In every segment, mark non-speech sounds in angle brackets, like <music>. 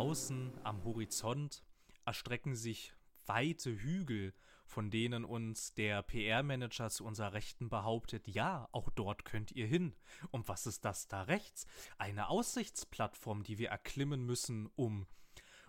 Draußen am Horizont erstrecken sich weite Hügel, von denen uns der PR-Manager zu unserer Rechten behauptet, ja, auch dort könnt ihr hin. Und was ist das da rechts? Eine Aussichtsplattform, die wir erklimmen müssen, um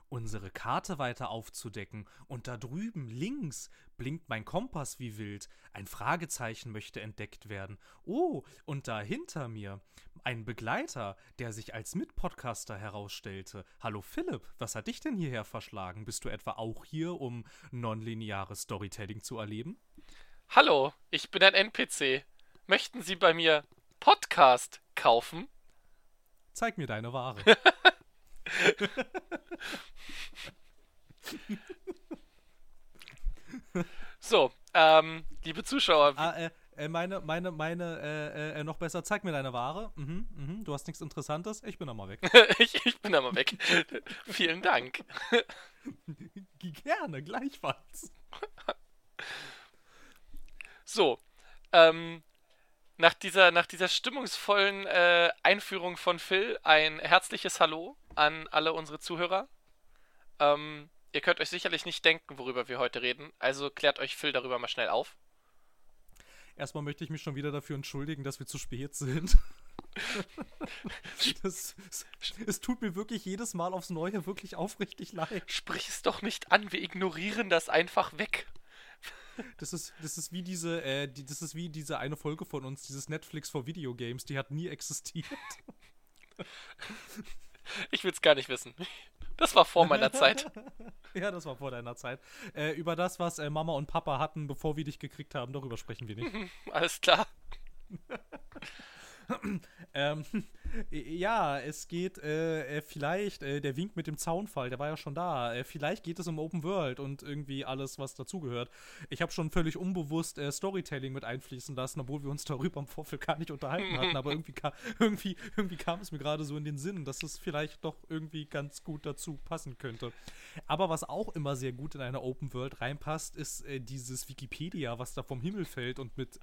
unsere Karte weiter aufzudecken. Und da drüben links blinkt mein Kompass wie wild. Ein Fragezeichen möchte entdeckt werden. Oh, und da hinter mir ein Begleiter, der sich als Mitpodcaster herausstellte. Hallo Philipp, was hat dich denn hierher verschlagen? Bist du etwa auch hier, um nonlineares Storytelling zu erleben? Hallo, ich bin ein NPC. Möchten Sie bei mir Podcast kaufen? Zeig mir deine Ware. <laughs> <laughs> so, ähm, liebe Zuschauer. Ah, äh, äh, meine, meine, meine, äh, äh, noch besser, zeig mir deine Ware. Mhm, mhm, du hast nichts Interessantes. Ich bin da mal weg. <laughs> ich, ich bin da mal weg. <laughs> Vielen Dank. <laughs> Gerne, gleichfalls. So, ähm, nach dieser, nach dieser stimmungsvollen äh, Einführung von Phil ein herzliches Hallo an alle unsere Zuhörer. Ähm, ihr könnt euch sicherlich nicht denken, worüber wir heute reden, also klärt euch Phil darüber mal schnell auf. Erstmal möchte ich mich schon wieder dafür entschuldigen, dass wir zu spät sind. <laughs> das, es tut mir wirklich jedes Mal aufs Neue wirklich aufrichtig leid. Sprich es doch nicht an, wir ignorieren das einfach weg. Das ist, das ist wie diese, äh, die, das ist wie diese eine Folge von uns, dieses Netflix for Videogames, die hat nie existiert. Ich will es gar nicht wissen. Das war vor meiner Zeit. <laughs> ja, das war vor deiner Zeit. Äh, über das, was äh, Mama und Papa hatten, bevor wir dich gekriegt haben, darüber sprechen wir nicht. <laughs> Alles klar. <laughs> ähm, ja, es geht äh, äh, vielleicht, äh, der Wink mit dem Zaunfall, der war ja schon da. Äh, vielleicht geht es um Open World und irgendwie alles, was dazugehört. Ich habe schon völlig unbewusst äh, Storytelling mit einfließen lassen, obwohl wir uns <laughs> darüber im Vorfeld gar nicht unterhalten hatten. aber irgendwie, ka <laughs> irgendwie, irgendwie kam es mir gerade so in den Sinn, dass es vielleicht doch irgendwie ganz gut dazu passen könnte. Aber was auch immer sehr gut in eine Open World reinpasst, ist äh, dieses Wikipedia, was da vom Himmel fällt und mit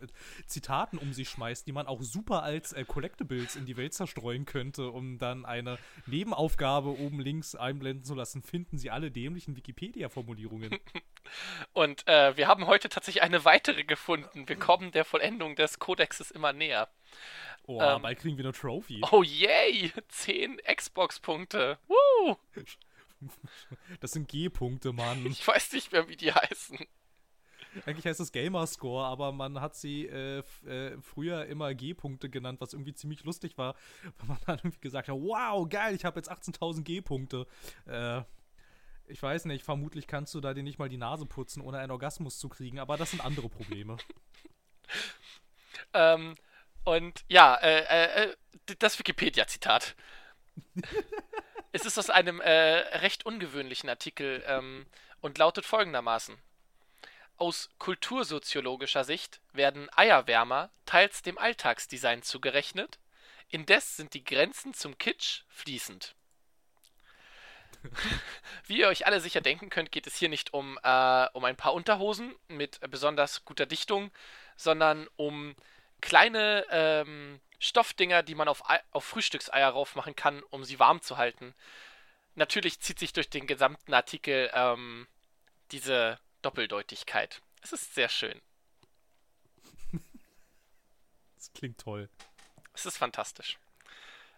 Zitaten um sich schmeißt, die man auch super als Collectibles in die Welt zerstört streuen könnte, um dann eine Nebenaufgabe oben links einblenden zu lassen, finden Sie alle dämlichen Wikipedia-Formulierungen. <laughs> Und äh, wir haben heute tatsächlich eine weitere gefunden. Wir kommen der Vollendung des Kodexes immer näher. Oh, ähm, bald kriegen wir eine Trophy. Oh yay! Zehn Xbox-Punkte. Woo! Das sind G-Punkte, Mann. Ich weiß nicht mehr, wie die heißen. Eigentlich heißt es Gamerscore, aber man hat sie äh, äh, früher immer G-Punkte genannt, was irgendwie ziemlich lustig war, <laughs> weil man dann irgendwie gesagt hat, wow, geil, ich habe jetzt 18.000 G-Punkte. Äh, ich weiß nicht, vermutlich kannst du da dir nicht mal die Nase putzen, ohne einen Orgasmus zu kriegen, aber das sind andere Probleme. <laughs> ähm, und ja, äh, äh, äh das Wikipedia-Zitat. <laughs> es ist aus einem äh, recht ungewöhnlichen Artikel ähm, und lautet folgendermaßen. Aus kultursoziologischer Sicht werden Eierwärmer teils dem Alltagsdesign zugerechnet, indes sind die Grenzen zum Kitsch fließend. <laughs> Wie ihr euch alle sicher denken könnt, geht es hier nicht um, äh, um ein paar Unterhosen mit besonders guter Dichtung, sondern um kleine ähm, Stoffdinger, die man auf, auf Frühstückseier raufmachen kann, um sie warm zu halten. Natürlich zieht sich durch den gesamten Artikel ähm, diese Doppeldeutigkeit. Es ist sehr schön. Das klingt toll. Es ist fantastisch.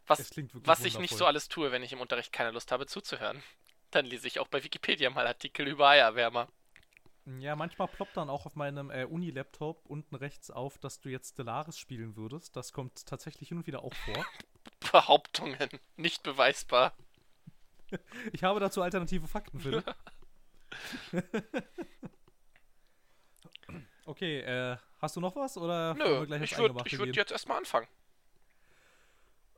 Was, was ich nicht so alles tue, wenn ich im Unterricht keine Lust habe zuzuhören. Dann lese ich auch bei Wikipedia mal Artikel über Eierwärmer. Ja, manchmal ploppt dann auch auf meinem äh, Uni-Laptop unten rechts auf, dass du jetzt Stellaris spielen würdest. Das kommt tatsächlich hin und wieder auch vor. <laughs> Behauptungen, nicht beweisbar. Ich habe dazu alternative Fakten, Philipp. <laughs> <laughs> Okay, äh, hast du noch was oder Nö, ich würde würd jetzt erstmal anfangen.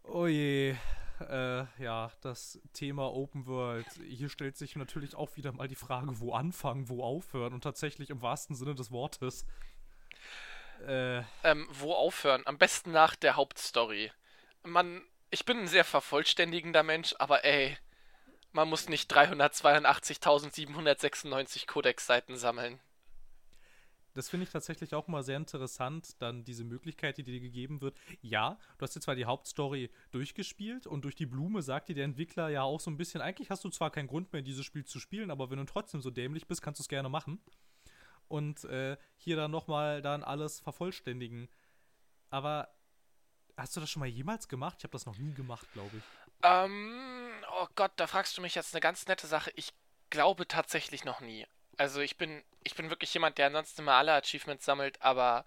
Oh je, äh, ja, das Thema Open World. Hier stellt sich natürlich auch wieder mal die Frage, wo anfangen, wo aufhören und tatsächlich im wahrsten Sinne des Wortes. Äh, ähm, wo aufhören? Am besten nach der Hauptstory. Man, ich bin ein sehr vervollständigender Mensch, aber ey, man muss nicht 382.796 Codex-Seiten sammeln. Das finde ich tatsächlich auch mal sehr interessant, dann diese Möglichkeit, die dir gegeben wird. Ja, du hast jetzt zwar die Hauptstory durchgespielt und durch die Blume sagt dir der Entwickler ja auch so ein bisschen, eigentlich hast du zwar keinen Grund mehr, dieses Spiel zu spielen, aber wenn du trotzdem so dämlich bist, kannst du es gerne machen. Und äh, hier dann nochmal dann alles vervollständigen. Aber hast du das schon mal jemals gemacht? Ich habe das noch nie gemacht, glaube ich. Ähm, oh Gott, da fragst du mich jetzt eine ganz nette Sache. Ich glaube tatsächlich noch nie. Also ich bin, ich bin wirklich jemand, der ansonsten immer alle Achievements sammelt, aber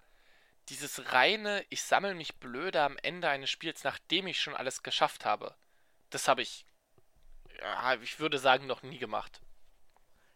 dieses reine, ich sammle mich blöde am Ende eines Spiels, nachdem ich schon alles geschafft habe, das habe ich, ja, ich würde sagen, noch nie gemacht.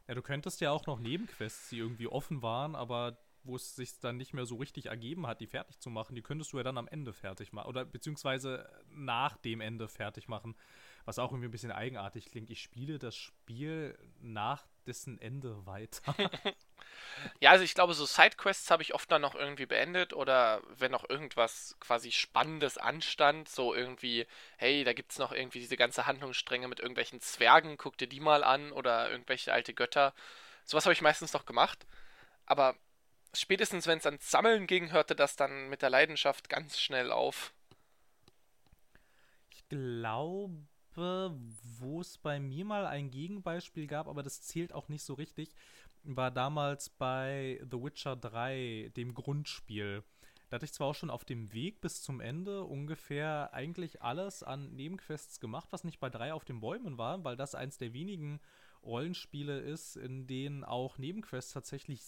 Ja, du könntest ja auch noch Nebenquests, die irgendwie offen waren, aber wo es sich dann nicht mehr so richtig ergeben hat, die fertig zu machen, die könntest du ja dann am Ende fertig machen. Oder beziehungsweise nach dem Ende fertig machen. Was auch irgendwie ein bisschen eigenartig klingt. Ich spiele das Spiel nach dessen Ende weiter. <laughs> ja, also ich glaube, so Sidequests habe ich oft dann noch irgendwie beendet oder wenn noch irgendwas quasi Spannendes anstand, so irgendwie, hey, da gibt es noch irgendwie diese ganze Handlungsstränge mit irgendwelchen Zwergen, guck dir die mal an oder irgendwelche alte Götter. Sowas habe ich meistens noch gemacht. Aber spätestens wenn es ans Sammeln ging, hörte das dann mit der Leidenschaft ganz schnell auf. Ich glaube, wo es bei mir mal ein Gegenbeispiel gab, aber das zählt auch nicht so richtig, war damals bei The Witcher 3, dem Grundspiel. Da hatte ich zwar auch schon auf dem Weg bis zum Ende ungefähr eigentlich alles an Nebenquests gemacht, was nicht bei 3 auf den Bäumen war, weil das eins der wenigen Rollenspiele ist, in denen auch Nebenquests tatsächlich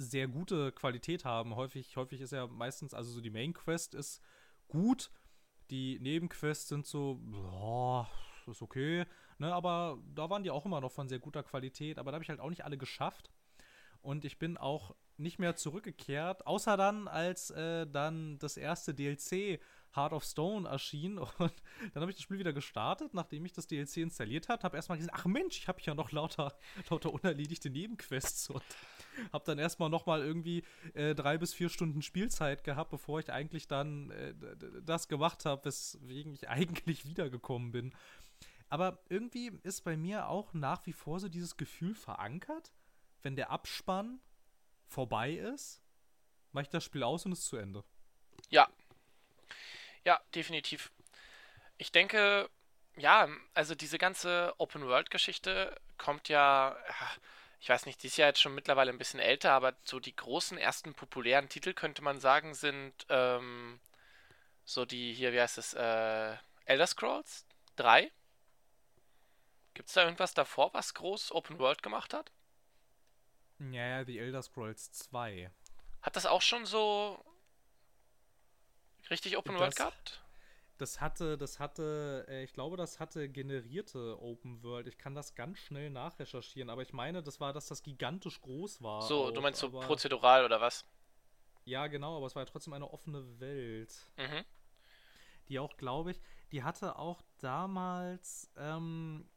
sehr gute Qualität haben. Häufig, häufig ist ja meistens, also so die Main Quest ist gut, die Nebenquests sind so, boah, ist okay, ne, aber da waren die auch immer noch von sehr guter Qualität, aber da habe ich halt auch nicht alle geschafft. Und ich bin auch nicht mehr zurückgekehrt, außer dann, als äh, dann das erste DLC Heart of Stone erschien <laughs> und dann habe ich das Spiel wieder gestartet, nachdem ich das DLC installiert habe, habe erstmal gesehen, ach Mensch, ich habe ja noch lauter, <laughs> lauter unerledigte Nebenquests und <laughs> habe dann erstmal nochmal irgendwie äh, drei bis vier Stunden Spielzeit gehabt, bevor ich eigentlich dann äh, das gemacht habe, weswegen ich <laughs> eigentlich wiedergekommen bin. Aber irgendwie ist bei mir auch nach wie vor so dieses Gefühl verankert, wenn der Abspann vorbei ist, mache ich das Spiel aus und ist zu Ende. Ja. Ja, definitiv. Ich denke, ja, also diese ganze Open-World-Geschichte kommt ja, ich weiß nicht, die ist ja jetzt schon mittlerweile ein bisschen älter, aber so die großen ersten populären Titel, könnte man sagen, sind ähm, so die hier, wie heißt es, äh, Elder Scrolls 3. Gibt es da irgendwas davor, was groß Open World gemacht hat? Ja, ja, die Elder Scrolls 2. Hat das auch schon so richtig Open das, World gehabt? Das hatte, das hatte, äh, ich glaube, das hatte generierte Open World. Ich kann das ganz schnell nachrecherchieren, aber ich meine, das war, dass das gigantisch groß war. So, auch, du meinst so prozedural oder was? Ja, genau, aber es war ja trotzdem eine offene Welt. Mhm. Die auch, glaube ich, die hatte auch damals ähm,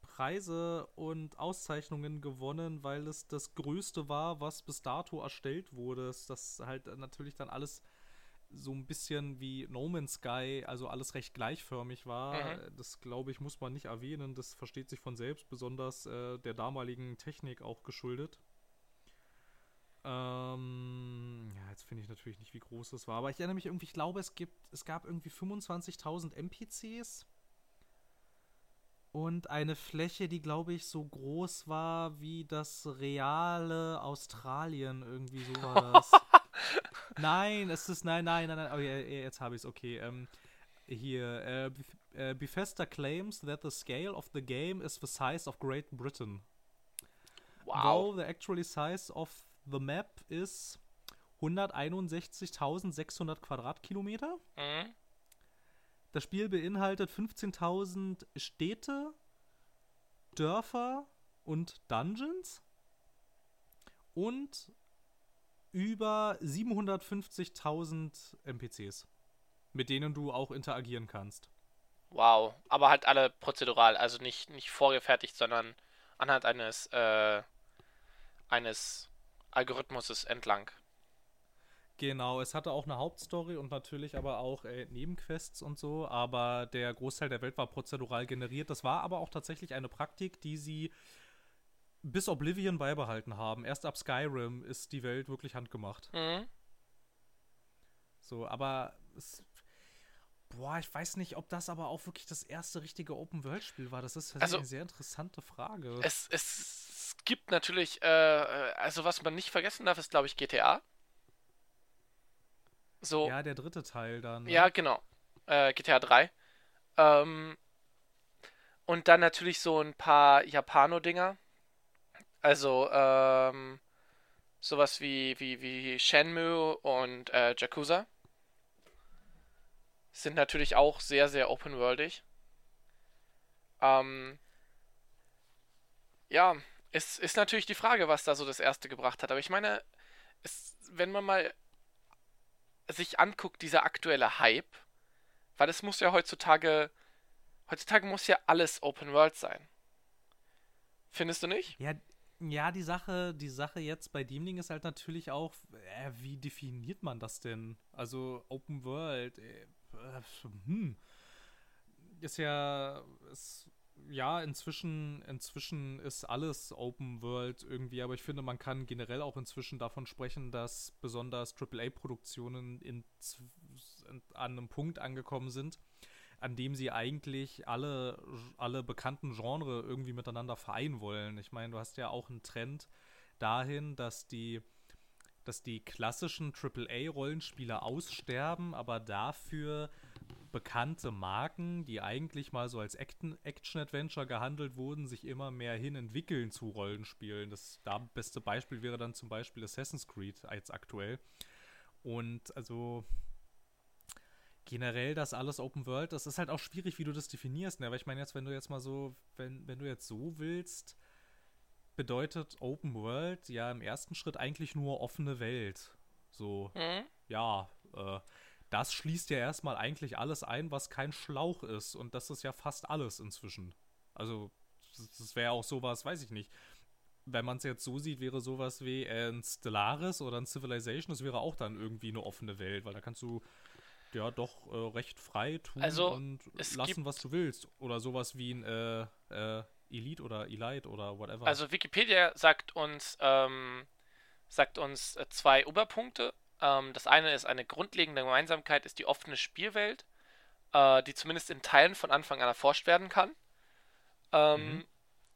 Preise und Auszeichnungen gewonnen, weil es das Größte war, was bis dato erstellt wurde. Das halt natürlich dann alles so ein bisschen wie No Man's Sky, also alles recht gleichförmig war. Mhm. Das, glaube ich, muss man nicht erwähnen. Das versteht sich von selbst, besonders äh, der damaligen Technik auch geschuldet. Ähm, ja, jetzt finde ich natürlich nicht, wie groß das war, aber ich erinnere mich irgendwie, ich glaube, es gibt, es gab irgendwie 25.000 NPCs und eine Fläche, die, glaube ich, so groß war wie das reale Australien. Irgendwie so war <laughs> das. Nein, es ist, nein, nein, nein, nein. Oh, ja, jetzt habe ich es, okay. Ähm, hier, äh, Bethesda claims that the scale of the game is the size of Great Britain. Wow. Though the actual size of the map is 161.600 Quadratkilometer. Mhm. Das Spiel beinhaltet 15.000 Städte, Dörfer und Dungeons und über 750.000 NPCs, mit denen du auch interagieren kannst. Wow, aber halt alle prozedural, also nicht, nicht vorgefertigt, sondern anhand eines, äh, eines Algorithmuses entlang. Genau, es hatte auch eine Hauptstory und natürlich aber auch äh, Nebenquests und so, aber der Großteil der Welt war prozedural generiert. Das war aber auch tatsächlich eine Praktik, die sie bis Oblivion beibehalten haben. Erst ab Skyrim ist die Welt wirklich handgemacht. Mhm. So, aber es, boah, ich weiß nicht, ob das aber auch wirklich das erste richtige Open-World-Spiel war. Das ist Also- eine sehr interessante Frage. Es, es gibt natürlich, äh, also was man nicht vergessen darf, ist, glaube ich, GTA. So, ja, der dritte Teil dann. ne? Ja, genau. Äh, GTA 3. Ähm, und dann natürlich so ein paar Japano-Dinger. Also, ähm, sowas wie, wie, wie Shenmue und äh, Yakuza. Sind natürlich auch sehr, sehr open-worldig. Ähm, ja, es ist natürlich die Frage, was da so das erste gebracht hat. Aber ich meine, es, wenn man mal sich anguckt, dieser aktuelle Hype, weil es muss ja heutzutage, heutzutage muss ja alles Open World sein. Findest du nicht? Ja, ja, die Sache, die Sache jetzt bei dem Ding ist halt natürlich auch, äh, wie definiert man das denn? Also Open World, äh, äh, hm, ist ja, ist, ja, inzwischen, inzwischen ist alles Open World irgendwie, aber ich finde, man kann generell auch inzwischen davon sprechen, dass besonders AAA-Produktionen an einem Punkt angekommen sind, an dem sie eigentlich alle, alle bekannten Genre irgendwie miteinander vereinen wollen. Ich meine, du hast ja auch einen Trend dahin, dass die, dass die klassischen AAA-Rollenspiele aussterben, aber dafür bekannte Marken, die eigentlich mal so als Action- Action-Adventure gehandelt wurden, sich immer mehr hin entwickeln zu Rollenspielen. Das da beste Beispiel wäre dann zum Beispiel Assassin's Creed als aktuell. Und also generell das alles Open World, das ist halt auch schwierig, wie du das definierst, ne? Aber ich meine jetzt, wenn du jetzt mal so, wenn, wenn du jetzt so willst, bedeutet Open World ja im ersten Schritt eigentlich nur offene Welt. So, Mhm. ja, äh, das schließt ja erstmal eigentlich alles ein, was kein Schlauch ist. Und das ist ja fast alles inzwischen. Also, das, wäre auch sowas, weiß ich nicht. Wenn man es jetzt so sieht, wäre sowas wie ein Stellaris oder ein Civilization, das wäre auch dann irgendwie eine offene Welt, weil da kannst du ja doch äh, recht frei tun Also, und lassen, was du willst. Oder sowas wie ein äh, äh, Elite oder Elite oder whatever. Also Wikipedia sagt uns, ähm, sagt uns äh, zwei Oberpunkte. Ähm, das eine ist eine grundlegende Gemeinsamkeit, ist die offene Spielwelt, äh, die zumindest in Teilen von Anfang an erforscht werden kann. Ähm, Mhm.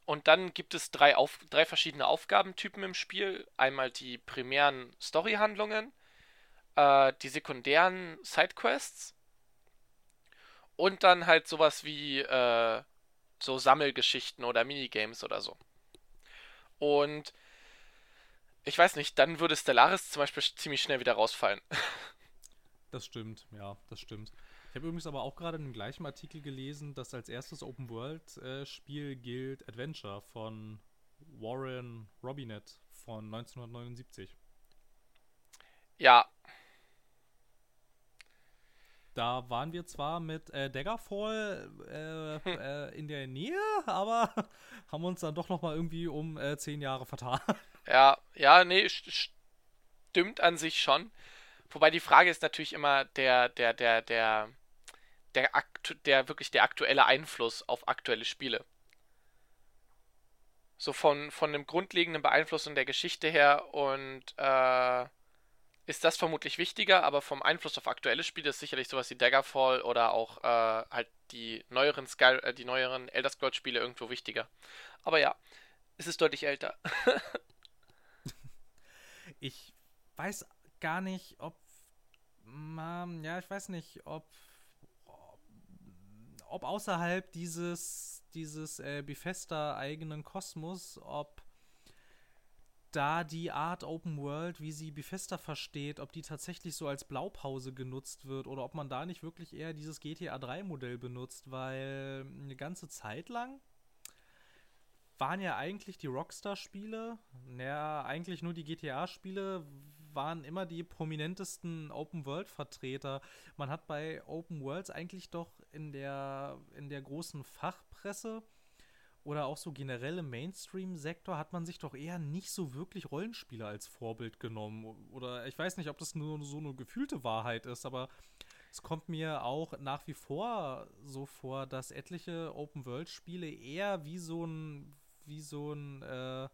Und dann gibt es drei, Auf drei verschiedene Aufgabentypen im Spiel. Einmal die primären Storyhandlungen, äh, die sekundären Sidequests und dann halt sowas wie äh, so Sammelgeschichten oder Minigames oder so. Und ich weiß nicht, dann würde Stellaris zum Beispiel ziemlich schnell wieder rausfallen. <laughs> Das stimmt, ja, das stimmt. Ich habe übrigens aber auch gerade in dem gleichen Artikel gelesen, dass als erstes Open-World-Spiel gilt Adventure von Warren Robinet von 1979. Ja, Da waren wir zwar mit äh, Daggerfall äh, äh, in der Nähe, aber <laughs> haben uns dann doch noch mal irgendwie um äh, zehn Jahre vertan. ja, ja, nee, st stimmt an sich schon. Wobei die Frage ist natürlich immer der, der, der, der, der, aktu der wirklich der aktuelle Einfluss auf aktuelle Spiele. So von, von dem grundlegenden Beeinflussen der Geschichte her und äh, ist das vermutlich wichtiger, aber vom Einfluss auf aktuelle Spiele ist sicherlich sowas wie Daggerfall oder auch äh, halt die neueren Sky, äh, die neueren Elder Scrolls Spiele irgendwo wichtiger. Aber ja, es ist deutlich älter. <laughs> Ich weiß gar nicht, ob. Ähm, ja, ich weiß nicht, ob. Ob außerhalb dieses, dieses äh, Bethesda-eigenen Kosmos, ob da die Art Open World, wie sie Bethesda versteht, ob die tatsächlich so als Blaupause genutzt wird oder ob man da nicht wirklich eher dieses GTA 3-Modell benutzt, weil eine ganze Zeit lang waren ja eigentlich die Rockstar-Spiele, naja, eigentlich nur die GTA-Spiele, waren immer die prominentesten Open-World-Vertreter. Man hat bei Open Worlds eigentlich doch in der, in der großen Fachpresse oder auch so generell im Mainstream-Sektor hat man sich doch eher nicht so wirklich Rollenspiele als Vorbild genommen. Oder ich weiß nicht, ob das nur so eine gefühlte Wahrheit ist, aber es kommt mir auch nach wie vor so vor, dass etliche Open-World-Spiele eher wie so ein wie so ein, äh,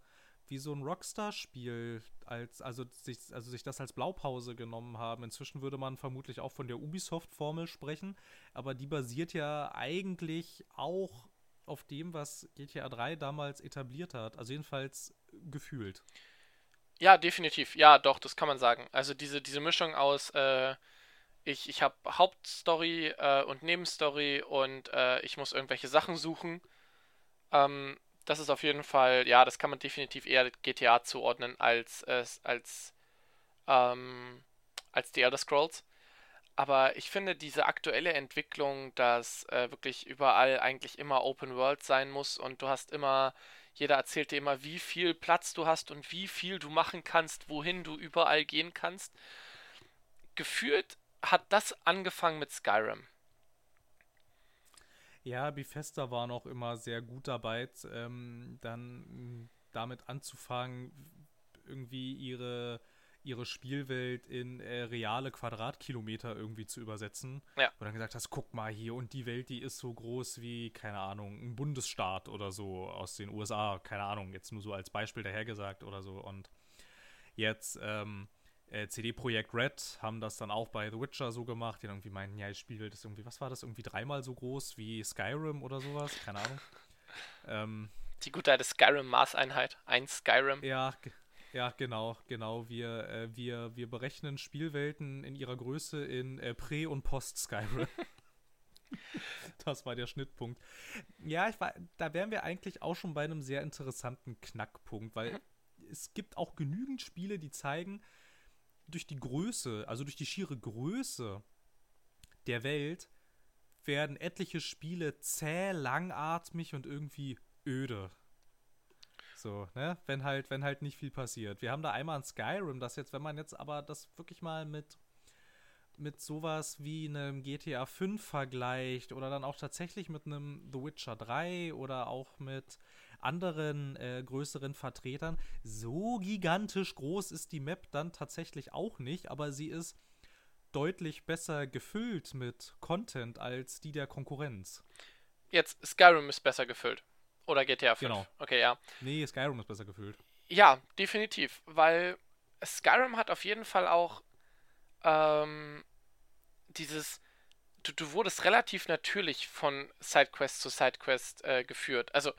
wie so ein Rockstar-Spiel, als, also sich, also sich das als Blaupause genommen haben. Inzwischen würde man vermutlich auch von der Ubisoft-Formel sprechen, aber die basiert ja eigentlich auch auf dem, was GTA 3 damals etabliert hat. Also jedenfalls gefühlt. Ja, definitiv. Ja, doch, das kann man sagen. Also diese, diese Mischung aus, äh, ich, ich habe Hauptstory äh, und Nebenstory und äh, ich muss irgendwelche Sachen suchen. Ähm, das ist auf jeden Fall, ja, das kann man definitiv eher GTA zuordnen als, als, als, ähm, als die Elder Scrolls. Aber ich finde diese aktuelle Entwicklung, dass äh, wirklich überall eigentlich immer Open World sein muss und du hast immer, jeder erzählt dir immer, wie viel Platz du hast und wie viel du machen kannst, wohin du überall gehen kannst. Gefühlt hat das angefangen mit Skyrim. Ja, Bethesda war noch immer sehr gut dabei, ähm, dann mm, damit anzufangen, irgendwie ihre, ihre Spielwelt in äh, reale Quadratkilometer irgendwie zu übersetzen. Ja. Und dann gesagt hast, guck mal hier, und die Welt, die ist so groß wie, keine Ahnung, ein Bundesstaat oder so aus den USA, keine Ahnung, jetzt nur so als Beispiel dahergesagt oder so. Und jetzt, ähm, äh, CD Projekt Red haben das dann auch bei The Witcher so gemacht, die dann irgendwie meinten, ja, ich spiele das irgendwie, was war das, irgendwie dreimal so groß wie Skyrim oder sowas, keine Ahnung. <laughs> ähm, die gute alte Skyrim-Maßeinheit, ein Skyrim. Ja, ja, genau, genau. Wir, äh, wir, wir berechnen Spielwelten in ihrer Größe in äh, Prä- und Post-Skyrim. <laughs> das war der Schnittpunkt. Ja, ich war, da wären wir eigentlich auch schon bei einem sehr interessanten Knackpunkt, weil mhm. es gibt auch genügend Spiele, die zeigen, durch die Größe, also durch die schiere Größe der Welt, werden etliche Spiele zäh, langatmig und irgendwie öde. So, ne? Wenn halt, wenn halt nicht viel passiert. Wir haben da einmal ein Skyrim, das jetzt, wenn man jetzt aber das wirklich mal mit, mit sowas wie einem GTA 5 vergleicht oder dann auch tatsächlich mit einem The Witcher 3 oder auch mit anderen äh, größeren Vertretern. So gigantisch groß ist die Map dann tatsächlich auch nicht, aber sie ist deutlich besser gefüllt mit Content als die der Konkurrenz. Jetzt, Skyrim ist besser gefüllt. Oder GTA 5. Genau. Okay, ja. Nee, Skyrim ist besser gefüllt. Ja, definitiv. Weil Skyrim hat auf jeden Fall auch ähm, dieses. Du, du wurdest relativ natürlich von Sidequest zu Sidequest äh, geführt. Also,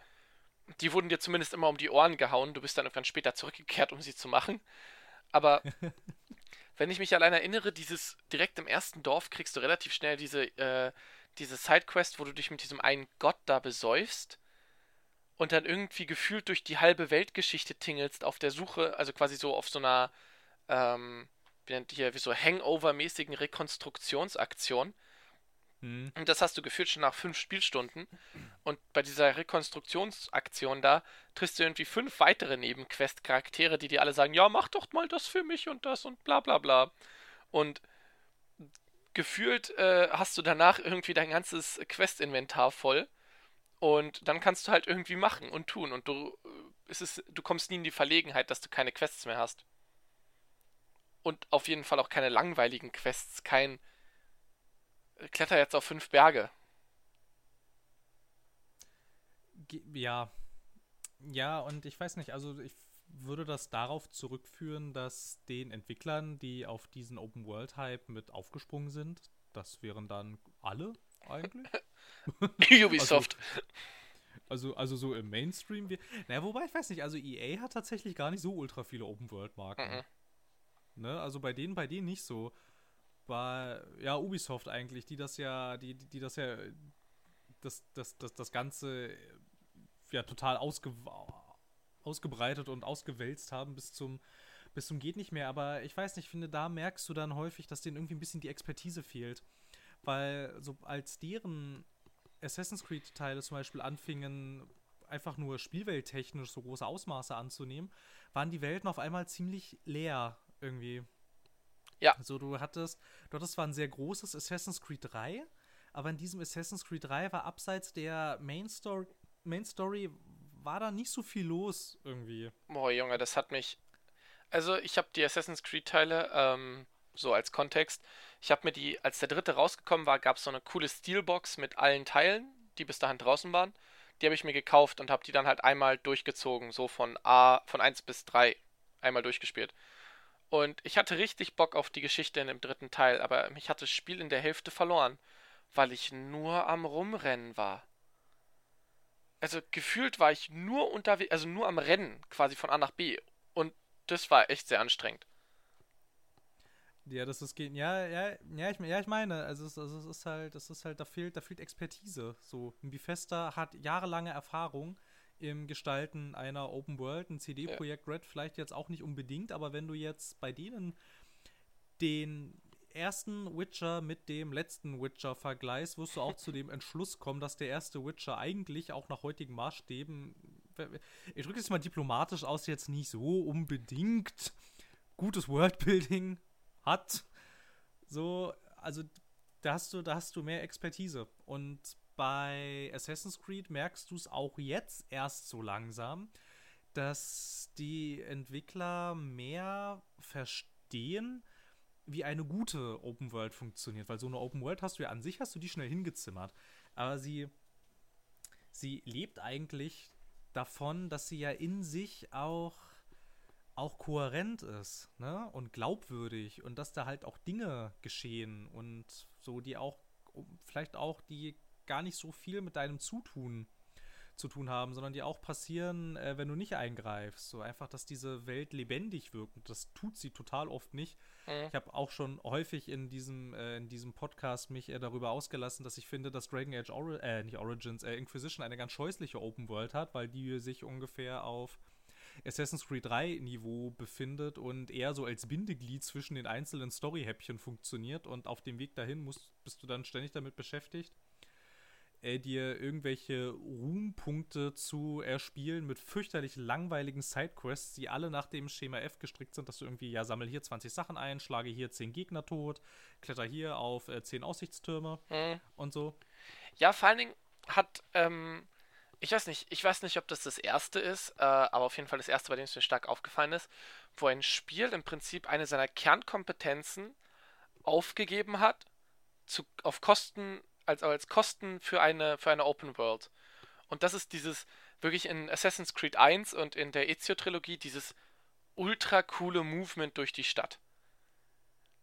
die wurden dir zumindest immer um die Ohren gehauen. Du bist dann irgendwann später zurückgekehrt, um sie zu machen. Aber <laughs> wenn ich mich allein erinnere, dieses direkt im ersten Dorf kriegst du relativ schnell diese, äh, diese Sidequest, wo du dich mit diesem einen Gott da besäufst und dann irgendwie gefühlt durch die halbe Weltgeschichte tingelst auf der Suche, also quasi so auf so einer, ähm, wie nennt hier, wie so Hangover-mäßigen Rekonstruktionsaktion Mhm. Und das hast du geführt schon nach fünf Spielstunden. Und bei dieser Rekonstruktionsaktion da triffst du irgendwie fünf weitere Nebenquest-Charaktere, die dir alle sagen, ja, mach doch mal das für mich und das und bla bla bla. Und gefühlt äh, hast du danach irgendwie dein ganzes Quest-Inventar voll. Und dann kannst du halt irgendwie machen und tun. Und du, äh, es ist, du kommst nie in die Verlegenheit, dass du keine Quests mehr hast. Und auf jeden Fall auch keine langweiligen Quests, kein kletter jetzt auf fünf Berge. Ja. Ja, und ich weiß nicht, also ich würde das darauf zurückführen, dass den Entwicklern, die auf diesen Open World Hype mit aufgesprungen sind, das wären dann alle eigentlich. <laughs> Ubisoft. Also, also, also, so im Mainstream. Wie, naja, wobei ich weiß nicht, also EA hat tatsächlich gar nicht so ultra viele Open World Marken. Mhm. Ne, also bei denen, bei denen nicht so war ja Ubisoft eigentlich, die das ja, die, die das ja, das, das, das, das Ganze ja total ausge, ausgebreitet und ausgewälzt haben bis zum, bis zum geht nicht mehr. Aber ich weiß nicht, ich finde, da merkst du dann häufig, dass denen irgendwie ein bisschen die Expertise fehlt. Weil so als deren Assassin's Creed-Teile zum Beispiel anfingen, einfach nur spielwelttechnisch so große Ausmaße anzunehmen, waren die Welten auf einmal ziemlich leer irgendwie. Ja. Also du hattest, du hattest zwar ein sehr großes Assassin's Creed 3, aber in diesem Assassin's Creed 3 war abseits der Main Story, Main Story war da nicht so viel los irgendwie. Boah, Junge, das hat mich. Also ich habe die Assassin's Creed Teile, ähm, so als Kontext. Ich habe mir die, als der dritte rausgekommen war, gab es so eine coole Steelbox mit allen Teilen, die bis dahin draußen waren. Die habe ich mir gekauft und habe die dann halt einmal durchgezogen, so von A, von 1 bis 3 einmal durchgespielt. Und ich hatte richtig Bock auf die Geschichte in dem dritten Teil, aber mich hat das Spiel in der Hälfte verloren, weil ich nur am Rumrennen war. Also gefühlt war ich nur unterwegs, also nur am Rennen, quasi von A nach B. Und das war echt sehr anstrengend. Ja, das ist geht. Ja, ja, ja, ich, ja, ich meine, also es, also es ist halt, es ist halt, da fehlt, da fehlt Expertise. So, Bifesta hat jahrelange Erfahrung im Gestalten einer Open World. Ein CD-Projekt ja. Red vielleicht jetzt auch nicht unbedingt, aber wenn du jetzt bei denen den ersten Witcher mit dem letzten Witcher vergleichst, wirst du auch zu dem Entschluss kommen, dass der erste Witcher eigentlich auch nach heutigen Maßstäben, ich drücke es mal diplomatisch aus, jetzt nicht so unbedingt gutes Worldbuilding hat. So, also da hast du, da hast du mehr Expertise. Und bei Assassin's Creed merkst du es auch jetzt erst so langsam, dass die Entwickler mehr verstehen, wie eine gute Open World funktioniert. Weil so eine Open World hast du ja an sich, hast du die schnell hingezimmert. Aber sie, sie lebt eigentlich davon, dass sie ja in sich auch auch kohärent ist, ne? Und glaubwürdig und dass da halt auch Dinge geschehen und so, die auch, vielleicht auch, die gar nicht so viel mit deinem Zutun zu tun haben, sondern die auch passieren, äh, wenn du nicht eingreifst. So einfach, dass diese Welt lebendig wirkt. Und das tut sie total oft nicht. Mhm. Ich habe auch schon häufig in diesem, äh, in diesem Podcast mich äh, darüber ausgelassen, dass ich finde, dass Dragon Age Ori äh, nicht Origins, äh, Inquisition eine ganz scheußliche Open World hat, weil die sich ungefähr auf Assassin's Creed 3 Niveau befindet und eher so als Bindeglied zwischen den einzelnen Story-Häppchen funktioniert und auf dem Weg dahin musst, bist du dann ständig damit beschäftigt, äh, dir irgendwelche Ruhmpunkte zu erspielen mit fürchterlich langweiligen Sidequests, die alle nach dem Schema F gestrickt sind, dass du irgendwie, ja, sammel hier 20 Sachen ein, schlage hier 10 Gegner tot, kletter hier auf äh, 10 Aussichtstürme mhm. und so. Ja, vor allen Dingen hat ähm, ich weiß nicht, ich weiß nicht, ob das das erste ist, äh, aber auf jeden Fall das erste, bei dem es mir stark aufgefallen ist, wo ein Spiel im Prinzip eine seiner Kernkompetenzen aufgegeben hat, zu, auf Kosten, als, als Kosten für eine, für eine Open World. Und das ist dieses, wirklich in Assassin's Creed 1 und in der Ezio-Trilogie, dieses ultra coole Movement durch die Stadt.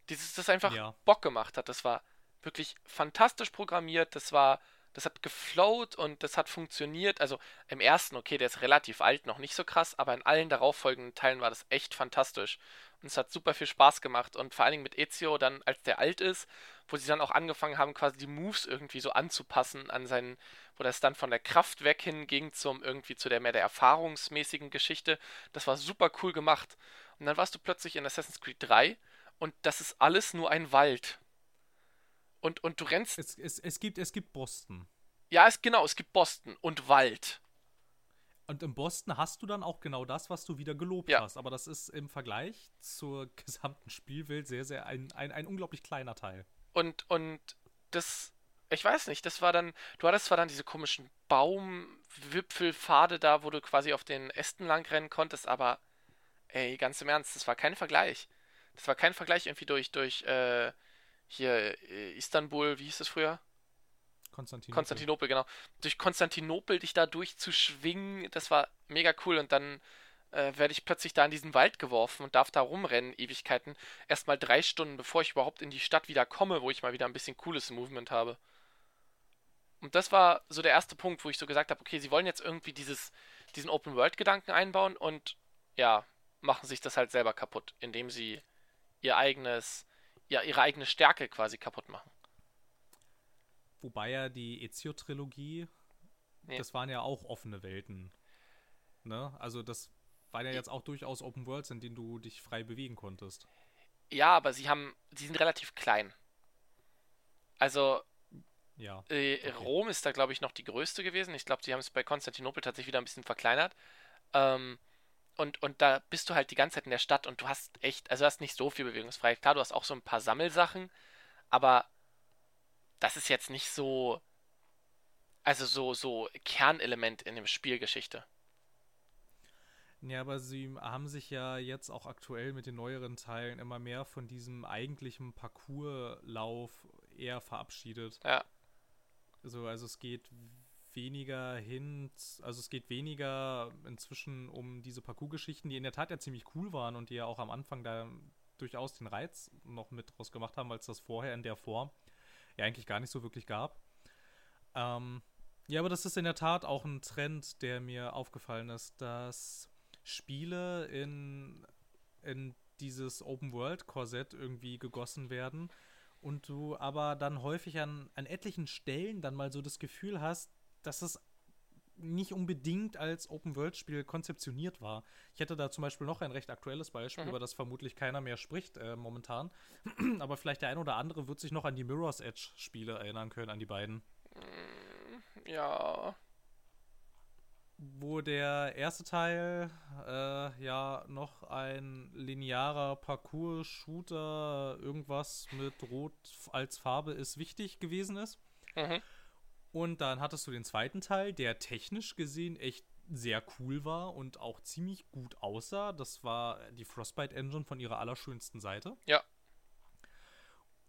Dieses, das einfach ja. Bock gemacht hat. Das war wirklich fantastisch programmiert, das war das hat geflowt und das hat funktioniert. Also im ersten, okay, der ist relativ alt, noch nicht so krass, aber in allen darauffolgenden Teilen war das echt fantastisch. Und es hat super viel Spaß gemacht. Und vor allen Dingen mit Ezio dann, als der alt ist, wo sie dann auch angefangen haben, quasi die Moves irgendwie so anzupassen an seinen, wo das dann von der Kraft weg hinging zum irgendwie zu der mehr der erfahrungsmäßigen Geschichte. Das war super cool gemacht. Und dann warst du plötzlich in Assassin's Creed 3 und das ist alles nur ein Wald. Und, und du rennst. Es, es, es, gibt, es gibt Boston. Ja, es, genau, es gibt Boston und Wald. Und im Boston hast du dann auch genau das, was du wieder gelobt ja. hast. Aber das ist im Vergleich zur <laughs> gesamten Spielwelt sehr, sehr ein, ein, ein unglaublich kleiner Teil. Und, und das, ich weiß nicht, das war dann, du hattest zwar dann diese komischen Baumwipfelpfade da, wo du quasi auf den Ästen lang rennen konntest, aber ey, ganz im Ernst, das war kein Vergleich. Das war kein Vergleich irgendwie durch, durch, äh, hier äh, Istanbul, wie hieß das früher? Konstantinopel. Konstantinopel, genau. Durch Konstantinopel dich da durchzuschwingen, das war mega cool und dann äh, werde ich plötzlich da in diesen Wald geworfen und darf da rumrennen, Ewigkeiten. Erstmal drei Stunden, bevor ich überhaupt in die Stadt wieder komme, wo ich mal wieder ein bisschen cooles Movement habe. Und das war so der erste Punkt, wo ich so gesagt habe, okay, sie wollen jetzt irgendwie dieses, diesen Open-World-Gedanken einbauen und ja, machen sich das halt selber kaputt, indem sie ihr eigenes ja, ihre eigene Stärke quasi kaputt machen. Wobei ja die Ezio-Trilogie, nee. das waren ja auch offene Welten. Ne? Also das waren ja jetzt auch durchaus Open Worlds, in denen du dich frei bewegen konntest. Ja, aber sie haben, sie sind relativ klein. Also ja, äh, okay. Rom ist da, glaube ich, noch die größte gewesen. Ich glaube, sie haben es bei Konstantinopel tatsächlich wieder ein bisschen verkleinert. Ähm, und, und da bist du halt die ganze Zeit in der Stadt und du hast echt, also du hast nicht so viel Bewegungsfreiheit. Klar, du hast auch so ein paar Sammelsachen, aber das ist jetzt nicht so, also so, so Kernelement in dem Spielgeschichte. Ja, aber sie haben sich ja jetzt auch aktuell mit den neueren Teilen immer mehr von diesem eigentlichen Parcourslauf eher verabschiedet. Ja. Also, also es geht weniger hin, also es geht weniger inzwischen um diese Parcours-Geschichten, die in der Tat ja ziemlich cool waren und die ja auch am Anfang da durchaus den Reiz noch mit draus gemacht haben, es das vorher in der Form ja eigentlich gar nicht so wirklich gab. Ähm, ja, aber das ist in der Tat auch ein Trend, der mir aufgefallen ist, dass Spiele in, in dieses Open-World-Korsett irgendwie gegossen werden und du aber dann häufig an, an etlichen Stellen dann mal so das Gefühl hast, dass es nicht unbedingt als Open-World-Spiel konzeptioniert war. Ich hätte da zum Beispiel noch ein recht aktuelles Beispiel, mhm. über das vermutlich keiner mehr spricht äh, momentan. <clears throat> Aber vielleicht der ein oder andere wird sich noch an die Mirror's Edge-Spiele erinnern können, an die beiden. Mm, ja. Wo der erste Teil äh, ja noch ein linearer Parcours-Shooter, irgendwas mit Rot als Farbe ist wichtig gewesen ist. Mhm. Und dann hattest du den zweiten Teil, der technisch gesehen echt sehr cool war und auch ziemlich gut aussah. Das war die Frostbite Engine von ihrer allerschönsten Seite. Ja.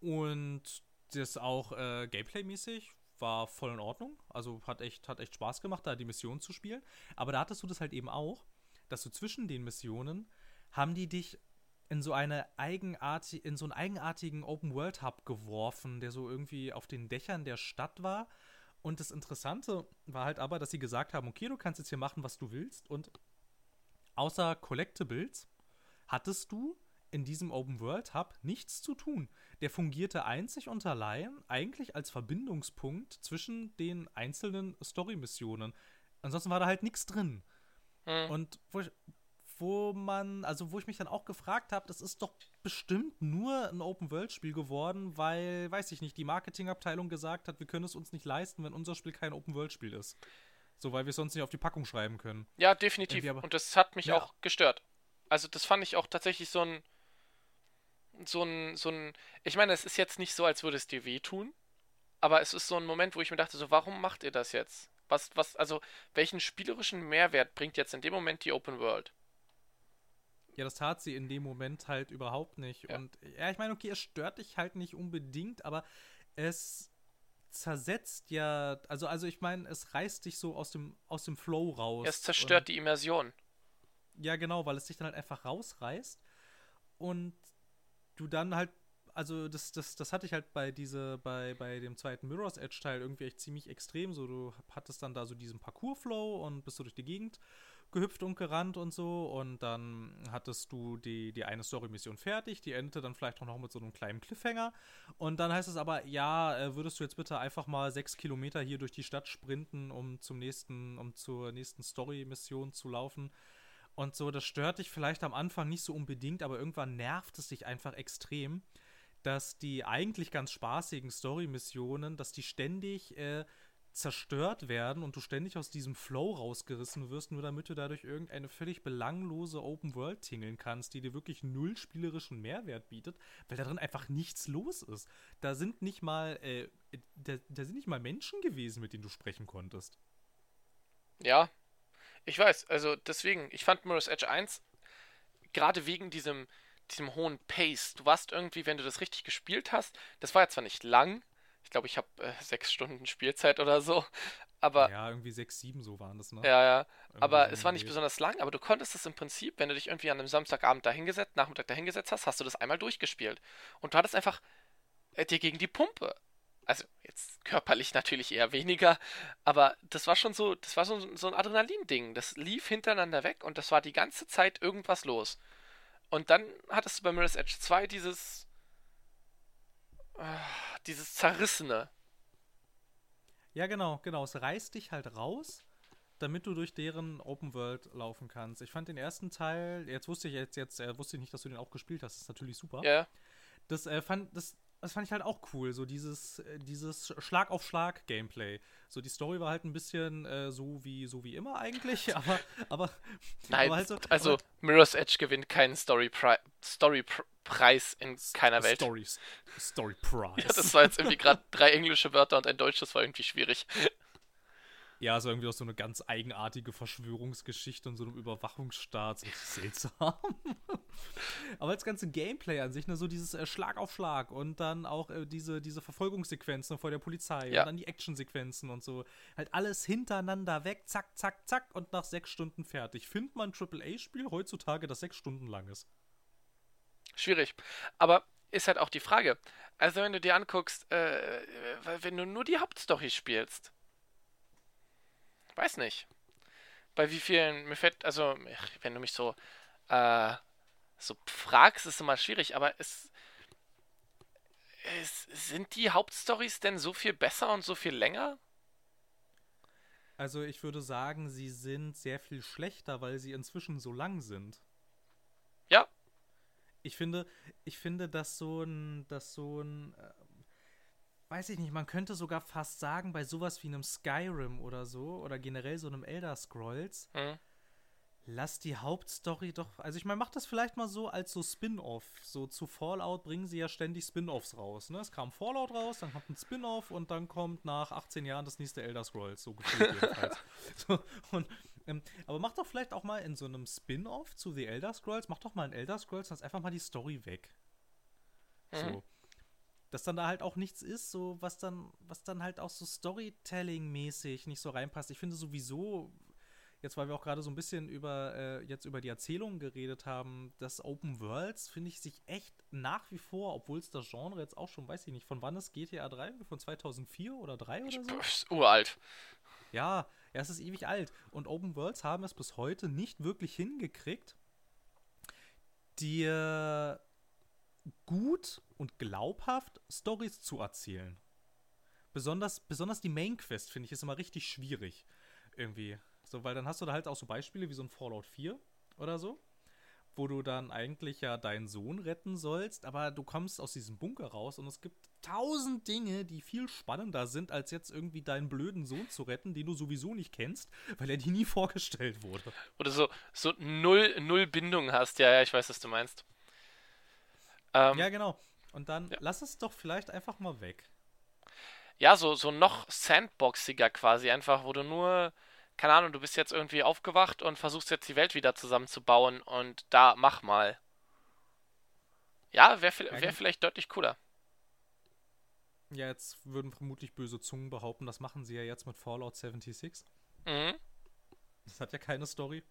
Und das auch äh, Gameplay-mäßig war voll in Ordnung. Also hat echt, hat echt Spaß gemacht, da die Mission zu spielen. Aber da hattest du das halt eben auch, dass du zwischen den Missionen haben die dich in so eine eigenartige, in so einen eigenartigen Open World Hub geworfen, der so irgendwie auf den Dächern der Stadt war und das Interessante war halt aber, dass sie gesagt haben, okay, du kannst jetzt hier machen, was du willst. Und außer Collectibles hattest du in diesem Open World Hub nichts zu tun. Der fungierte einzig und allein eigentlich als Verbindungspunkt zwischen den einzelnen Story-Missionen. Ansonsten war da halt nichts drin. Mhm. Und wo ich, wo man, also wo ich mich dann auch gefragt habe, das ist doch bestimmt nur ein Open-World-Spiel geworden, weil, weiß ich nicht, die Marketingabteilung gesagt hat, wir können es uns nicht leisten, wenn unser Spiel kein Open-World-Spiel ist. So, weil wir es sonst nicht auf die Packung schreiben können. Ja, definitiv. Aber, Und das hat mich ja. auch gestört. Also, das fand ich auch tatsächlich so ein. So ein, so ein. Ich meine, es ist jetzt nicht so, als würde es dir wehtun. Aber es ist so ein Moment, wo ich mir dachte, so, warum macht ihr das jetzt? Was, was, also, welchen spielerischen Mehrwert bringt jetzt in dem Moment die Open World? Ja, das tat sie in dem Moment halt überhaupt nicht. Ja. Und ja, ich meine, okay, es stört dich halt nicht unbedingt, aber es zersetzt ja, also, also ich meine, es reißt dich so aus dem, aus dem Flow raus. Es zerstört und, die Immersion. Ja, genau, weil es dich dann halt einfach rausreißt und du dann halt, also das, das, das hatte ich halt bei diese, bei, bei dem zweiten Mirror's Edge Teil irgendwie echt ziemlich extrem. So, du hattest dann da so diesen Parcours-Flow und bist so durch die Gegend gehüpft und gerannt und so. Und dann hattest du die, die eine Story-Mission fertig, die endete dann vielleicht auch noch mit so einem kleinen Cliffhanger. Und dann heißt es aber, ja, äh, würdest du jetzt bitte einfach mal sechs Kilometer hier durch die Stadt sprinten, um zum nächsten, um zur nächsten Story-Mission zu laufen. Und so, das stört dich vielleicht am Anfang nicht so unbedingt, aber irgendwann nervt es dich einfach extrem, dass die eigentlich ganz spaßigen Story-Missionen, dass die ständig äh, zerstört werden und du ständig aus diesem Flow rausgerissen wirst, nur damit du dadurch irgendeine völlig belanglose Open World tingeln kannst, die dir wirklich null spielerischen Mehrwert bietet, weil da drin einfach nichts los ist. Da sind nicht mal, äh, da, da sind nicht mal Menschen gewesen, mit denen du sprechen konntest. Ja, ich weiß, also deswegen, ich fand Mirror's Edge 1 gerade wegen diesem, diesem hohen Pace. Du warst irgendwie, wenn du das richtig gespielt hast, das war ja zwar nicht lang, ich glaube, ich habe äh, sechs Stunden Spielzeit oder so. Aber, ja, irgendwie sechs, sieben so waren das, ne? Ja, ja. Irgendwie aber es war nicht besonders lang, aber du konntest es im Prinzip, wenn du dich irgendwie an einem Samstagabend dahingesetzt, Nachmittag dahingesetzt hast, hast du das einmal durchgespielt. Und du hattest einfach äh, dir gegen die Pumpe. Also jetzt körperlich natürlich eher weniger, aber das war schon so, das war so, so ein Adrenalin-Ding. Das lief hintereinander weg und das war die ganze Zeit irgendwas los. Und dann hattest du bei Mirror's Edge 2 dieses dieses Zerrissene. Ja, genau, genau. Es reißt dich halt raus, damit du durch deren Open World laufen kannst. Ich fand den ersten Teil, jetzt wusste ich jetzt, jetzt äh, wusste ich nicht, dass du den auch gespielt hast. Das ist natürlich super. Ja. Das äh, fand, das, das fand ich halt auch cool, so dieses, äh, dieses Schlag auf Schlag Gameplay. So die Story war halt ein bisschen äh, so wie so wie immer eigentlich, <laughs> aber aber Nein, aber halt so, also aber, Mirror's Edge gewinnt keinen Story Pri Story Pri Preis in keiner Welt. Stories. Story Prize. Ja, das war jetzt irgendwie gerade <laughs> drei englische Wörter und ein Deutsch, das war irgendwie schwierig. Ja, so irgendwie auch so eine ganz eigenartige Verschwörungsgeschichte und so einem Überwachungsstaat. So <laughs> seltsam. <laughs> Aber das ganze Gameplay an sich, ne, so dieses äh, Schlag auf Schlag und dann auch äh, diese, diese Verfolgungssequenzen vor der Polizei Ja. und dann die Actionsequenzen und so. Halt alles hintereinander weg, zack, zack, zack und nach sechs Stunden fertig. Findet man ein AAA-Spiel heutzutage, das sechs Stunden lang ist? Schwierig. Aber ist halt auch die Frage. Also wenn du dir anguckst, äh, wenn du nur die Hauptstory spielst, weiß nicht. Bei wie vielen, mir fällt, also wenn du mich so, äh, so fragst, ist es immer schwierig, aber es, es sind die Hauptstories denn so viel besser und so viel länger? Also ich würde sagen, sie sind sehr viel schlechter, weil sie inzwischen so lang sind. Ja, Ich finde, ich finde, dass so ein, dass so ein, äh, weiß ich nicht, man könnte sogar fast sagen, bei sowas wie einem Skyrim oder so, oder generell so einem Elder Scrolls, hm. lass die Hauptstory doch, also ich meine, mach das vielleicht mal so als so Spin-off. So zu Fallout bringen sie ja ständig Spin-offs raus, ne? Es kam Fallout raus, dann kommt ein Spin-off und dann kommt nach 18 Jahren das nächste Elder Scrolls, so gefühlt jedenfalls. <laughs> so, und, ähm, aber mach doch vielleicht auch mal in so einem Spin-off zu The Elder Scrolls, mach doch mal ein Elder Scrolls, lass einfach mal die Story weg. Mhm. So. Dass dann da halt auch nichts ist, so was dann, was dann halt auch so Storytelling-mäßig nicht so reinpasst. Ich finde sowieso, jetzt weil wir auch gerade so ein bisschen über äh, jetzt über die Erzählung geredet haben, das Open Worlds finde ich sich echt nach wie vor, obwohl es das Genre jetzt auch schon, weiß ich nicht, von wann ist GTA 3? Von 2004 oder 3 oder so? Ist uralt. Ja, ja, es ist ewig alt. Und Open Worlds haben es bis heute nicht wirklich hingekriegt, dir gut und glaubhaft Stories zu erzählen. Besonders, besonders die Main Quest, finde ich, ist immer richtig schwierig. Irgendwie. So, weil dann hast du da halt auch so Beispiele wie so ein Fallout 4 oder so, wo du dann eigentlich ja deinen Sohn retten sollst, aber du kommst aus diesem Bunker raus und es gibt tausend Dinge, die viel spannender sind, als jetzt irgendwie deinen blöden Sohn zu retten, den du sowieso nicht kennst, weil er dir nie <laughs> vorgestellt wurde. Oder so, so null, null Bindung hast. Ja, ja, ich weiß, was du meinst. Ähm, Ja, genau. Und dann Ja. lass es doch vielleicht einfach mal weg. ja, so, so noch sandboxiger quasi, einfach, wo du nur, keine Ahnung, du bist jetzt irgendwie aufgewacht und versuchst jetzt die Welt wieder zusammenzubauen und da mach mal. Ja, wäre wär vielleicht deutlich cooler. Ja, jetzt würden vermutlich böse Zungen behaupten, das machen sie ja jetzt mit Fallout 76. Mhm. Das hat ja keine Story.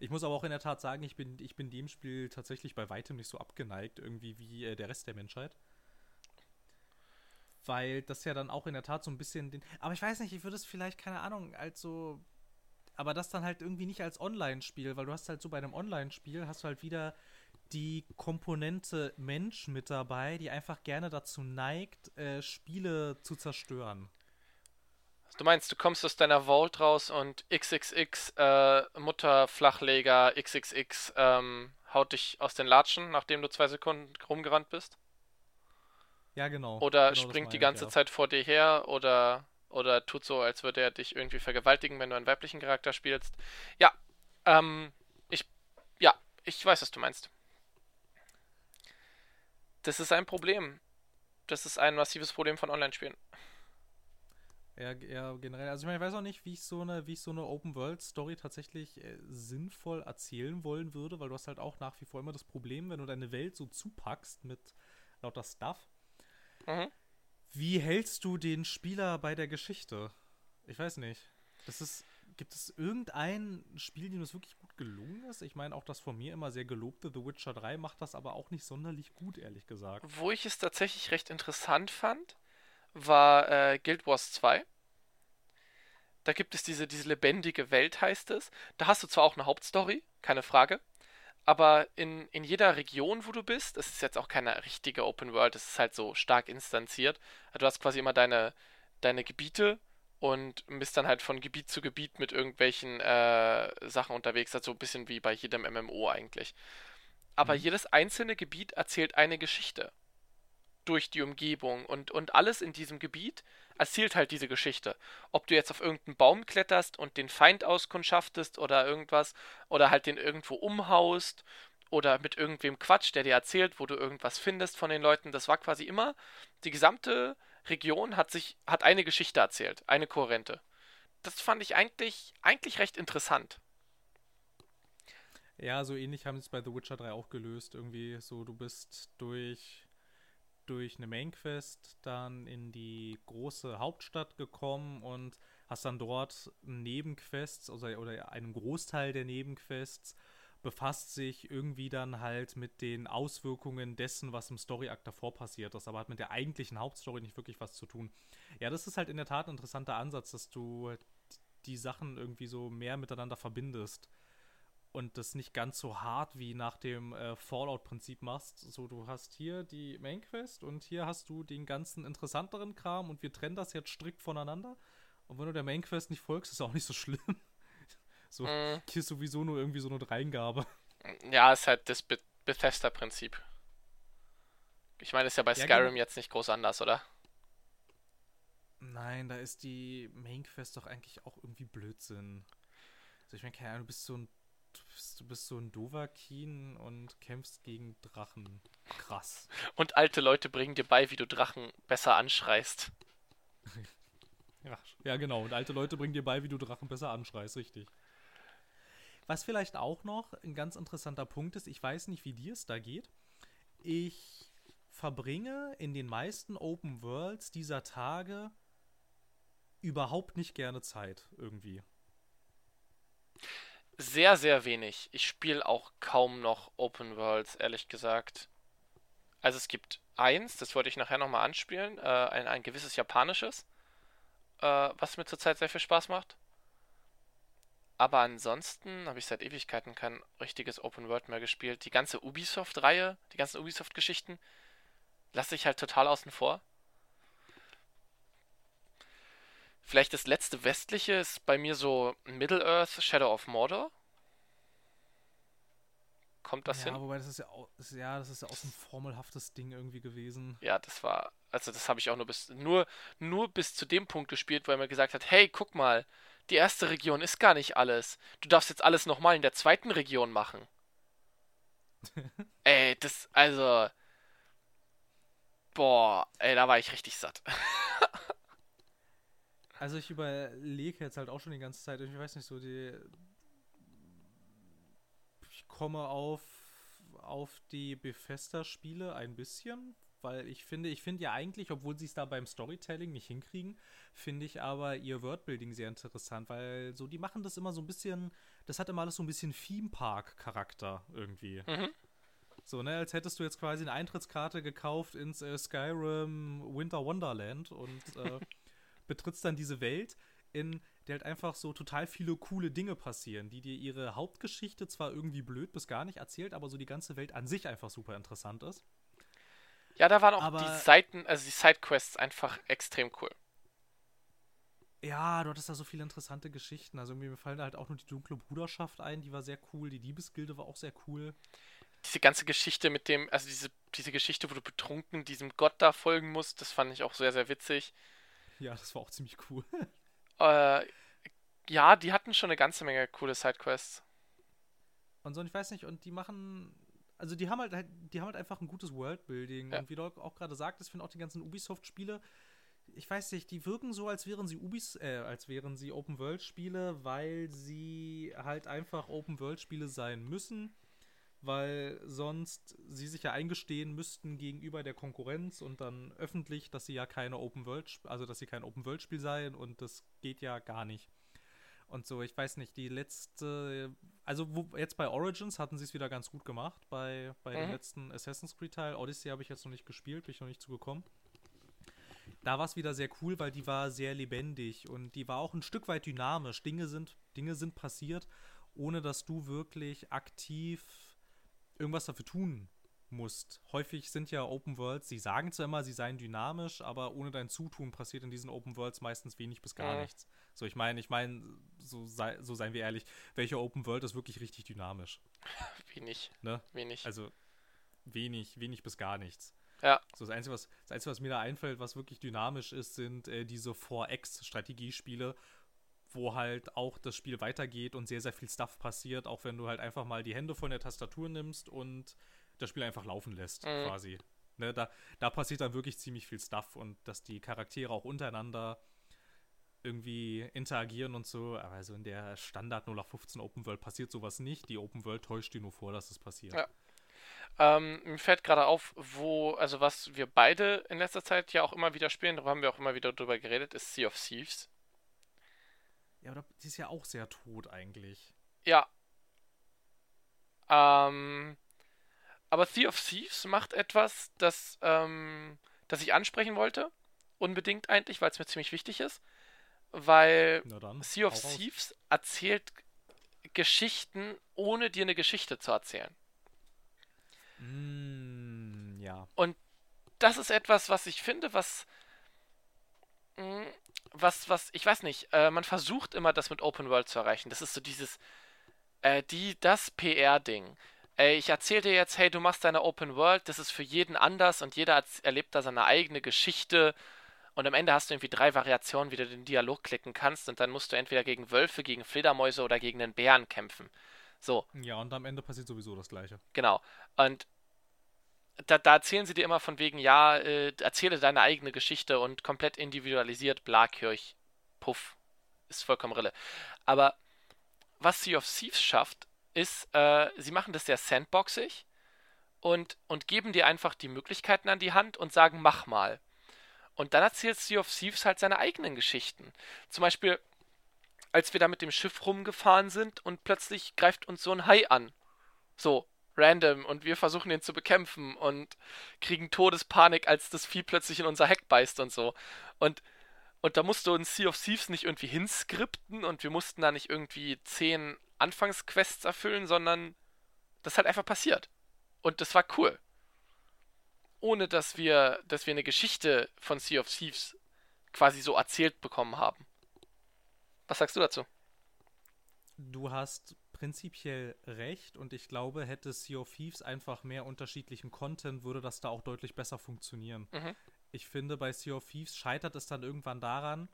Ich muss aber auch in der Tat sagen, ich bin, ich bin dem Spiel tatsächlich bei weitem nicht so abgeneigt, irgendwie wie äh, der Rest der Menschheit. Weil das ja dann auch in der Tat so ein bisschen den. Aber ich weiß nicht, ich würde es vielleicht, keine Ahnung, als so. Aber das dann halt irgendwie nicht als Online-Spiel, weil du hast halt so bei einem Online-Spiel hast du halt wieder die Komponente Mensch mit dabei, die einfach gerne dazu neigt, äh, Spiele zu zerstören. Du meinst, du kommst aus deiner Vault raus und XXX äh, Mutterflachleger XXX ähm, haut dich aus den Latschen, nachdem du zwei Sekunden rumgerannt bist? Ja, genau. Oder genau springt die meine ich, ganze ja. Zeit vor dir her oder, oder tut so, als würde er dich irgendwie vergewaltigen, wenn du einen weiblichen Charakter spielst. Ja, ähm, ich, ja, ich weiß, was du meinst. Das ist ein Problem. Das ist ein massives Problem von Online-Spielen. Ja, ja, generell. Also ich meine, ich weiß auch nicht, wie ich so eine, wie ich so eine Open-World-Story tatsächlich äh, sinnvoll erzählen wollen würde, weil du hast halt auch nach wie vor immer das Problem, wenn du deine Welt so zupackst mit lauter Stuff. Mhm. Wie hältst du den Spieler bei der Geschichte? Ich weiß nicht. Das ist. Gibt es irgendein Spiel, dem das wirklich gut gelungen ist? Ich meine, auch das von mir immer sehr gelobte The Witcher 3 macht das aber auch nicht sonderlich gut, ehrlich gesagt. Wo ich es tatsächlich recht interessant fand, war äh, Guild Wars 2. Da gibt es diese, diese lebendige Welt, heißt es. Da hast du zwar auch eine Hauptstory, keine Frage, aber in, in jeder Region, wo du bist, es ist jetzt auch keine richtige Open World, es ist halt so stark instanziert. Du hast quasi immer deine, deine Gebiete und bist dann halt von Gebiet zu Gebiet mit irgendwelchen äh, Sachen unterwegs, also ein bisschen wie bei jedem MMO eigentlich. Aber Mhm. jedes einzelne Gebiet erzählt eine Geschichte durch die Umgebung und, und alles in diesem Gebiet erzählt halt diese Geschichte. Ob du jetzt auf irgendeinen Baum kletterst und den Feind auskundschaftest oder irgendwas oder halt den irgendwo umhaust oder mit irgendwem Quatsch, der dir erzählt, wo du irgendwas findest von den Leuten, das war quasi immer die gesamte Region hat sich hat eine Geschichte erzählt, eine kohärente. das fand ich eigentlich, eigentlich recht interessant. Ja, so ähnlich haben sie es bei The Witcher 3 auch gelöst. Irgendwie so, du bist durch, durch eine Main-Quest dann in die große Hauptstadt gekommen und hast dann dort Nebenquests oder, oder einen Großteil der Nebenquests befasst sich irgendwie dann halt mit den Auswirkungen dessen, was im Story-Akt davor passiert ist, aber hat mit der eigentlichen Hauptstory nicht wirklich was zu tun. Ja, das ist halt in der Tat ein interessanter Ansatz, dass du die Sachen irgendwie so mehr miteinander verbindest und das nicht ganz so hart wie nach dem äh, Fallout-Prinzip machst. So, du hast hier die Main Quest und hier hast du den ganzen interessanteren Kram und wir trennen das jetzt strikt voneinander. Und wenn du der Main Quest nicht folgst, ist auch nicht so schlimm. <laughs> So, mhm. hier ist sowieso nur irgendwie so eine Dreingabe. Ja, ist halt das Be Bethesda-Prinzip. Ich meine, ist ja bei ja, Skyrim genau. jetzt nicht groß anders, oder? Nein, da ist die Main Quest doch eigentlich auch irgendwie Blödsinn. Also ich meine, keine Ahnung, du bist so ein du bist, so ein Dovakin und kämpfst gegen Drachen. Krass. Und alte Leute bringen dir bei, wie du Drachen besser anschreist. <laughs> ja, ja, genau. Und alte Leute bringen dir bei, wie du Drachen besser anschreist, richtig. Was vielleicht auch noch ein ganz interessanter Punkt ist, ich weiß nicht, wie dir es da geht. Ich verbringe in den meisten Open Worlds dieser Tage überhaupt nicht gerne Zeit irgendwie. Sehr, sehr wenig. Ich spiele auch kaum noch Open Worlds, ehrlich gesagt. Also es gibt eins, das wollte ich nachher nochmal anspielen, äh, ein, ein gewisses japanisches, äh, was mir zurzeit sehr viel Spaß macht. Aber ansonsten habe ich seit Ewigkeiten kein richtiges Open World mehr gespielt. Die ganze Ubisoft-Reihe, die ganzen Ubisoft-Geschichten, lasse ich halt total außen vor. Vielleicht das letzte westliche ist bei mir so Middle-earth, Shadow of Mordor. Kommt das ja, hin? Ja, wobei das ist ja, auch, ja, das ist ja auch so ein formelhaftes Ding irgendwie gewesen. Ja, das war, also das habe ich auch nur bis, nur, nur bis zu dem Punkt gespielt, weil er mir gesagt hat, hey, guck mal, die erste Region ist gar nicht alles. Du darfst jetzt alles nochmal in der zweiten Region machen. <laughs> ey, das, also. Boah, ey, da war ich richtig satt. <laughs> also ich überlege jetzt halt auch schon die ganze Zeit, ich weiß nicht, so die. Ich komme auf, auf die Bethesda-Spiele ein bisschen, weil ich finde, ich finde ja eigentlich, obwohl sie es da beim Storytelling nicht hinkriegen, finde ich aber ihr Wordbuilding sehr interessant, weil so, die machen das immer so ein bisschen, das hat immer alles so ein bisschen Theme-Park-Charakter irgendwie. Mhm. So, ne, als hättest du jetzt quasi eine Eintrittskarte gekauft ins äh, Skyrim Winter Wonderland und äh, <laughs> betrittst dann diese Welt, in der halt einfach so total viele coole Dinge passieren, die dir ihre Hauptgeschichte zwar irgendwie blöd bis gar nicht erzählt, aber so die ganze Welt an sich einfach super interessant ist. Ja, da waren auch aber, die Seiten, also die Sidequests einfach extrem cool. Ja, du hattest da so viele interessante Geschichten. Also mir fallen da halt auch nur die dunkle Bruderschaft ein, die war sehr cool. Die Diebesgilde war auch sehr cool. Diese ganze Geschichte mit dem, also diese, diese Geschichte, wo du betrunken diesem Gott da folgen musst, das fand ich auch sehr, sehr witzig. Ja, das war auch ziemlich cool. <laughs> Äh, ja, die hatten schon eine ganze Menge coole Sidequests. Und so, ich weiß nicht, und die machen also die haben halt, halt, die haben halt einfach ein gutes Worldbuilding. Ja. Und wie du auch gerade sagtest, finde auch die ganzen Ubisoft-Spiele, ich weiß nicht, die wirken so, als wären sie Ubis, äh, als wären sie Open-World-Spiele, weil sie halt einfach Open-World-Spiele sein müssen, weil sonst sie sich ja eingestehen müssten gegenüber der Konkurrenz und dann öffentlich, dass sie ja keine Open-World, also dass sie kein Open-World-Spiel seien und das geht ja gar nicht und so. Ich weiß nicht, die letzte, also wo, jetzt bei Origins hatten sie es wieder ganz gut gemacht, bei, bei mhm. dem letzten Assassin's Creed Teil. Odyssey habe ich jetzt noch nicht gespielt, bin ich noch nicht zugekommen. Da war es wieder sehr cool, weil die war sehr lebendig und die war auch ein Stück weit dynamisch. Dinge sind, Dinge sind passiert, ohne dass du wirklich aktiv irgendwas dafür tun musst. Häufig sind ja Open Worlds, sie sagen zwar immer, sie seien dynamisch, aber ohne dein Zutun passiert in diesen Open Worlds meistens wenig bis gar mhm. nichts. So, ich meine, ich meine, so, sei, so seien wir ehrlich, welche Open World ist wirklich richtig dynamisch? <laughs> Wenig. Ne? Wenig. Also wenig, wenig bis gar nichts. Ja. So, das Einzige, was, das Einzige, was mir da einfällt, was wirklich dynamisch ist, sind äh, diese 4X-Strategiespiele, wo halt auch das Spiel weitergeht und sehr, sehr viel Stuff passiert, auch wenn du halt einfach mal die Hände von der Tastatur nimmst und das Spiel einfach laufen lässt, mhm. quasi. Ne, da, da passiert dann wirklich ziemlich viel Stuff und dass die Charaktere auch untereinander irgendwie interagieren und so, aber also in der Standard 0815 Open World passiert sowas nicht. Die Open World täuscht dir nur vor, dass es passiert. Ja. Ähm, mir fällt gerade auf, wo, also was wir beide in letzter Zeit ja auch immer wieder spielen, darüber haben wir auch immer wieder drüber geredet, ist Sea of Thieves. Ja, aber die ist ja auch sehr tot eigentlich. Ja. Ähm, aber Sea of Thieves macht etwas, das, ähm, das ich ansprechen wollte. Unbedingt eigentlich, weil es mir ziemlich wichtig ist. Weil Sea of Thieves erzählt Geschichten, ohne dir eine Geschichte zu erzählen. Mm, ja. Und das ist etwas, was ich finde, was. Mm, was, was, ich weiß nicht, äh, man versucht immer, das mit Open World zu erreichen. Das ist so dieses, äh, die, das PR-Ding. Äh, ich erzähle dir jetzt, hey, du machst deine Open World, das ist für jeden anders und jeder erlebt da seine eigene Geschichte. Und am Ende hast du irgendwie drei Variationen, wie du den Dialog klicken kannst und dann musst du entweder gegen Wölfe, gegen Fledermäuse oder gegen einen Bären kämpfen. So. Ja, und am Ende passiert sowieso das Gleiche. Genau. Und da, da erzählen sie dir immer von wegen, ja, äh, erzähle deine eigene Geschichte und komplett individualisiert, Blakirch, Puff, ist vollkommen rille. Aber was Sea of Thieves schafft, ist, äh, sie machen das sehr sandboxig und, und geben dir einfach die Möglichkeiten an die Hand und sagen, mach mal. Und dann erzählt Sea of Thieves halt seine eigenen Geschichten. Zum Beispiel, als wir da mit dem Schiff rumgefahren sind und plötzlich greift uns so ein Hai an. So, random. Und wir versuchen ihn zu bekämpfen und kriegen Todespanik, als das Vieh plötzlich in unser Heck beißt und so. Und, und da musste uns Sea of Thieves nicht irgendwie hinskripten und wir mussten da nicht irgendwie zehn Anfangsquests erfüllen, sondern das halt einfach passiert. Und das war cool. Ohne dass wir, dass wir eine Geschichte von Sea of Thieves quasi so erzählt bekommen haben. Was sagst du dazu? Du hast prinzipiell recht und ich glaube, hätte Sea of Thieves einfach mehr unterschiedlichen Content, würde das da auch deutlich besser funktionieren. Mhm. Ich finde, bei Sea of Thieves scheitert es dann irgendwann daran,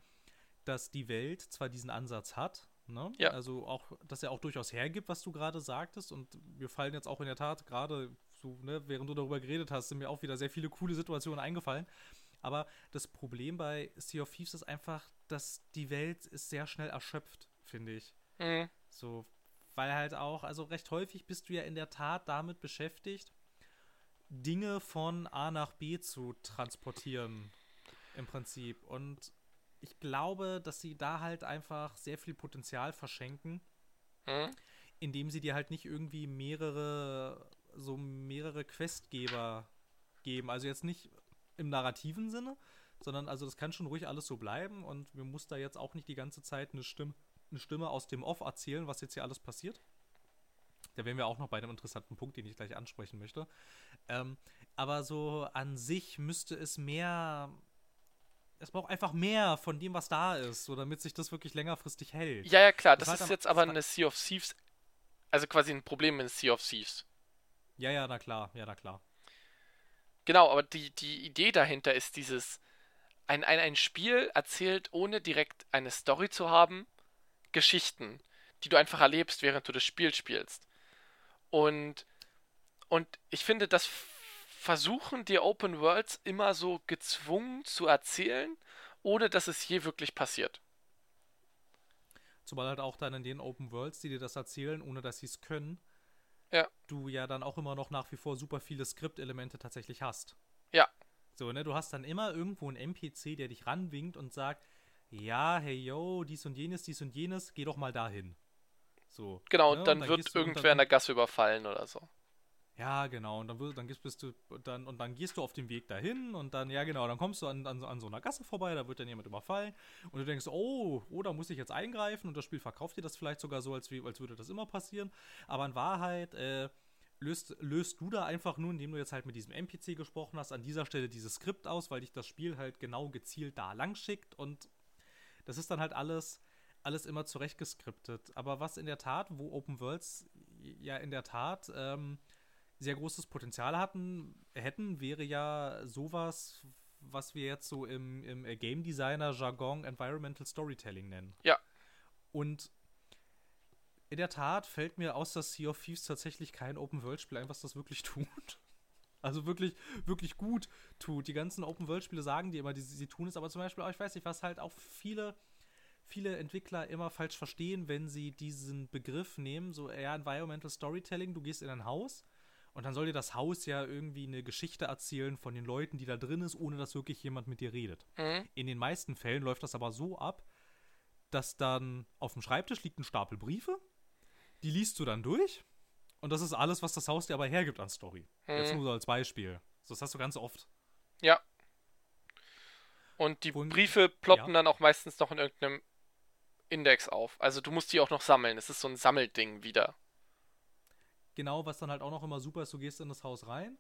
dass die Welt zwar diesen Ansatz hat, ne? ja. also auch, dass er auch durchaus hergibt, was du gerade sagtest und mir fallen jetzt auch in der Tat gerade so, ne, während du darüber geredet hast, sind mir auch wieder sehr viele coole Situationen eingefallen. Aber das Problem bei Sea of Thieves ist einfach, dass die Welt ist sehr schnell erschöpft, finde ich. Mhm. So, weil halt auch, also recht häufig bist du ja in der Tat damit beschäftigt, Dinge von A nach B zu transportieren. Im Prinzip. Und ich glaube, dass sie da halt einfach sehr viel Potenzial verschenken, mhm. indem sie dir halt nicht irgendwie mehrere, so mehrere Questgeber geben. Also jetzt nicht im narrativen Sinne, sondern also das kann schon ruhig alles so bleiben und wir muss da jetzt auch nicht die ganze Zeit eine Stimme, eine Stimme aus dem Off erzählen, was jetzt hier alles passiert. Da wären wir auch noch bei einem interessanten Punkt, den ich gleich ansprechen möchte. Ähm, aber so an sich müsste es mehr. Es braucht einfach mehr von dem, was da ist, so damit sich das wirklich längerfristig hält. Ja, ja, klar. Das, das ist halt jetzt aber eine Sea of Thieves. Also quasi ein Problem in Sea of Thieves. Ja, ja, na klar. Ja, na klar. Genau, aber die, die Idee dahinter ist dieses. Ein, ein, ein Spiel erzählt, ohne direkt eine Story zu haben, Geschichten, die du einfach erlebst, während du das Spiel spielst. Und, und ich finde, das versuchen die Open Worlds immer so gezwungen zu erzählen, ohne dass es je wirklich passiert. Zumal halt auch dann in den Open Worlds, die dir das erzählen, ohne dass sie es können, ja. du ja dann auch immer noch nach wie vor super viele Skriptelemente tatsächlich hast. Ja. So, ne, du hast dann immer irgendwo einen NPC, der dich ranwinkt und sagt, ja, hey yo, dies und jenes, dies und jenes, geh doch mal dahin. So. Genau, und ne? dann, und dann wird irgendwer dann, in der Gasse überfallen oder so. Ja, genau, und dann, dann bist du dann und dann gehst du auf dem Weg dahin und dann, ja genau, dann kommst du an, an, an so einer Gasse vorbei, da wird dann jemand überfallen und du denkst, oh, oh, da muss ich jetzt eingreifen und das Spiel verkauft dir das vielleicht sogar so, als, wie, als würde das immer passieren. Aber in Wahrheit, äh, löst, löst du da einfach nur, indem du jetzt halt mit diesem NPC gesprochen hast, an dieser Stelle dieses Skript aus, weil dich das Spiel halt genau gezielt da lang schickt und das ist dann halt alles, alles immer zurechtgeskriptet. Aber was in der Tat, wo Open Worlds ja in der Tat ähm, sehr großes Potenzial hatten, hätten, wäre ja sowas, was wir jetzt so im, im Game Designer Jargon Environmental Storytelling nennen. Ja. Und in der Tat fällt mir aus dass Sea of Thieves tatsächlich kein Open-World-Spiel ein, was das wirklich <laughs> tut. Also wirklich, wirklich gut tut. Die ganzen Open-World-Spiele sagen dir immer, die, sie tun es, aber zum Beispiel, ich weiß nicht, was halt auch viele viele Entwickler immer falsch verstehen, wenn sie diesen Begriff nehmen, so eher Environmental Storytelling, du gehst in ein Haus und dann soll dir das Haus ja irgendwie eine Geschichte erzählen von den Leuten, die da drin ist, ohne dass wirklich jemand mit dir redet. Mhm. In den meisten Fällen läuft das aber so ab, dass dann auf dem Schreibtisch liegt ein Stapel Briefe, die liest du dann durch und das ist alles, was das Haus dir aber hergibt an Story. Mhm. Jetzt nur so als Beispiel. Das hast du ganz oft. Ja. Und die Wohin- Briefe ploppen Ja. dann auch meistens noch in irgendeinem Index auf. Also du musst die auch noch sammeln. Es ist so ein Sammelding wieder. Genau, was dann halt auch noch immer super ist, du gehst in das Haus rein,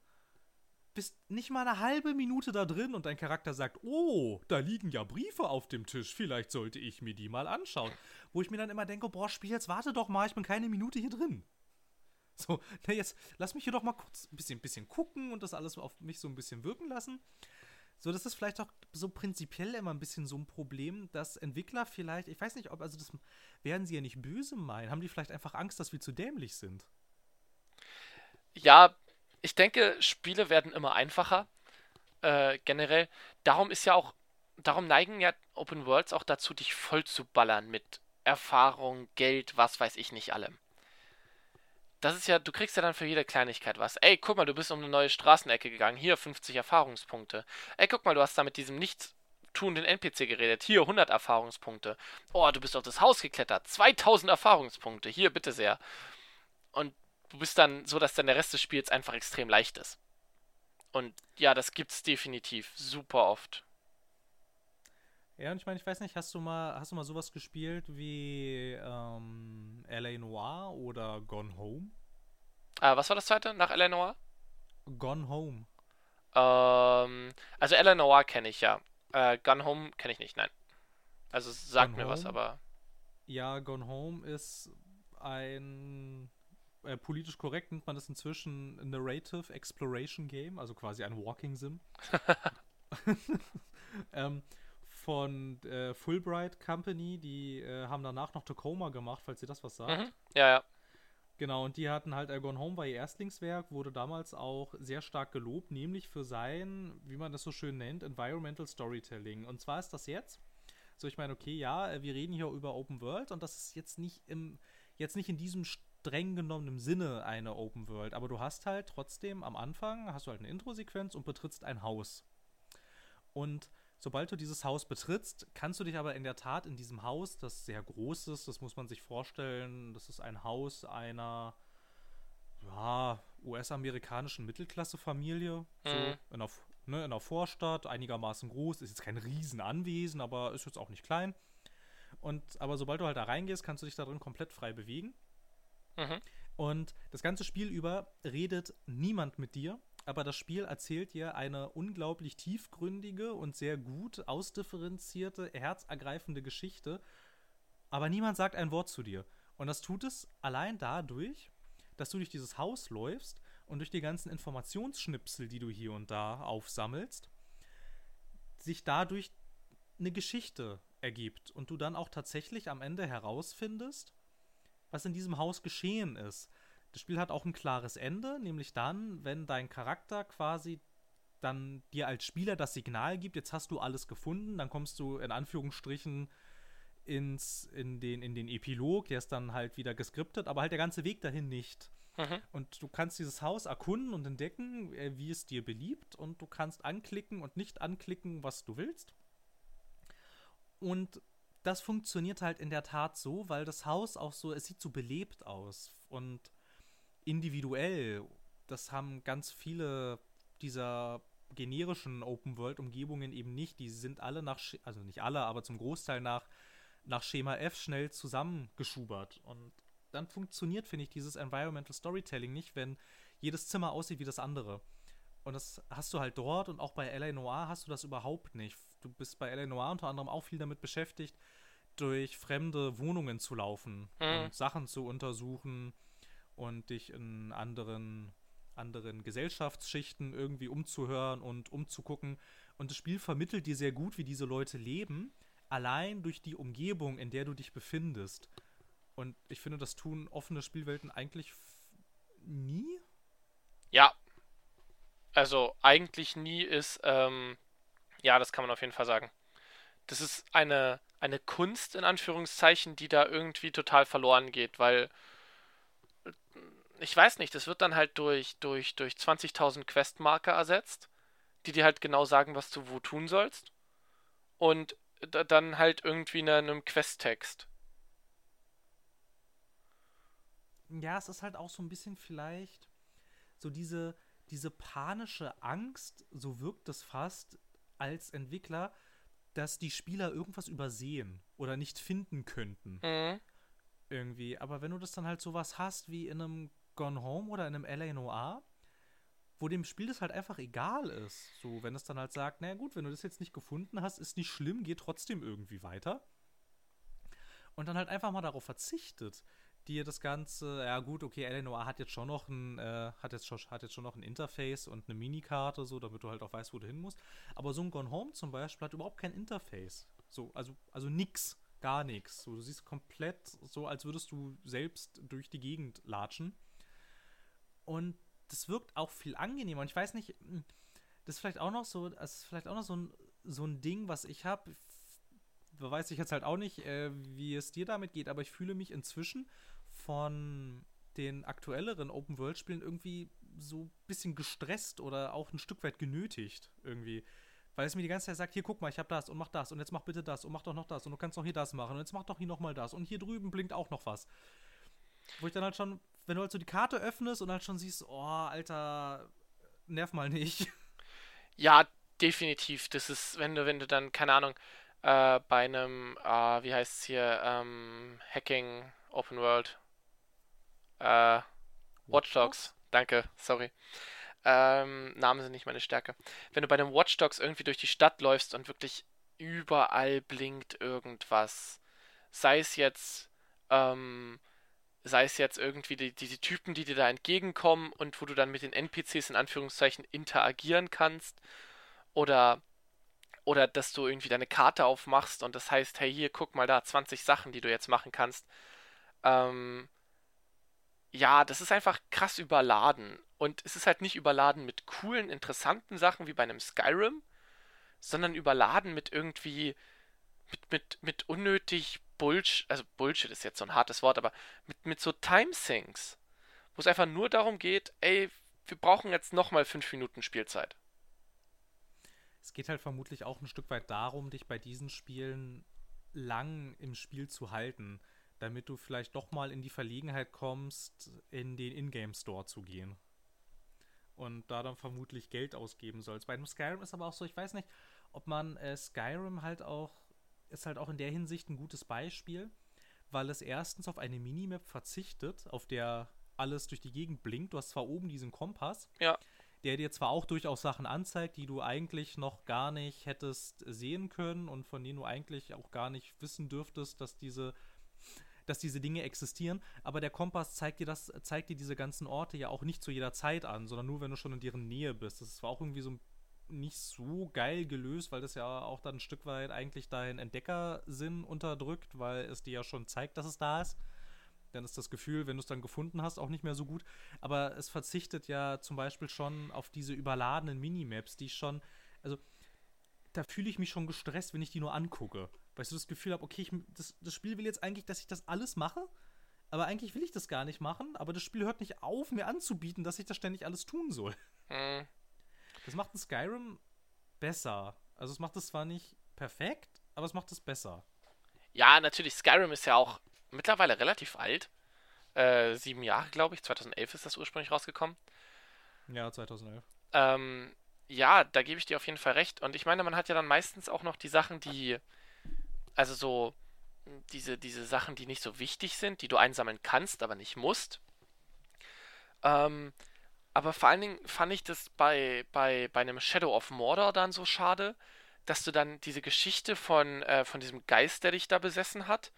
bist nicht mal eine halbe Minute da drin und dein Charakter sagt, oh, da liegen ja Briefe auf dem Tisch, vielleicht sollte ich mir die mal anschauen. Wo ich mir dann immer denke, boah, Spiel, jetzt warte doch mal, ich bin keine Minute hier drin. So, na jetzt lass mich hier doch mal kurz ein bisschen, bisschen gucken und das alles auf mich so ein bisschen wirken lassen. So, das ist vielleicht auch so prinzipiell immer ein bisschen so ein Problem, dass Entwickler vielleicht, ich weiß nicht, ob, also das werden sie ja nicht böse meinen, haben die vielleicht einfach Angst, dass wir zu dämlich sind. Ja, ich denke, Spiele werden immer einfacher. Äh, generell. Darum ist ja auch, darum neigen ja Open Worlds auch dazu, dich voll zu ballern mit Erfahrung, Geld, was weiß ich nicht allem. Das ist ja, du kriegst ja dann für jede Kleinigkeit was. Ey, guck mal, du bist um eine neue Straßenecke gegangen. Hier 50 Erfahrungspunkte. Ey, guck mal, du hast da mit diesem nichtstuenden NPC geredet. Hier 100 Erfahrungspunkte. Oh, du bist auf das Haus geklettert. 2000 Erfahrungspunkte. Hier, bitte sehr. Und du bist dann so, dass dann der Rest des Spiels einfach extrem leicht ist. Und ja, das gibt's definitiv super oft. Ja, und ich meine, ich weiß nicht, hast du mal, hast du mal sowas gespielt wie ähm, L.A. Noir oder Gone Home? Äh, was war das zweite nach Eleanor? Gone Home. Ähm, also Eleanor kenne ich ja. Äh, Gun Home kenne ich nicht, nein. Also es sagt Gone mir was, Home? aber. Ja, Gone Home ist ein äh, politisch korrekt nennt man das inzwischen Narrative Exploration Game, also quasi ein Walking Sim. <laughs> <laughs> ähm, von äh, Fulbright Company, die äh, haben danach noch Tacoma gemacht, falls ihr das was sagt. Mhm. Ja, ja. Genau, und die hatten halt, Gone Home war ihr Erstlingswerk, wurde damals auch sehr stark gelobt, nämlich für sein, wie man das so schön nennt, Environmental Storytelling. Und zwar ist das jetzt, so ich meine, okay, ja, äh, wir reden hier über Open World und das ist jetzt nicht im, jetzt nicht in diesem streng genommenen Sinne eine Open World, aber du hast halt trotzdem am Anfang, hast du halt eine Intro-Sequenz und betrittst ein Haus. Und sobald du dieses Haus betrittst, kannst du dich aber in der Tat in diesem Haus, das sehr groß ist, das muss man sich vorstellen, das ist ein Haus einer ja, US-amerikanischen Mittelklasse-Familie, so Mhm. in einer, F- ne, in einer Vorstadt, einigermaßen groß, ist jetzt kein Riesenanwesen, aber ist jetzt auch nicht klein. Und aber sobald du halt da reingehst, kannst du dich da drin komplett frei bewegen. Mhm. Und das ganze Spiel über redet niemand mit dir, aber das Spiel erzählt dir eine unglaublich tiefgründige und sehr gut ausdifferenzierte, herzergreifende Geschichte, aber niemand sagt ein Wort zu dir. Und das tut es allein dadurch, dass du durch dieses Haus läufst und durch die ganzen Informationsschnipsel, die du hier und da aufsammelst, sich dadurch eine Geschichte ergibt und du dann auch tatsächlich am Ende herausfindest, was in diesem Haus geschehen ist. Das Spiel hat auch ein klares Ende, nämlich dann, wenn dein Charakter quasi dann dir als Spieler das Signal gibt, jetzt hast du alles gefunden, dann kommst du in Anführungsstrichen ins, in, den, in den Epilog, der ist dann halt wieder geskriptet, aber halt der ganze Weg dahin nicht. Mhm. Und du kannst dieses Haus erkunden und entdecken, äh, wie es dir beliebt. Und du kannst anklicken und nicht anklicken, was du willst. Und das funktioniert halt in der Tat so, weil das Haus auch so, es sieht so belebt aus und individuell. Das haben ganz viele dieser generischen Open-World-Umgebungen eben nicht. Die sind alle nach, Sch- also nicht alle, aber zum Großteil nach, nach Schema F schnell zusammengeschubert. Und dann funktioniert, finde ich, dieses Environmental Storytelling nicht, wenn jedes Zimmer aussieht wie das andere. Und das hast du halt dort und auch bei LA Noir hast du das überhaupt nicht. Du bist bei LA Noir unter anderem auch viel damit beschäftigt, durch fremde Wohnungen zu laufen Mhm. und Sachen zu untersuchen und dich in anderen, anderen Gesellschaftsschichten irgendwie umzuhören und umzugucken. Und das Spiel vermittelt dir sehr gut, wie diese Leute leben, allein durch die Umgebung, in der du dich befindest. Und ich finde, das tun offene Spielwelten eigentlich nie. Ja. Also eigentlich nie ist, ähm, ja, das kann man auf jeden Fall sagen. Das ist eine eine Kunst in Anführungszeichen, die da irgendwie total verloren geht, weil ich weiß nicht, das wird dann halt durch, durch, durch 20.000 Questmarker ersetzt, die dir halt genau sagen, was du wo tun sollst. Und dann halt irgendwie in einem Questtext. Ja, es ist halt auch so ein bisschen vielleicht so diese, diese panische Angst, so wirkt es fast als Entwickler, dass die Spieler irgendwas übersehen oder nicht finden könnten. Mhm. Irgendwie. Aber wenn du das dann halt sowas hast wie in einem Gone Home oder in einem LA Noir, wo dem Spiel das halt einfach egal ist. So, wenn es dann halt sagt, naja gut, wenn du das jetzt nicht gefunden hast, ist nicht schlimm, geh trotzdem irgendwie weiter. Und dann halt einfach mal darauf verzichtet, dir das Ganze, ja gut, okay, Eleanor hat jetzt schon noch ein, äh, hat jetzt schon, hat jetzt schon noch ein Interface und eine Minikarte, so, damit du halt auch weißt, wo du hin musst. Aber so ein Gone Home zum Beispiel hat überhaupt kein Interface. So, also, also nix, gar nichts. So, du siehst komplett so, als würdest du selbst durch die Gegend latschen. Und das wirkt auch viel angenehmer. Und ich weiß nicht, hm, das ist vielleicht auch noch so, das ist vielleicht auch noch so ein, so ein Ding, was ich habe. Weiß ich jetzt halt auch nicht, äh, wie es dir damit geht, aber ich fühle mich inzwischen von den aktuelleren Open-World-Spielen irgendwie so ein bisschen gestresst oder auch ein Stück weit genötigt irgendwie. Weil es mir die ganze Zeit sagt, hier guck mal, ich habe das und mach das und jetzt mach bitte das und mach doch noch das und du kannst doch hier das machen und jetzt mach doch hier nochmal das und hier drüben blinkt auch noch was. Wo ich dann halt schon, wenn du halt so die Karte öffnest und halt schon siehst, oh, Alter, nerv mal nicht. <laughs> Ja, definitiv. Das ist, wenn du, wenn du dann, keine Ahnung, äh, bei einem, äh, wie heißt es hier, ähm, Hacking Open World, äh, Watch Dogs, danke, sorry. Ähm, Namen sind nicht meine Stärke. Wenn du bei dem Watch Dogs irgendwie durch die Stadt läufst und wirklich überall blinkt irgendwas, sei es jetzt, ähm, sei es jetzt irgendwie die, diese Typen, die dir da entgegenkommen und wo du dann mit den NPCs in Anführungszeichen interagieren kannst, oder oder dass du irgendwie deine Karte aufmachst und das heißt, hey, hier, guck mal da, 20 Sachen, die du jetzt machen kannst. Ähm, ja, das ist einfach krass überladen. Und es ist halt nicht überladen mit coolen, interessanten Sachen wie bei einem Skyrim, sondern überladen mit irgendwie, mit, mit, mit unnötig Bullshit, also Bullshit ist jetzt so ein hartes Wort, aber mit, mit so Time-Sinks, wo es einfach nur darum geht, ey, wir brauchen jetzt nochmal fünf Minuten Spielzeit. Es geht halt vermutlich auch ein Stück weit darum, dich bei diesen Spielen lang im Spiel zu halten damit du vielleicht doch mal in die Verlegenheit kommst, in den Ingame Store zu gehen. Und da dann vermutlich Geld ausgeben sollst. Bei einem Skyrim ist aber auch so, ich weiß nicht, ob man äh, Skyrim halt auch, ist halt auch in der Hinsicht ein gutes Beispiel, weil es erstens auf eine Minimap verzichtet, auf der alles durch die Gegend blinkt. Du hast zwar oben diesen Kompass, ja. der dir zwar auch durchaus Sachen anzeigt, die du eigentlich noch gar nicht hättest sehen können und von denen du eigentlich auch gar nicht wissen dürftest, dass diese dass diese Dinge existieren, aber der Kompass zeigt dir das, zeigt dir diese ganzen Orte ja auch nicht zu jeder Zeit an, sondern nur, wenn du schon in deren Nähe bist. Das war auch irgendwie so nicht so geil gelöst, weil das ja auch dann ein Stück weit eigentlich deinen Entdeckersinn unterdrückt, weil es dir ja schon zeigt, dass es da ist. Dann ist das Gefühl, wenn du es dann gefunden hast, auch nicht mehr so gut. Aber es verzichtet ja zum Beispiel schon auf diese überladenen Minimaps, die schon, also da fühle ich mich schon gestresst, wenn ich die nur angucke ich so das Gefühl habe, okay, ich, das, das Spiel will jetzt eigentlich, dass ich das alles mache, aber eigentlich will ich das gar nicht machen, aber das Spiel hört nicht auf, mir anzubieten, dass ich das ständig alles tun soll. Mhm. Das macht ein Skyrim besser. Also es macht es zwar nicht perfekt, aber es macht es besser. Ja, natürlich, Skyrim ist ja auch mittlerweile relativ alt. Äh, sieben Jahre, glaube ich. 2011 ist das ursprünglich rausgekommen. Ja, 2011. Ähm, ja, da gebe ich dir auf jeden Fall recht. Und ich meine, man hat ja dann meistens auch noch die Sachen, die also so diese, diese Sachen, die nicht so wichtig sind, die du einsammeln kannst, aber nicht musst. Ähm, aber vor allen Dingen fand ich das bei, bei, bei einem Shadow of Mordor dann so schade, dass du dann diese Geschichte von, äh, von diesem Geist, der dich da besessen hat,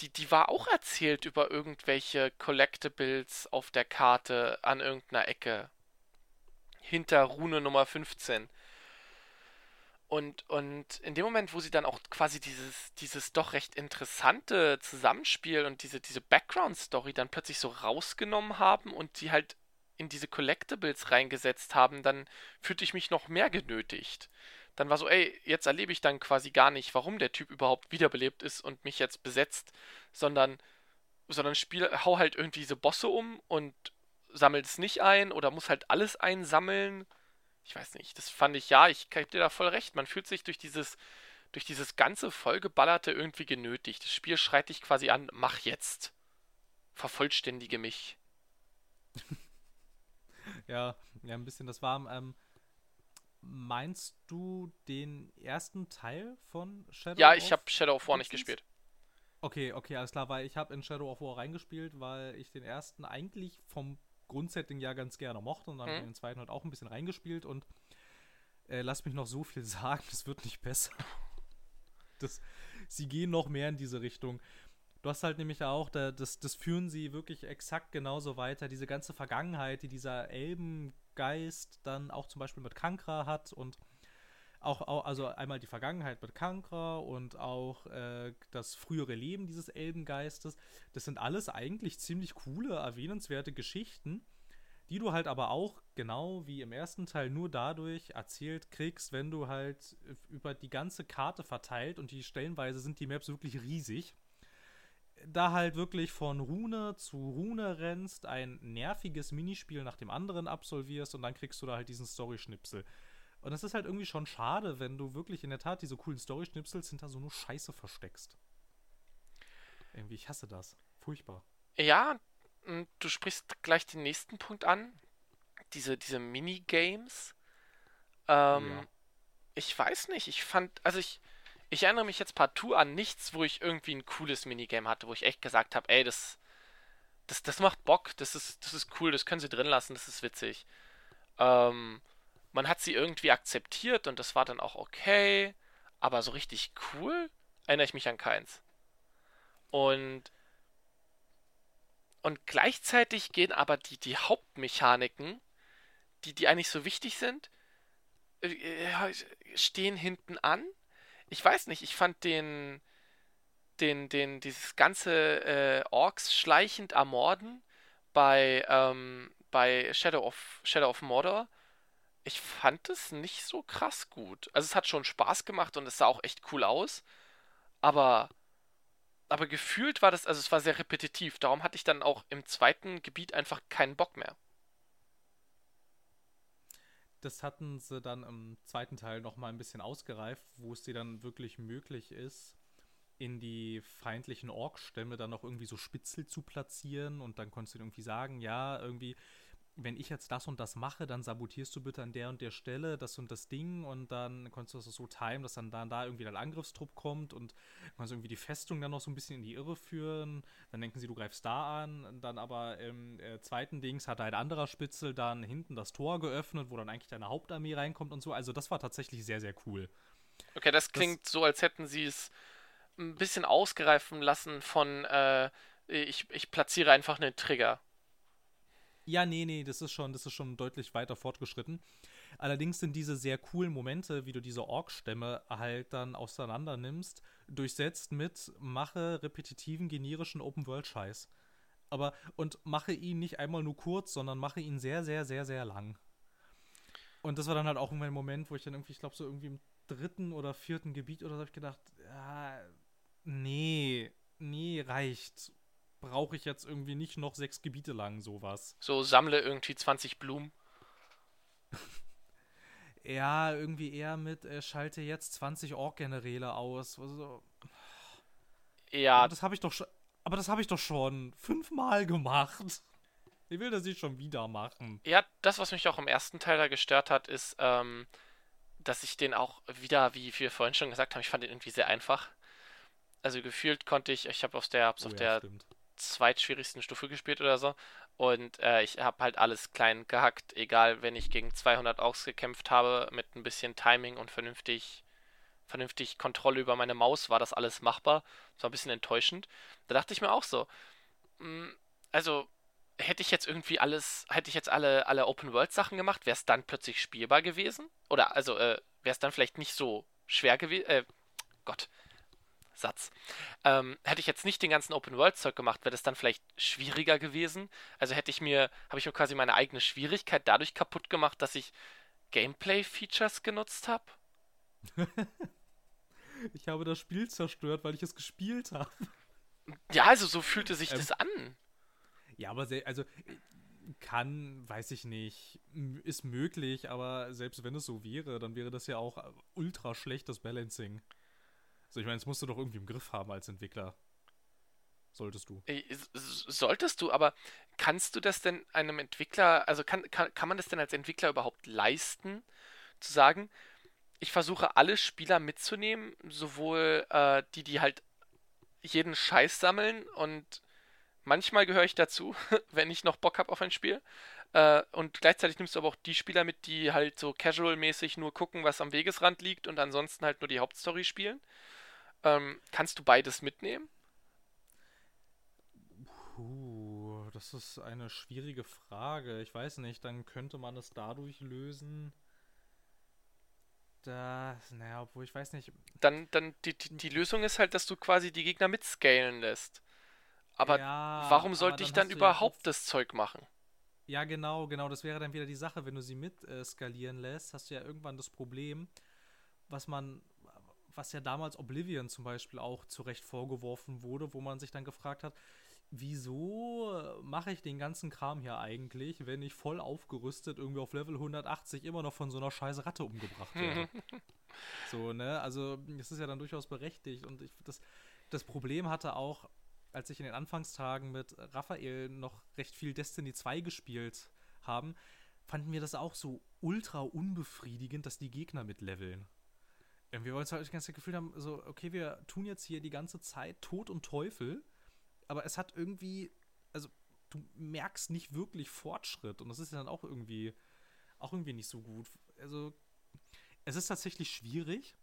die, die war auch erzählt über irgendwelche Collectibles auf der Karte an irgendeiner Ecke. Hinter Rune Nummer 15. Und, und in dem Moment, wo sie dann auch quasi dieses, dieses doch recht interessante Zusammenspiel und diese, diese Background-Story dann plötzlich so rausgenommen haben und die halt in diese Collectibles reingesetzt haben, dann fühlte ich mich noch mehr genötigt. dann war so, ey, jetzt erlebe ich dann quasi gar nicht, warum der Typ überhaupt wiederbelebt ist und mich jetzt besetzt, sondern, sondern Spiel, hau halt irgendwie diese Bosse um und sammelt es nicht ein oder muss halt alles einsammeln. Ich weiß nicht, das fand ich, ja, ich gebe dir da voll recht. Man fühlt sich durch dieses, durch dieses ganze vollgeballerte irgendwie genötigt. Das Spiel schreit dich quasi an, mach jetzt. Vervollständige mich. <laughs> ja, ja, ein bisschen das war. Ähm, meinst du den ersten Teil von Shadow Ja, ich habe Shadow of War nicht gespielt. Okay, okay, alles klar, weil ich habe in Shadow of War reingespielt, weil ich den ersten eigentlich vom Grundsetting ja ganz gerne mochte und dann hm. habe ich den zweiten halt auch ein bisschen reingespielt und äh, lass mich noch so viel <laughs> sagen, es wird nicht besser. Das, sie gehen noch mehr in diese Richtung. Du hast halt nämlich auch, das, das führen sie wirklich exakt genauso weiter. Diese ganze Vergangenheit, die dieser Elbengeist dann auch zum Beispiel mit Kankra hat und auch, auch also einmal die Vergangenheit mit Kankra und auch äh, das frühere Leben dieses Elbengeistes. Das sind alles eigentlich ziemlich coole, erwähnenswerte Geschichten, die du halt aber auch genau wie im ersten Teil nur dadurch erzählt kriegst, wenn du halt über die ganze Karte verteilt und die stellenweise sind die Maps wirklich riesig da halt wirklich von Rune zu Rune rennst, ein nerviges Minispiel nach dem anderen absolvierst und dann kriegst du da halt diesen Story-Schnipsel. Und das ist halt irgendwie schon schade, wenn du wirklich in der Tat diese coolen Story-Schnipsels hinter so nur Scheiße versteckst. Irgendwie, ich hasse das. Furchtbar. Ja, du sprichst gleich den nächsten Punkt an. Diese, diese Minigames. Ähm, ja. Ich weiß nicht, ich fand, also ich, ich erinnere mich jetzt partout an nichts, wo ich irgendwie ein cooles Minigame hatte, wo ich echt gesagt habe, ey, das, das, das macht Bock, das ist, das ist cool, das können sie drin lassen, das ist witzig. Ähm, man hat sie irgendwie akzeptiert und das war dann auch okay, aber so richtig cool erinnere ich mich an keins. Und und gleichzeitig gehen aber die, die Hauptmechaniken, die, die eigentlich so wichtig sind, äh, äh stehen hinten an ich weiß nicht, ich fand den, den, den, dieses ganze äh, Orks schleichend ermorden bei, ähm, bei Shadow of, Shadow of Mordor, ich fand es nicht so krass gut. Also es hat schon Spaß gemacht und es sah auch echt cool aus, aber, aber gefühlt war das, also es war sehr repetitiv. Darum hatte ich dann auch im zweiten Gebiet einfach keinen Bock mehr das hatten sie dann im zweiten Teil noch mal ein bisschen ausgereift, wo es dir dann wirklich möglich ist, in die feindlichen Ork-Stämme dann noch irgendwie so Spitzel zu platzieren und dann konntest du irgendwie sagen, ja, irgendwie wenn ich jetzt das und das mache, dann sabotierst du bitte an der und der Stelle das und das Ding und dann konntest du das so timen, dass dann, dann da irgendwie der Angriffstrupp kommt und kannst irgendwie die Festung dann noch so ein bisschen in die Irre führen. Dann denken sie, du greifst da an. Dann aber im äh, zweiten Dings hat ein anderer Spitzel dann hinten das Tor geöffnet, wo dann eigentlich deine Hauptarmee reinkommt und so. Also das war tatsächlich sehr, sehr cool. Okay, das klingt das, so, als hätten sie es ein bisschen ausgereifen lassen von äh, ich, ich platziere einfach einen Trigger. Ja, nee, nee, das ist schon, das ist schon deutlich weiter fortgeschritten. Allerdings sind diese sehr coolen Momente, wie du diese Ork-Stämme halt dann auseinander nimmst, durchsetzt mit mache repetitiven, generischen Open-World-Scheiß. Aber, und mache ihn nicht einmal nur kurz, sondern mache ihn sehr, sehr, sehr, sehr lang. Und das war dann halt auch ein Moment, wo ich dann irgendwie, ich glaube, so irgendwie im dritten oder vierten Gebiet oder so habe ich gedacht, ja, nee, nee, reicht brauche ich jetzt irgendwie nicht noch sechs Gebiete lang sowas. So sammle irgendwie 20 Blumen. <laughs> ja, irgendwie eher mit äh, schalte jetzt 20 Ork-Generäle aus. Also, ja. Aber das habe ich doch schon. Aber das habe ich doch schon fünfmal gemacht. Ich will das nicht schon wieder machen. Ja, das, was mich auch im ersten Teil da gestört hat, ist, ähm, dass ich den auch wieder, wie wir vorhin schon gesagt haben, ich fand den irgendwie sehr einfach. Also gefühlt konnte ich, ich habe auf der, hab's oh, auf ja, der stimmt zweitschwierigsten Stufe gespielt oder so. Und äh, ich habe halt alles klein gehackt, egal wenn ich gegen 200 Orks gekämpft habe, mit ein bisschen Timing und vernünftig, vernünftig Kontrolle über meine Maus war das alles machbar. Das war ein bisschen enttäuschend. Da dachte ich mir auch so, mh, hm, also hätte ich jetzt irgendwie alles, hätte ich jetzt alle, alle Open-World-Sachen gemacht, wäre es dann plötzlich spielbar gewesen? Oder also äh, wäre es dann vielleicht nicht so schwer gewesen? Äh, Gott, Satz. Ähm, hätte ich jetzt nicht den ganzen Open-World-Zeug gemacht, wäre das dann vielleicht schwieriger gewesen. Also hätte ich mir, habe ich mir quasi meine eigene Schwierigkeit dadurch kaputt gemacht, dass ich Gameplay-Features genutzt habe. <laughs> ich habe das Spiel zerstört, weil ich es gespielt habe. Ja, also so fühlte sich ähm, das an. Ja, aber sehr, also kann, weiß ich nicht, ist möglich, aber selbst wenn es so wäre, dann wäre das ja auch ultra schlechtes Balancing. Also ich meine, das musst du doch irgendwie im Griff haben als Entwickler. Solltest du. Solltest du, aber kannst du das denn einem Entwickler, also kann, kann, kann man das denn als Entwickler überhaupt leisten, zu sagen, ich versuche alle Spieler mitzunehmen, sowohl äh, die, die halt jeden Scheiß sammeln und manchmal gehöre ich dazu, <laughs> wenn ich noch Bock habe auf ein Spiel. Äh, und gleichzeitig nimmst du aber auch die Spieler mit, die halt so casual-mäßig nur gucken, was am Wegesrand liegt und ansonsten halt nur die Hauptstory spielen. Ähm, kannst du beides mitnehmen? Puh, das ist eine schwierige Frage. Ich weiß nicht, dann könnte man es dadurch lösen. Das, naja, obwohl ich weiß nicht. Dann, dann die, die, die Lösung ist halt, dass du quasi die Gegner mitscalen lässt. Aber ja, warum sollte ich dann, dann überhaupt ja das Zeug machen? Ja, genau, genau. Das wäre dann wieder die Sache. Wenn du sie mit äh, skalieren lässt, hast du ja irgendwann das Problem, was man, was ja damals Oblivion zum Beispiel auch zu Recht vorgeworfen wurde, wo man sich dann gefragt hat, wieso mache ich den ganzen Kram hier eigentlich, wenn ich voll aufgerüstet irgendwie auf Level 180 immer noch von so einer scheiß Ratte umgebracht werde? <laughs> so, ne? Also, das ist ja dann durchaus berechtigt und ich, das, das Problem hatte auch als ich in den Anfangstagen mit Raphael noch recht viel Destiny 2 gespielt haben, fanden wir das auch so ultra unbefriedigend, dass die Gegner mitleveln. Wir wollen halt das ganze Gefühl haben, so, okay, wir tun jetzt hier die ganze Zeit Tod und Teufel, aber es hat irgendwie, also du merkst nicht wirklich Fortschritt und das ist dann auch irgendwie, auch irgendwie nicht so gut. Also es ist tatsächlich schwierig,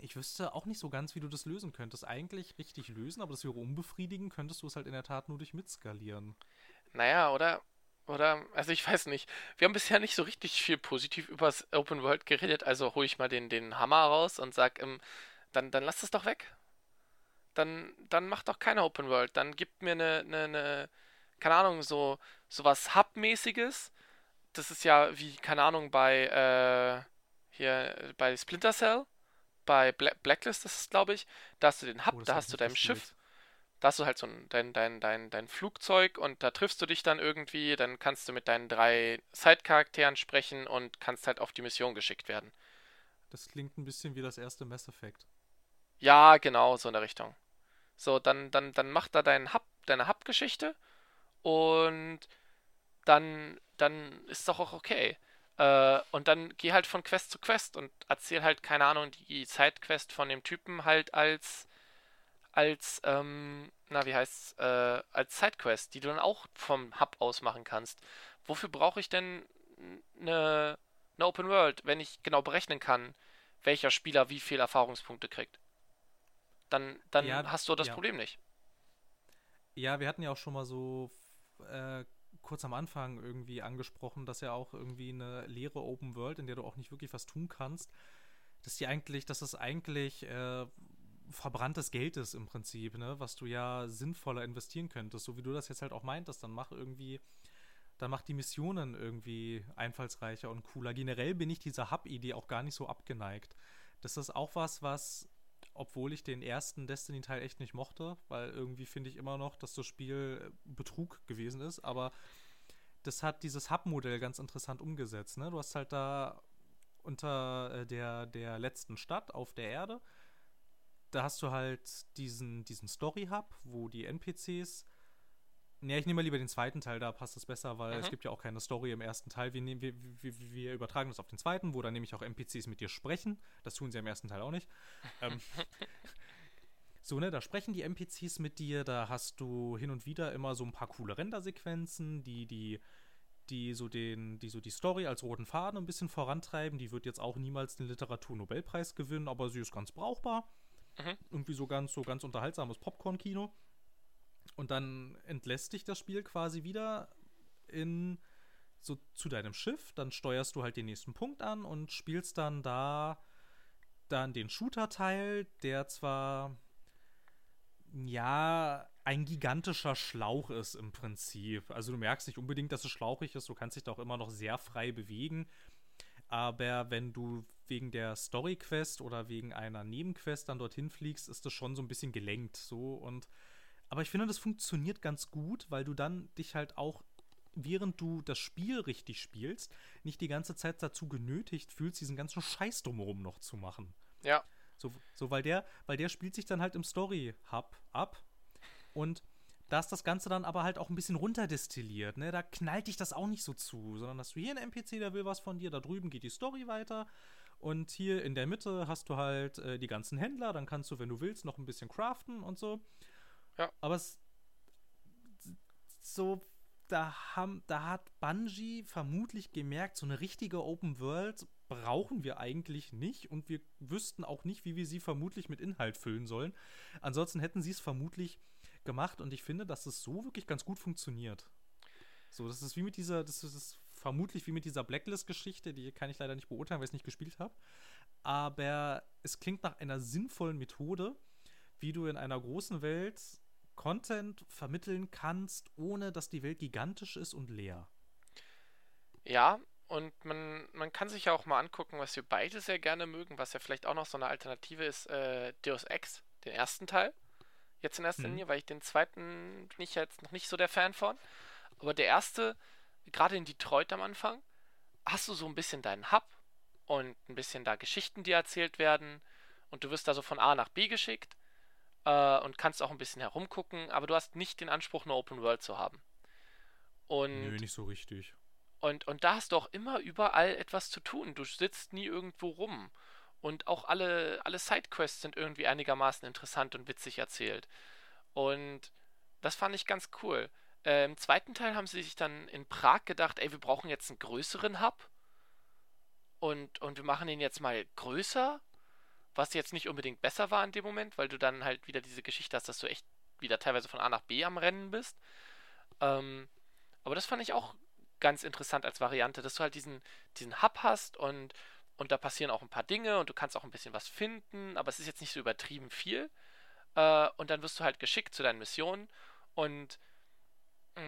ich wüsste auch nicht so ganz, wie du das lösen könntest. Eigentlich richtig lösen, aber das wäre unbefriedigend, könntest du es halt in der Tat nur durch mitskalieren. Naja, oder? Oder, also ich weiß nicht. Wir haben bisher nicht so richtig viel positiv über das Open World geredet, also hole ich mal den, den Hammer raus und sag, ähm, dann, dann lass es doch weg. Dann, dann mach doch keine Open World. Dann gibt mir eine, eine, eine keine Ahnung, so, so was Hub-mäßiges. Das ist ja wie, keine Ahnung, bei, äh, hier, bei Splinter Cell bei Bla Blacklist, das ist glaube ich, da hast du den Hub, oh, da hast du dein Schiff, da hast du halt so ein, dein, dein, dein, dein Flugzeug und da triffst du dich dann irgendwie, dann kannst du mit deinen drei Side-Charakteren sprechen und kannst halt auf die Mission geschickt werden. Das klingt ein bisschen wie das erste Mass Effect. Ja, genau, so in der Richtung. So, dann, dann, dann mach da deinen Hub, deine Hub-Geschichte und dann, dann ist doch auch okay. Äh, und dann geh halt von Quest zu Quest und erzähl halt, keine Ahnung, die Sidequest von dem Typen halt als, als, ähm, na, wie heißt's, äh, als Sidequest, die du dann auch vom Hub aus machen kannst. Wofür brauche ich denn eine, eine Open World, wenn ich genau berechnen kann, welcher Spieler wie viel Erfahrungspunkte kriegt? Dann, dann ja, hast du das ja. Problem nicht. Ja, wir hatten ja auch schon mal so äh, kurz am Anfang irgendwie angesprochen, dass ja auch irgendwie eine leere Open World, in der du auch nicht wirklich was tun kannst, dass die eigentlich, dass es eigentlich äh, verbranntes Geld ist im Prinzip, ne, was du ja sinnvoller investieren könntest, so wie du das jetzt halt auch meintest, dann mach irgendwie, dann mach die Missionen irgendwie einfallsreicher und cooler. Generell bin ich dieser Hub-Idee auch gar nicht so abgeneigt. Das ist auch was, was obwohl ich den ersten Destiny-Teil echt nicht mochte, weil irgendwie finde ich immer noch, dass das Spiel Betrug gewesen ist, aber das hat dieses Hub-Modell ganz interessant umgesetzt. Ne? Du hast halt da unter äh, der, der letzten Stadt auf der Erde, da hast du halt diesen, diesen Story-Hub, wo die NPCs ja, ich nehme mal lieber den zweiten Teil, da passt es besser, weil mhm. es gibt ja auch keine Story im ersten Teil. Wir, nehmen, wir, wir, wir, übertragen das auf den zweiten, wo dann nämlich auch NPCs mit dir sprechen. Das tun sie im ersten Teil auch nicht. ähm, <laughs> so, ne, da sprechen die NPCs mit dir, da hast du hin und wieder immer so ein paar coole Rendersequenzen, die, die, die so den, die so die Story als roten Faden ein bisschen vorantreiben. Die wird jetzt auch niemals den Literaturnobelpreis gewinnen, aber sie ist ganz brauchbar. Mhm. Irgendwie so ganz, so ganz unterhaltsames Popcorn-Kino. Und dann entlässt dich das Spiel quasi wieder in so zu deinem Schiff, dann steuerst du halt den nächsten Punkt an und spielst dann da dann den Shooter-Teil, der zwar ja ein gigantischer Schlauch ist im Prinzip. Also du merkst nicht unbedingt, dass es schlauchig ist, du kannst dich da auch immer noch sehr frei bewegen. Aber wenn du wegen der Story-Quest oder wegen einer Nebenquest dann dorthin fliegst, ist das schon so ein bisschen gelenkt. So und aber ich finde, das funktioniert ganz gut, weil du dann dich halt auch, während du das Spiel richtig spielst, nicht die ganze Zeit dazu genötigt fühlst, diesen ganzen Scheiß drumherum noch zu machen. Ja. So, so weil der, weil der spielt sich dann halt im Story-Hub ab und da ist das Ganze dann aber halt auch ein bisschen runterdestilliert, ne? Da knallt dich das auch nicht so zu, sondern hast du hier einen NPC, der will was von dir, da drüben geht die Story weiter und hier in der Mitte hast du halt äh, die ganzen Händler, dann kannst du, wenn du willst, noch ein bisschen craften und so. Ja. Aber es so da haben da hat Bungie vermutlich gemerkt, so eine richtige Open World brauchen wir eigentlich nicht und wir wüssten auch nicht, wie wir sie vermutlich mit Inhalt füllen sollen. Ansonsten hätten sie es vermutlich gemacht und ich finde, dass es so wirklich ganz gut funktioniert. So, das ist wie mit dieser, das ist vermutlich wie mit dieser Blacklist-Geschichte, die kann ich leider nicht beurteilen, weil ich es nicht gespielt habe. Aber es klingt nach einer sinnvollen Methode, wie du in einer großen Welt Content vermitteln kannst, ohne dass die Welt gigantisch ist und leer. Ja, und man, man kann sich ja auch mal angucken, was wir beide sehr gerne mögen, was ja vielleicht auch noch so eine Alternative ist, äh, Deus Ex, den ersten Teil. Jetzt in erster mhm. Linie, weil ich den zweiten bin ich jetzt noch nicht so der Fan von. Aber der erste, gerade in Detroit am Anfang, hast du so ein bisschen deinen Hub und ein bisschen da Geschichten, die erzählt werden. Und du wirst da so von A nach B geschickt äh, und kannst auch ein bisschen herumgucken, aber du hast nicht den Anspruch, eine Open World zu haben. Und, Nö, nicht so richtig. Und, und da hast du auch immer überall etwas zu tun. Du sitzt nie irgendwo rum. Und auch alle, alle Sidequests sind irgendwie einigermaßen interessant und witzig erzählt. Und das fand ich ganz cool. Äh, Im zweiten Teil haben sie sich dann in Prag gedacht, ey, wir brauchen jetzt einen größeren Hub. Und, und wir machen den jetzt mal größer. Was jetzt nicht unbedingt besser war in dem Moment, weil du dann halt wieder diese Geschichte hast, dass du echt wieder teilweise von A nach B am Rennen bist. Ähm, aber das fand ich auch ganz interessant als Variante, dass du halt diesen, diesen Hub hast und und da passieren auch ein paar Dinge und du kannst auch ein bisschen was finden, aber es ist jetzt nicht so übertrieben viel. Äh, und dann wirst du halt geschickt zu deinen Missionen und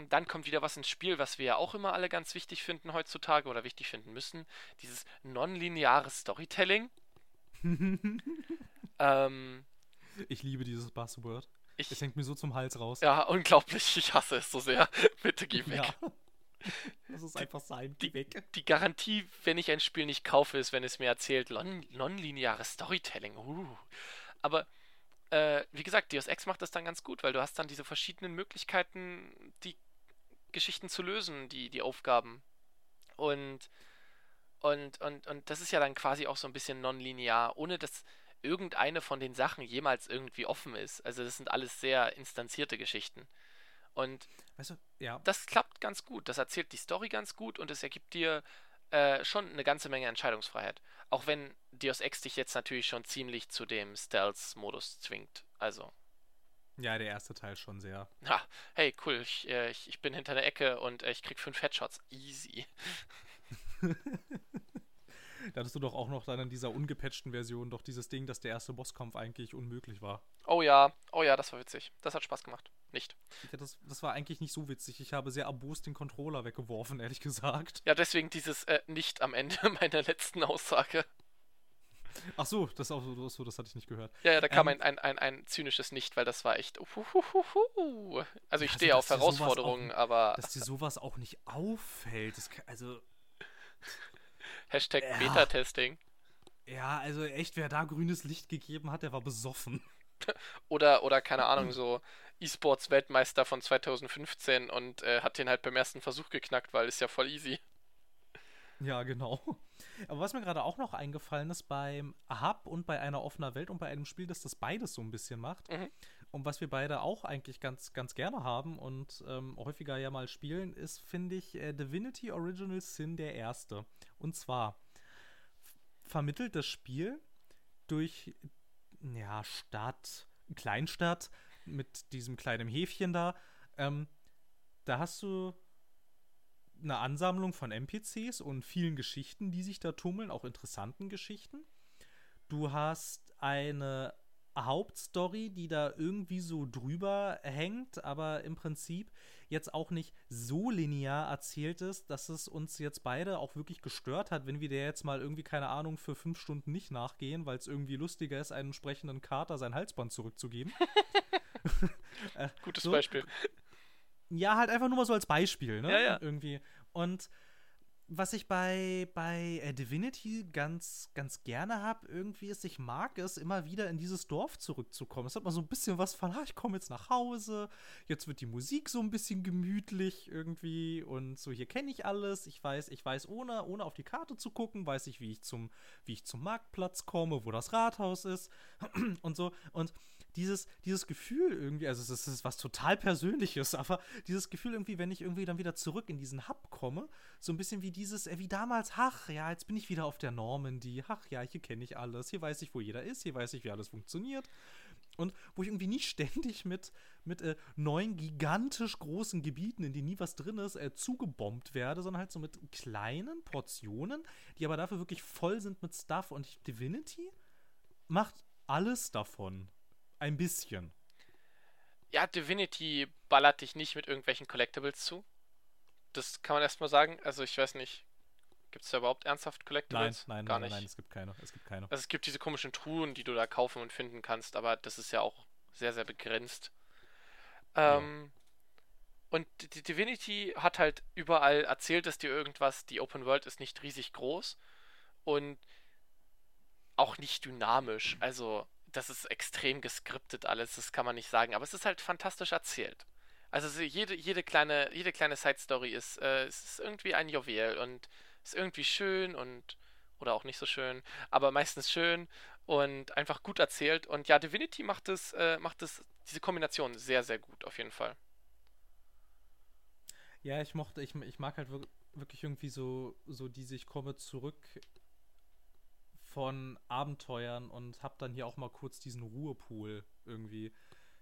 dann kommt wieder was ins Spiel, was wir ja auch immer alle ganz wichtig finden heutzutage oder wichtig finden müssen. Dieses nonlineare Storytelling. <laughs> ähm, ich liebe dieses Buzzword. Ich, es hängt mir so zum Hals raus. Ja, unglaublich. Ich hasse es so sehr. <laughs> Bitte geh weg. Ja. <laughs> Das ist einfach sein. Die, weg. die Garantie, wenn ich ein Spiel nicht kaufe, ist, wenn es mir erzählt, nonlineares Storytelling. Uh. Aber äh, wie gesagt, Deus Ex macht das dann ganz gut, weil du hast dann diese verschiedenen Möglichkeiten, die Geschichten zu lösen, die, die Aufgaben. Und, und, und, und das ist ja dann quasi auch so ein bisschen nonlinear, ohne dass irgendeine von den Sachen jemals irgendwie offen ist. Also das sind alles sehr instanzierte Geschichten. Und weißt du, ja. das klappt ganz gut. Das erzählt die Story ganz gut und es ergibt dir äh, schon eine ganze Menge Entscheidungsfreiheit. Auch wenn Deus Ex dich jetzt natürlich schon ziemlich zu dem Stealth-Modus zwingt. Also. Ja, der erste Teil schon sehr. Ja, hey, cool, ich, äh, ich, ich bin hinter der Ecke und äh, ich krieg fünf Headshots. Easy. <laughs> Da hattest du doch auch noch dann in dieser ungepatchten Version doch dieses Ding, dass der erste Bosskampf eigentlich unmöglich war. Oh ja, oh ja, das war witzig. Das hat Spaß gemacht. Nicht. Das, das war eigentlich nicht so witzig. Ich habe sehr abos den Controller weggeworfen, ehrlich gesagt. Ja, deswegen dieses äh, nicht am Ende <laughs> meiner letzten Aussage. Ach so, das, auch so, das hatte ich nicht gehört. Ja, ja, da kam ähm, ein, ein, ein, ein zynisches Nicht, weil das war echt. Uhuhuhu. Also ich also, stehe auf Herausforderungen, auch, aber. Dass dir sowas auch nicht auffällt. Das, also. <laughs> Hashtag ja. Beta-Testing. Ja, also echt, wer da grünes Licht gegeben hat, der war besoffen. Oder, oder keine Ahnung, so E-Sports-Weltmeister von 2015 und äh, hat den halt beim ersten Versuch geknackt, weil ist ja voll easy. Ja, genau. Aber was mir gerade auch noch eingefallen ist, beim Hub und bei einer offener Welt und bei einem Spiel, das das beides so ein bisschen macht, mhm. und was wir beide auch eigentlich ganz, ganz gerne haben und ähm, häufiger ja mal spielen, ist, finde ich, äh, Divinity Original Sin der erste. Und zwar vermittelt das Spiel durch, ja, Stadt, Kleinstadt mit diesem kleinen Häfchen da. Ähm, da hast du eine Ansammlung von NPCs und vielen Geschichten, die sich da tummeln, auch interessanten Geschichten. Du hast eine Hauptstory, die da irgendwie so drüber hängt, aber im Prinzip jetzt auch nicht so linear erzählt ist, dass es uns jetzt beide auch wirklich gestört hat, wenn wir der jetzt mal irgendwie, keine Ahnung, für fünf Stunden nicht nachgehen, weil es irgendwie lustiger ist, einem entsprechenden Kater sein Halsband zurückzugeben. <laughs> äh, Gutes so. Beispiel. Ja, halt einfach nur mal so als Beispiel, ne? Ja, ja. Irgendwie. Und was ich bei, bei äh, Divinity ganz, ganz gerne habe, irgendwie ist, ich mag es, immer wieder in dieses Dorf zurückzukommen. Es hat mal so ein bisschen was von, ah, ich komme jetzt nach Hause, jetzt wird die Musik so ein bisschen gemütlich irgendwie und so, hier kenne ich alles. Ich weiß, ich weiß, ohne, ohne auf die Karte zu gucken, weiß ich, wie ich zum, wie ich zum Marktplatz komme, wo das Rathaus ist <clears throat> und so. Und dieses, dieses Gefühl irgendwie, also es ist was total Persönliches, <laughs> aber dieses Gefühl irgendwie, wenn ich irgendwie dann wieder zurück in diesen Hub komme, so ein bisschen wie dieses, äh, wie damals, ach ja, jetzt bin ich wieder auf der Normandy, ach ja, hier kenne ich alles, hier weiß ich, wo jeder ist, hier weiß ich, wie alles funktioniert. Und wo ich irgendwie nicht <laughs> ständig mit, mit äh, neuen, gigantisch großen Gebieten, in denen nie was drin ist, äh, zugebombt werde, sondern halt so mit kleinen Portionen, die aber dafür wirklich voll sind mit Stuff. Und Divinity macht alles davon. Ein bisschen. Ja, Divinity ballert dich nicht mit irgendwelchen Collectibles zu. Das kann man erstmal sagen. Also ich weiß nicht, gibt es da überhaupt ernsthaft Collectibles? Nein, nein, Gar nein, nicht. nein, es gibt keine. Es gibt keine. Also es gibt diese komischen Truhen, die du da kaufen und finden kannst, aber das ist ja auch sehr, sehr begrenzt. Ähm, ja. Und die Divinity hat halt überall erzählt, dass dir irgendwas, die Open World ist nicht riesig groß und auch nicht dynamisch. Also das ist extrem geskriptet alles, das kann man nicht sagen, aber es ist halt fantastisch erzählt. Also jede, jede kleine, jede kleine Side-Story ist, äh, ist irgendwie ein Juwel und ist irgendwie schön und oder auch nicht so schön, aber meistens schön und einfach gut erzählt. Und ja, Divinity macht es, äh, macht es, diese Kombination sehr, sehr gut, auf jeden Fall. Ja, ich mochte, ich, ich mag halt wirklich irgendwie so, so diese, ich komme zurück von Abenteuern und hab dann hier auch mal kurz diesen Ruhepool irgendwie.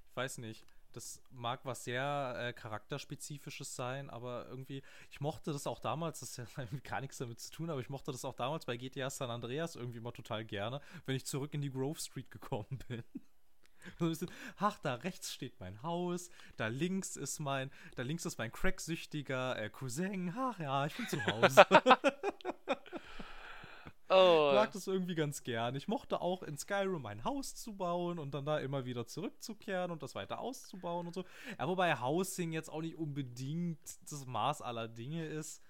Ich weiß nicht. Das mag was sehr äh, charakterspezifisches sein, aber irgendwie, ich mochte das auch damals, das hat <laughs> ja gar nichts damit zu tun, aber ich mochte das auch damals bei GTA San Andreas irgendwie mal total gerne, wenn ich zurück in die Grove Street gekommen bin. <laughs> So ein bisschen, ach, da rechts steht mein Haus, da links ist mein, da links ist mein cracksüchtiger äh, Cousin, ach ja, ich bin zu Hause. <laughs> Oh. Ich mag das irgendwie ganz gern. Ich mochte auch in Skyrim ein Haus zu bauen und dann da immer wieder zurückzukehren und das weiter auszubauen und so. Ja, wobei Housing jetzt auch nicht unbedingt das Maß aller Dinge ist.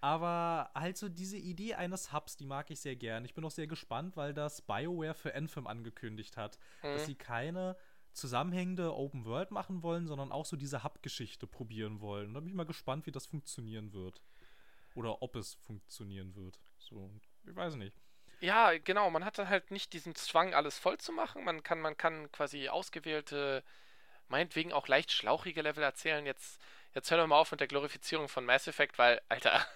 Aber halt so diese Idee eines Hubs, die mag ich sehr gern. Ich bin auch sehr gespannt, weil das BioWare für Anthem angekündigt hat, mhm. dass sie keine zusammenhängende Open World machen wollen, sondern auch so diese Hub-Geschichte probieren wollen. Und da bin ich mal gespannt, wie das funktionieren wird. Oder ob es funktionieren wird. So, ich weiß nicht. Ja, genau, man hat dann halt nicht diesen Zwang, alles voll zu machen. Man kann, man kann quasi ausgewählte, meinetwegen auch leicht schlauchige Level erzählen. Jetzt, jetzt hören wir mal auf mit der Glorifizierung von Mass Effect, weil, Alter,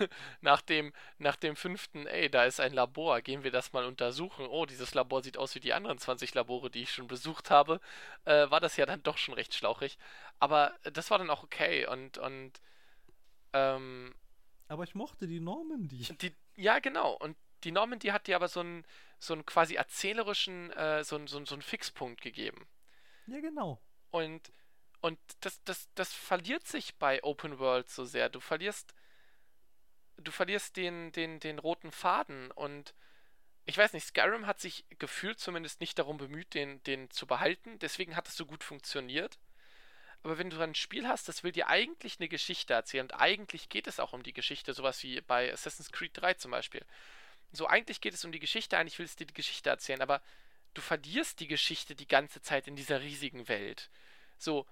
<laughs> nach dem, nach dem fünften, ey, da ist ein Labor, gehen wir das mal untersuchen. Oh, dieses Labor sieht aus wie die anderen 20 Labore, die ich schon besucht habe. Äh, war das ja dann doch schon recht schlauchig. Aber das war dann auch okay und, und ähm, aber ich mochte die Normandy. Die, ja, genau. Und die Normandy hat dir aber so einen, so einen quasi erzählerischen, äh, so, einen, so, so einen Fixpunkt gegeben. Ja, genau. Und, und das, das, das verliert sich bei Open World so sehr. Du verlierst, du verlierst den, den, den roten Faden und ich weiß nicht, Skyrim hat sich gefühlt zumindest nicht darum bemüht, den, den zu behalten. Deswegen hat es so gut funktioniert. Aber wenn du ein Spiel hast, das will dir eigentlich eine Geschichte erzählen und eigentlich geht es auch um die Geschichte, sowas wie bei Assassin's Creed 3 zum Beispiel. So, eigentlich geht es um die Geschichte, eigentlich willst du dir die Geschichte erzählen, aber du verlierst die Geschichte die ganze Zeit in dieser riesigen Welt. So,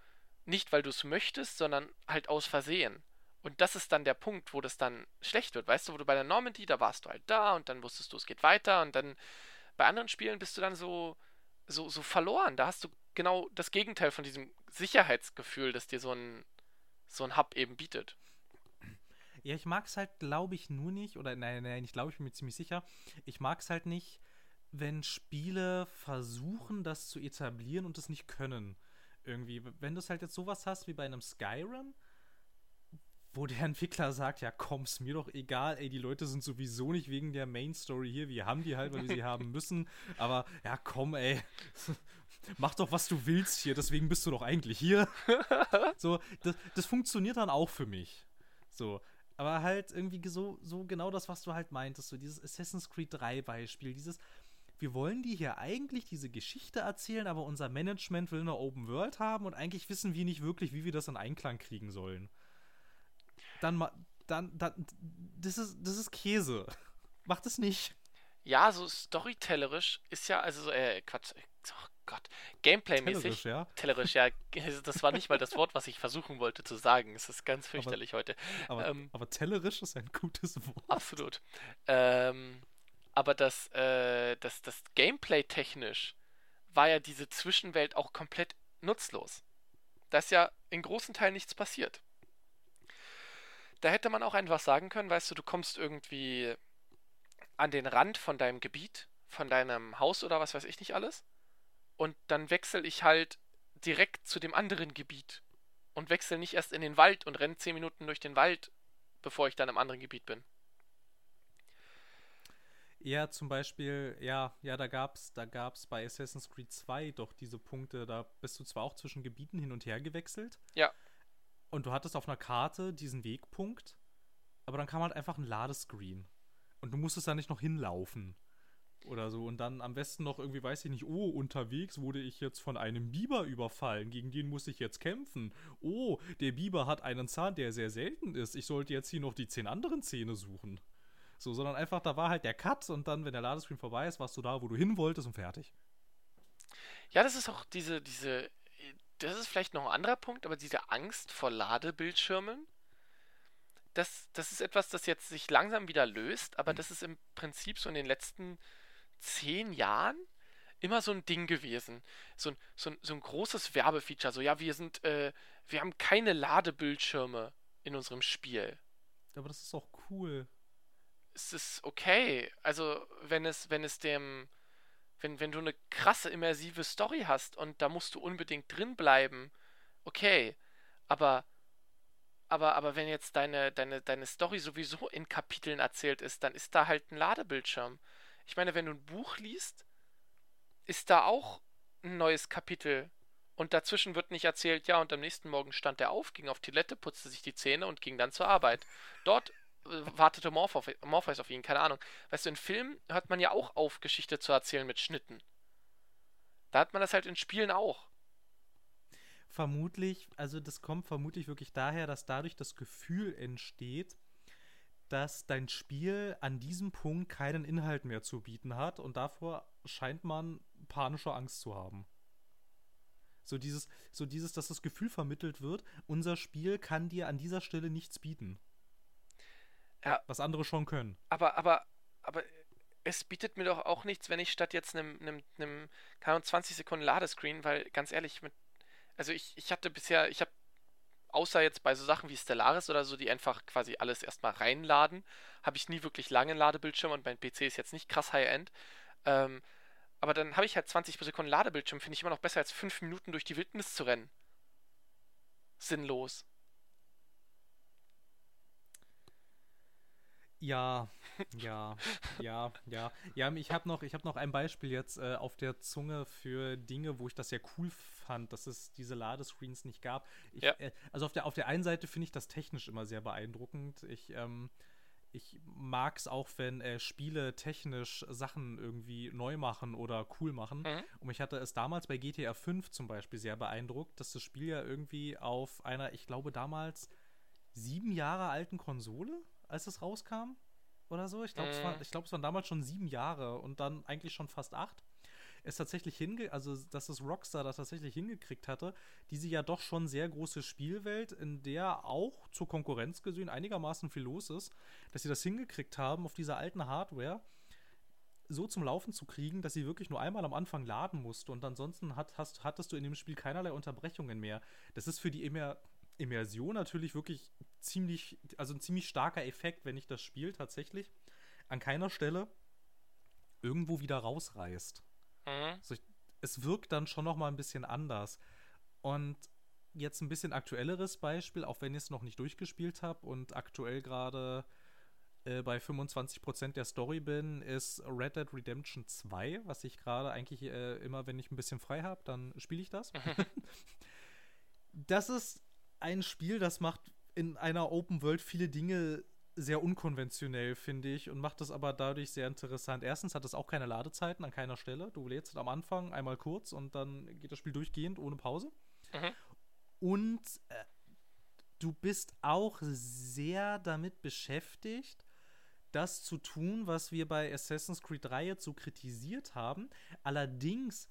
nicht weil du es möchtest, sondern halt aus Versehen. Und das ist dann der Punkt, wo das dann schlecht wird. Weißt du, wo du bei der Normandy, da warst du halt da und dann wusstest du, es geht weiter und dann bei anderen Spielen bist du dann so, so, so verloren. Da hast du genau das Gegenteil von diesem Sicherheitsgefühl, das dir so ein, so ein Hub eben bietet. Ja, ich mag es halt, glaube ich, nur nicht, oder nein, nein, ich glaube, ich bin mir ziemlich sicher, ich mag es halt nicht, wenn Spiele versuchen, das zu etablieren und es nicht können. Irgendwie, wenn du es halt jetzt sowas hast wie bei einem Skyrim, wo der <laughs> Entwickler sagt, ja komm, ist mir doch egal, ey, die Leute sind sowieso nicht wegen der Main Story hier, wir haben die halt, weil wir sie <laughs> haben müssen, aber ja komm, ey, <laughs> mach doch, was du willst hier, deswegen bist du doch eigentlich hier. <laughs> so, das, das funktioniert dann auch für mich. So, aber halt irgendwie so, so genau das, was du halt meintest, so dieses Assassin's Creed 3 Beispiel, dieses, wir wollen dir hier eigentlich diese Geschichte erzählen, aber unser Management will eine Open World haben und eigentlich wissen wir nicht wirklich, wie wir das in Einklang kriegen sollen. Dann, dann, dann, das ist, das ist Käse. Macht es nicht. Ja, so storytellerisch ist ja, also, äh, Quatsch, oh Gott, Gameplay-mäßig. Tellerisch, ja. Tellerisch, ja. <laughs> Das war nicht mal das Wort, was ich versuchen wollte zu sagen. Es ist ganz fürchterlich aber, heute. Aber, ähm, aber tellerisch ist ein gutes Wort. Absolut. Ähm, aber das, äh, das, das Gameplay technisch war ja diese Zwischenwelt auch komplett nutzlos. Da ist ja in großen Teilen nichts passiert. Da hätte man auch einfach sagen können, weißt du, du kommst irgendwie an den Rand von deinem Gebiet, von deinem Haus oder was weiß ich nicht alles. Und dann wechsle ich halt direkt zu dem anderen Gebiet und wechsle nicht erst in den Wald und renne 10 Minuten durch den Wald, bevor ich dann im anderen Gebiet bin. Ja, zum Beispiel, ja, ja, da gab's, da gab's bei Assassin's Creed 2 doch diese Punkte, da bist du zwar auch zwischen Gebieten hin und her gewechselt. Ja. Und du hattest auf einer Karte diesen Wegpunkt, aber dann kam halt einfach ein Ladescreen. Und du musstest da nicht noch hinlaufen. Oder so. Und dann am besten noch irgendwie, weiß ich nicht, oh, unterwegs wurde ich jetzt von einem Biber überfallen. Gegen den muss ich jetzt kämpfen. Oh, der Biber hat einen Zahn, der sehr selten ist. Ich sollte jetzt hier noch die zehn anderen Zähne suchen. So, sondern einfach, da war halt der Cut und dann, wenn der Ladescreen vorbei ist, warst du da, wo du hin wolltest und fertig. Ja, das ist auch diese, diese, das ist vielleicht noch ein anderer Punkt, aber diese Angst vor Ladebildschirmen, das, das ist etwas, das jetzt sich langsam wieder löst, aber mhm. das ist im Prinzip so in den letzten zehn Jahren immer so ein Ding gewesen. So ein, so ein, so ein großes Werbefeature. So, ja, wir sind, äh, wir haben keine Ladebildschirme in unserem Spiel. Aber das ist auch cool es ist okay. Also, wenn es, wenn es dem, wenn, wenn du eine krasse immersive Story hast und da musst du unbedingt drin bleiben, okay. Aber, aber, aber wenn jetzt deine, deine, deine Story sowieso in Kapiteln erzählt ist, dann ist da halt ein Ladebildschirm. Ich meine, wenn du ein Buch liest, ist da auch ein neues Kapitel. Und dazwischen wird nicht erzählt, ja, und am nächsten Morgen stand er auf, ging auf Toilette, putzte sich die Zähne und ging dann zur Arbeit. Dort wartete Morpheus auf ihn, keine Ahnung. Weißt du, in Filmen hört man ja auch auf, Geschichte zu erzählen mit Schnitten. Da hat man das halt in Spielen auch. Vermutlich, also das kommt vermutlich wirklich daher, dass dadurch das Gefühl entsteht, dass dein Spiel an diesem Punkt keinen Inhalt mehr zu bieten hat und davor scheint man panische Angst zu haben. So dieses, so dieses, dass das Gefühl vermittelt wird, unser Spiel kann dir an dieser Stelle nichts bieten. Ja. Was andere schon können. Aber, aber, aber es bietet mir doch auch nichts, wenn ich statt jetzt einem, einem, einem keine 20 Sekunden Ladescreen, weil ganz ehrlich, mit, also ich, ich hatte bisher, ich habe außer jetzt bei so Sachen wie Stellaris oder so, die einfach quasi alles erstmal reinladen, habe ich nie wirklich lange Ladebildschirm und mein PC ist jetzt nicht krass High-End. Ähm, aber dann habe ich halt 20 Sekunden Ladebildschirm, finde ich immer noch besser als 5 Minuten durch die Wildnis zu rennen. Sinnlos. Ja, ja, ja, ja. Ja, ich habe noch, hab noch ein Beispiel jetzt äh, auf der Zunge für Dinge, wo ich das ja cool fand, dass es diese Ladescreens nicht gab. Ich, ja. äh, also auf der, auf der einen Seite finde ich das technisch immer sehr beeindruckend. Ich, ähm, ich mag es auch, wenn äh, Spiele technisch Sachen irgendwie neu machen oder cool machen. Mhm. Und mich hatte es damals bei GTA 5 zum Beispiel sehr beeindruckt, dass das Spiel ja irgendwie auf einer, ich glaube damals, sieben Jahre alten Konsole als es rauskam oder so. Ich glaube, mhm. es, war, glaub, es waren damals schon sieben Jahre und dann eigentlich schon fast acht. Es tatsächlich hinge, also dass es Rockstar da tatsächlich hingekriegt hatte, diese ja doch schon sehr große Spielwelt, in der auch zur Konkurrenz gesehen einigermaßen viel los ist, dass sie das hingekriegt haben, auf dieser alten Hardware so zum Laufen zu kriegen, dass sie wirklich nur einmal am Anfang laden musste und ansonsten hat, hast, hattest du in dem Spiel keinerlei Unterbrechungen mehr. Das ist für die immer Immersion natürlich wirklich ziemlich, also ein ziemlich starker Effekt, wenn ich das Spiel tatsächlich an keiner Stelle irgendwo wieder rausreißt. Mhm. Ich, es wirkt dann schon noch mal ein bisschen anders. Und jetzt ein bisschen aktuelleres Beispiel, auch wenn ich es noch nicht durchgespielt habe und aktuell gerade äh, bei 25% der Story bin, ist Red Dead Redemption 2, was ich gerade eigentlich äh, immer, wenn ich ein bisschen frei habe, dann spiele ich das. <laughs> das ist ein Spiel, das macht in einer Open World viele Dinge sehr unkonventionell, finde ich, und macht das aber dadurch sehr interessant. Erstens hat es auch keine Ladezeiten an keiner Stelle. Du lädst am Anfang einmal kurz und dann geht das Spiel durchgehend ohne Pause. Mhm. Und äh, du bist auch sehr damit beschäftigt, das zu tun, was wir bei Assassin's Creed 3 jetzt so kritisiert haben. Allerdings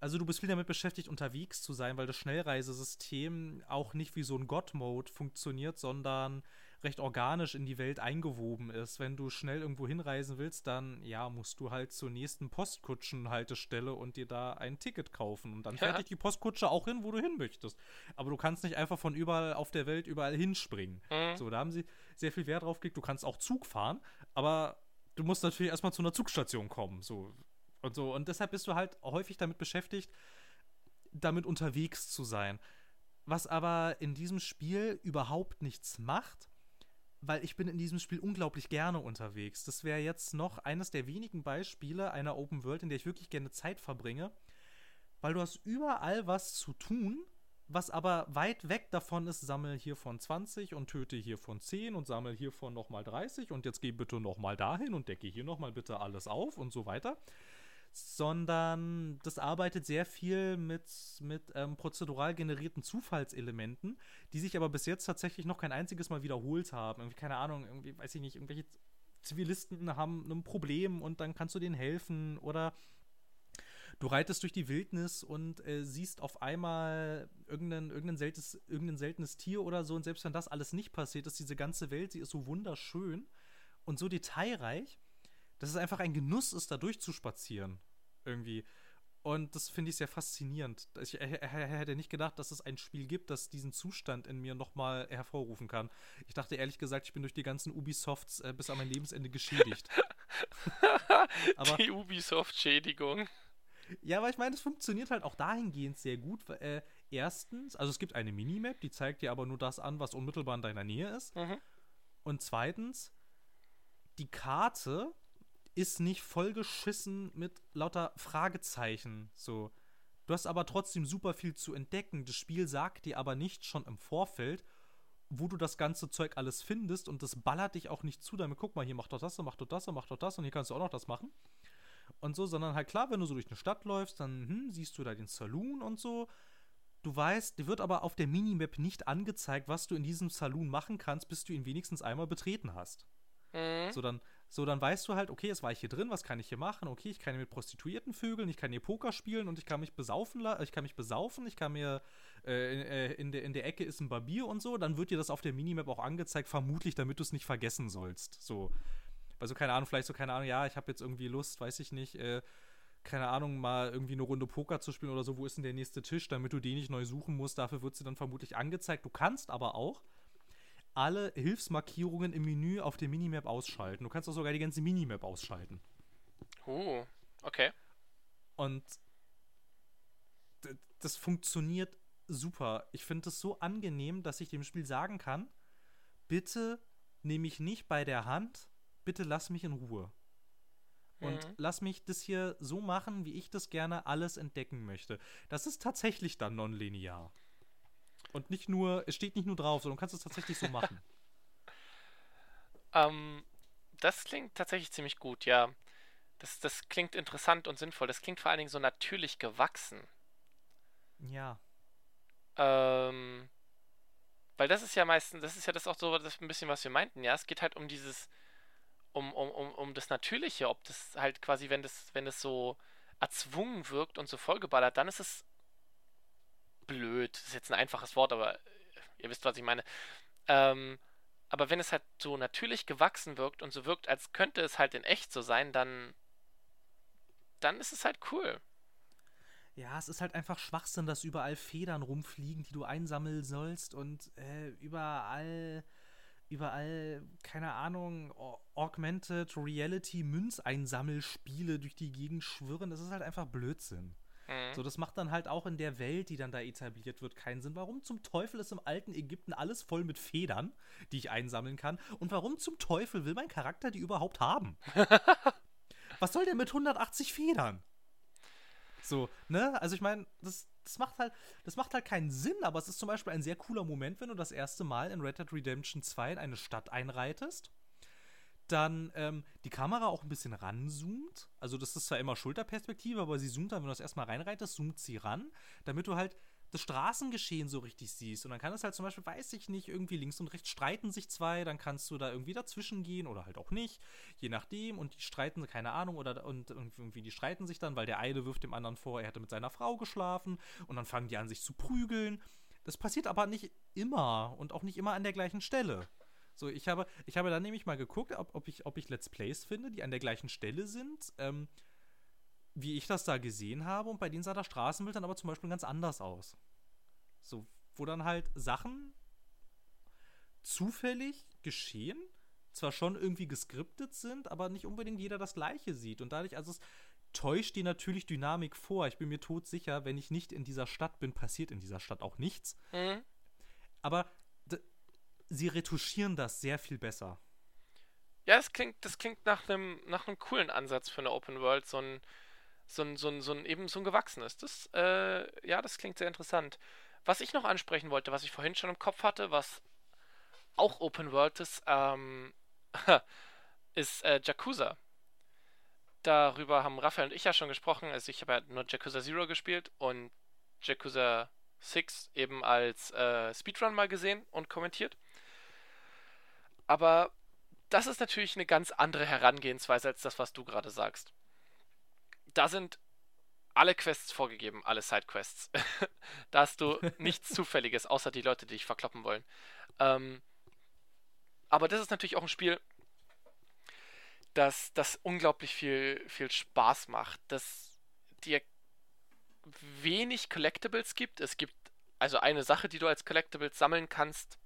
also du bist viel damit beschäftigt, unterwegs zu sein, weil das Schnellreisesystem auch nicht wie so ein God-Mode funktioniert, sondern recht organisch in die Welt eingewoben ist. Wenn du schnell irgendwo hinreisen willst, dann ja, musst du halt zur nächsten Postkutschenhaltestelle und dir da ein Ticket kaufen. Und dann fährt dich die Postkutsche auch hin, wo du hin möchtest. Aber du kannst nicht einfach von überall auf der Welt überall hinspringen. Mhm. So, da haben sie sehr viel Wert drauf gelegt. Du kannst auch Zug fahren, aber du musst natürlich erstmal zu einer Zugstation kommen. So, und so. Und deshalb bist du halt häufig damit beschäftigt, damit unterwegs zu sein. Was aber in diesem Spiel überhaupt nichts macht, weil ich bin in diesem Spiel unglaublich gerne unterwegs. Das wäre jetzt noch eines der wenigen Beispiele einer Open World, in der ich wirklich gerne Zeit verbringe, weil du hast überall was zu tun, was aber weit weg davon ist, sammel hiervon 20 und töte hiervon 10 und sammel hiervon nochmal 30 und jetzt geh bitte nochmal dahin und decke hier nochmal bitte alles auf und so weiter sondern das arbeitet sehr viel mit, mit ähm, prozedural generierten Zufallselementen, die sich aber bis jetzt tatsächlich noch kein einziges Mal wiederholt haben. Irgendwie, keine Ahnung, irgendwie, weiß ich nicht, irgendwelche Zivilisten haben ein Problem und dann kannst du denen helfen oder du reitest durch die Wildnis und äh, siehst auf einmal irgendein, irgendein, seltenes, irgendein seltenes Tier oder so und selbst wenn das alles nicht passiert ist, diese ganze Welt, sie ist so wunderschön und so detailreich, dass es einfach ein Genuss ist, da durchzuspazieren irgendwie. Und das finde ich sehr faszinierend. Ich hätte nicht gedacht, dass es ein Spiel gibt, das diesen Zustand in mir nochmal hervorrufen kann. Ich dachte ehrlich gesagt, ich bin durch die ganzen Ubisofts äh, bis an mein Lebensende geschädigt. <laughs> die Ubisoft-Schädigung. Ja, aber ich meine, es funktioniert halt auch dahingehend sehr gut. Äh, erstens, also es gibt eine Minimap, die zeigt dir aber nur das an, was unmittelbar in deiner Nähe ist. Mhm. Und zweitens, die Karte ist nicht vollgeschissen mit lauter Fragezeichen. So. Du hast aber trotzdem super viel zu entdecken. Das Spiel sagt dir aber nicht schon im Vorfeld, wo du das ganze Zeug alles findest und das ballert dich auch nicht zu, damit guck mal, hier mach doch das, mach doch das, mach doch das und hier kannst du auch noch das machen. Und so, sondern halt klar, wenn du so durch eine Stadt läufst, dann hm, siehst du da den Saloon und so. Du weißt, dir wird aber auf der Minimap nicht angezeigt, was du in diesem Saloon machen kannst, bis du ihn wenigstens einmal betreten hast. Mhm. So, dann, so, dann weißt du halt, okay, jetzt war ich hier drin, was kann ich hier machen? Okay, ich kann hier mit Prostituierten vögeln, ich kann hier Poker spielen und ich kann mich besaufen, ich kann mich besaufen, ich kann mir äh, in, der, in der Ecke ist ein Barbier und so, dann wird dir das auf der Minimap auch angezeigt, vermutlich, damit du es nicht vergessen sollst. So, also keine Ahnung, vielleicht so, keine Ahnung, ja, ich habe jetzt irgendwie Lust, weiß ich nicht, äh, keine Ahnung, mal irgendwie eine Runde Poker zu spielen oder so, wo ist denn der nächste Tisch, damit du den nicht neu suchen musst, dafür wird sie dann vermutlich angezeigt. Du kannst aber auch alle Hilfsmarkierungen im Menü auf der Minimap ausschalten. Du kannst auch sogar die ganze Minimap ausschalten. Uh, okay. Und das funktioniert super. Ich finde es so angenehm, dass ich dem Spiel sagen kann, bitte nehme mich nicht bei der Hand, bitte lass mich in Ruhe. Und mhm. lass mich das hier so machen, wie ich das gerne alles entdecken möchte. Das ist tatsächlich dann nonlinear. Und nicht nur, es steht nicht nur drauf, sondern du kannst es tatsächlich so machen. <laughs> ähm, das klingt tatsächlich ziemlich gut, ja. Das, das klingt interessant und sinnvoll. Das klingt vor allen Dingen so natürlich gewachsen. Ja. Ähm, weil das ist ja meistens, das ist ja das auch so das ein bisschen, was wir meinten, ja. Es geht halt um dieses, um, um, um, um das Natürliche, ob das halt quasi, wenn das, wenn es so erzwungen wirkt und so vollgeballert, dann ist es blöd, das ist jetzt ein einfaches Wort, aber äh, ihr wisst, was ich meine. Ähm, aber wenn es halt so natürlich gewachsen wirkt und so wirkt, als könnte es halt in echt so sein, dann, dann ist es halt cool. Ja, es ist halt einfach Schwachsinn, dass überall Federn rumfliegen, die du einsammeln sollst und äh, überall, überall, keine Ahnung, Augmented Reality Münzeinsammelspiele durch die Gegend schwirren. Das ist halt einfach Blödsinn. Mhm. So, das macht dann halt auch in der Welt, die dann da etabliert wird, keinen Sinn. Warum zum Teufel ist im alten Ägypten alles voll mit Federn, die ich einsammeln kann? Und warum zum Teufel will mein Charakter die überhaupt haben? <laughs> Was soll der mit 180 Federn? So, ne? Also ich meine, das, das macht halt, das macht halt keinen Sinn, aber es ist zum Beispiel ein sehr cooler Moment, wenn du das erste Mal in Red Dead Redemption 2 in eine Stadt einreitest dann ähm, die Kamera auch ein bisschen ranzoomt. Also das ist zwar immer Schulterperspektive, aber sie zoomt dann, wenn du das erstmal reinreitest, zoomt sie ran, damit du halt das Straßengeschehen so richtig siehst. Und dann kann es halt zum Beispiel, weiß ich nicht, irgendwie links und rechts streiten sich zwei, dann kannst du da irgendwie dazwischen gehen oder halt auch nicht, je nachdem. Und die streiten, keine Ahnung, oder und irgendwie die streiten sich dann, weil der eine wirft dem anderen vor, er hätte mit seiner Frau geschlafen und dann fangen die an, sich zu prügeln. Das passiert aber nicht immer und auch nicht immer an der gleichen Stelle. So, ich habe, ich habe dann nämlich mal geguckt, ob, ob, ich, ob ich Let's Plays finde, die an der gleichen Stelle sind, ähm, wie ich das da gesehen habe. Und bei denen sah das Straßenbild dann aber zum Beispiel ganz anders aus. So, wo dann halt Sachen zufällig geschehen, zwar schon irgendwie geskriptet sind, aber nicht unbedingt jeder das Gleiche sieht. Und dadurch, also es täuscht die natürlich Dynamik vor. Ich bin mir todsicher, wenn ich nicht in dieser Stadt bin, passiert in dieser Stadt auch nichts. Mhm. Aber sie retuschieren das sehr viel besser. Ja, das klingt, das klingt nach einem nach einem coolen Ansatz für eine Open World, so ein so ein, so ein, so ein eben so ein gewachsenes. Das, äh, ja, das klingt sehr interessant. Was ich noch ansprechen wollte, was ich vorhin schon im Kopf hatte, was auch Open World ist, ähm, <laughs> ist äh, Yakuza. Darüber haben Raphael und ich ja schon gesprochen. Also ich habe ja nur Yakuza Zero gespielt und Yakuza 6 eben als äh, Speedrun mal gesehen und kommentiert. Aber das ist natürlich eine ganz andere Herangehensweise als das, was du gerade sagst. Da sind alle Quests vorgegeben, alle Sidequests. <laughs> da hast du <laughs> nichts Zufälliges, außer die Leute, die dich verkloppen wollen. Ähm, aber das ist natürlich auch ein Spiel, das, das unglaublich viel, viel Spaß macht, das dir wenig Collectibles gibt. Es gibt also eine Sache, die du als Collectibles sammeln kannst,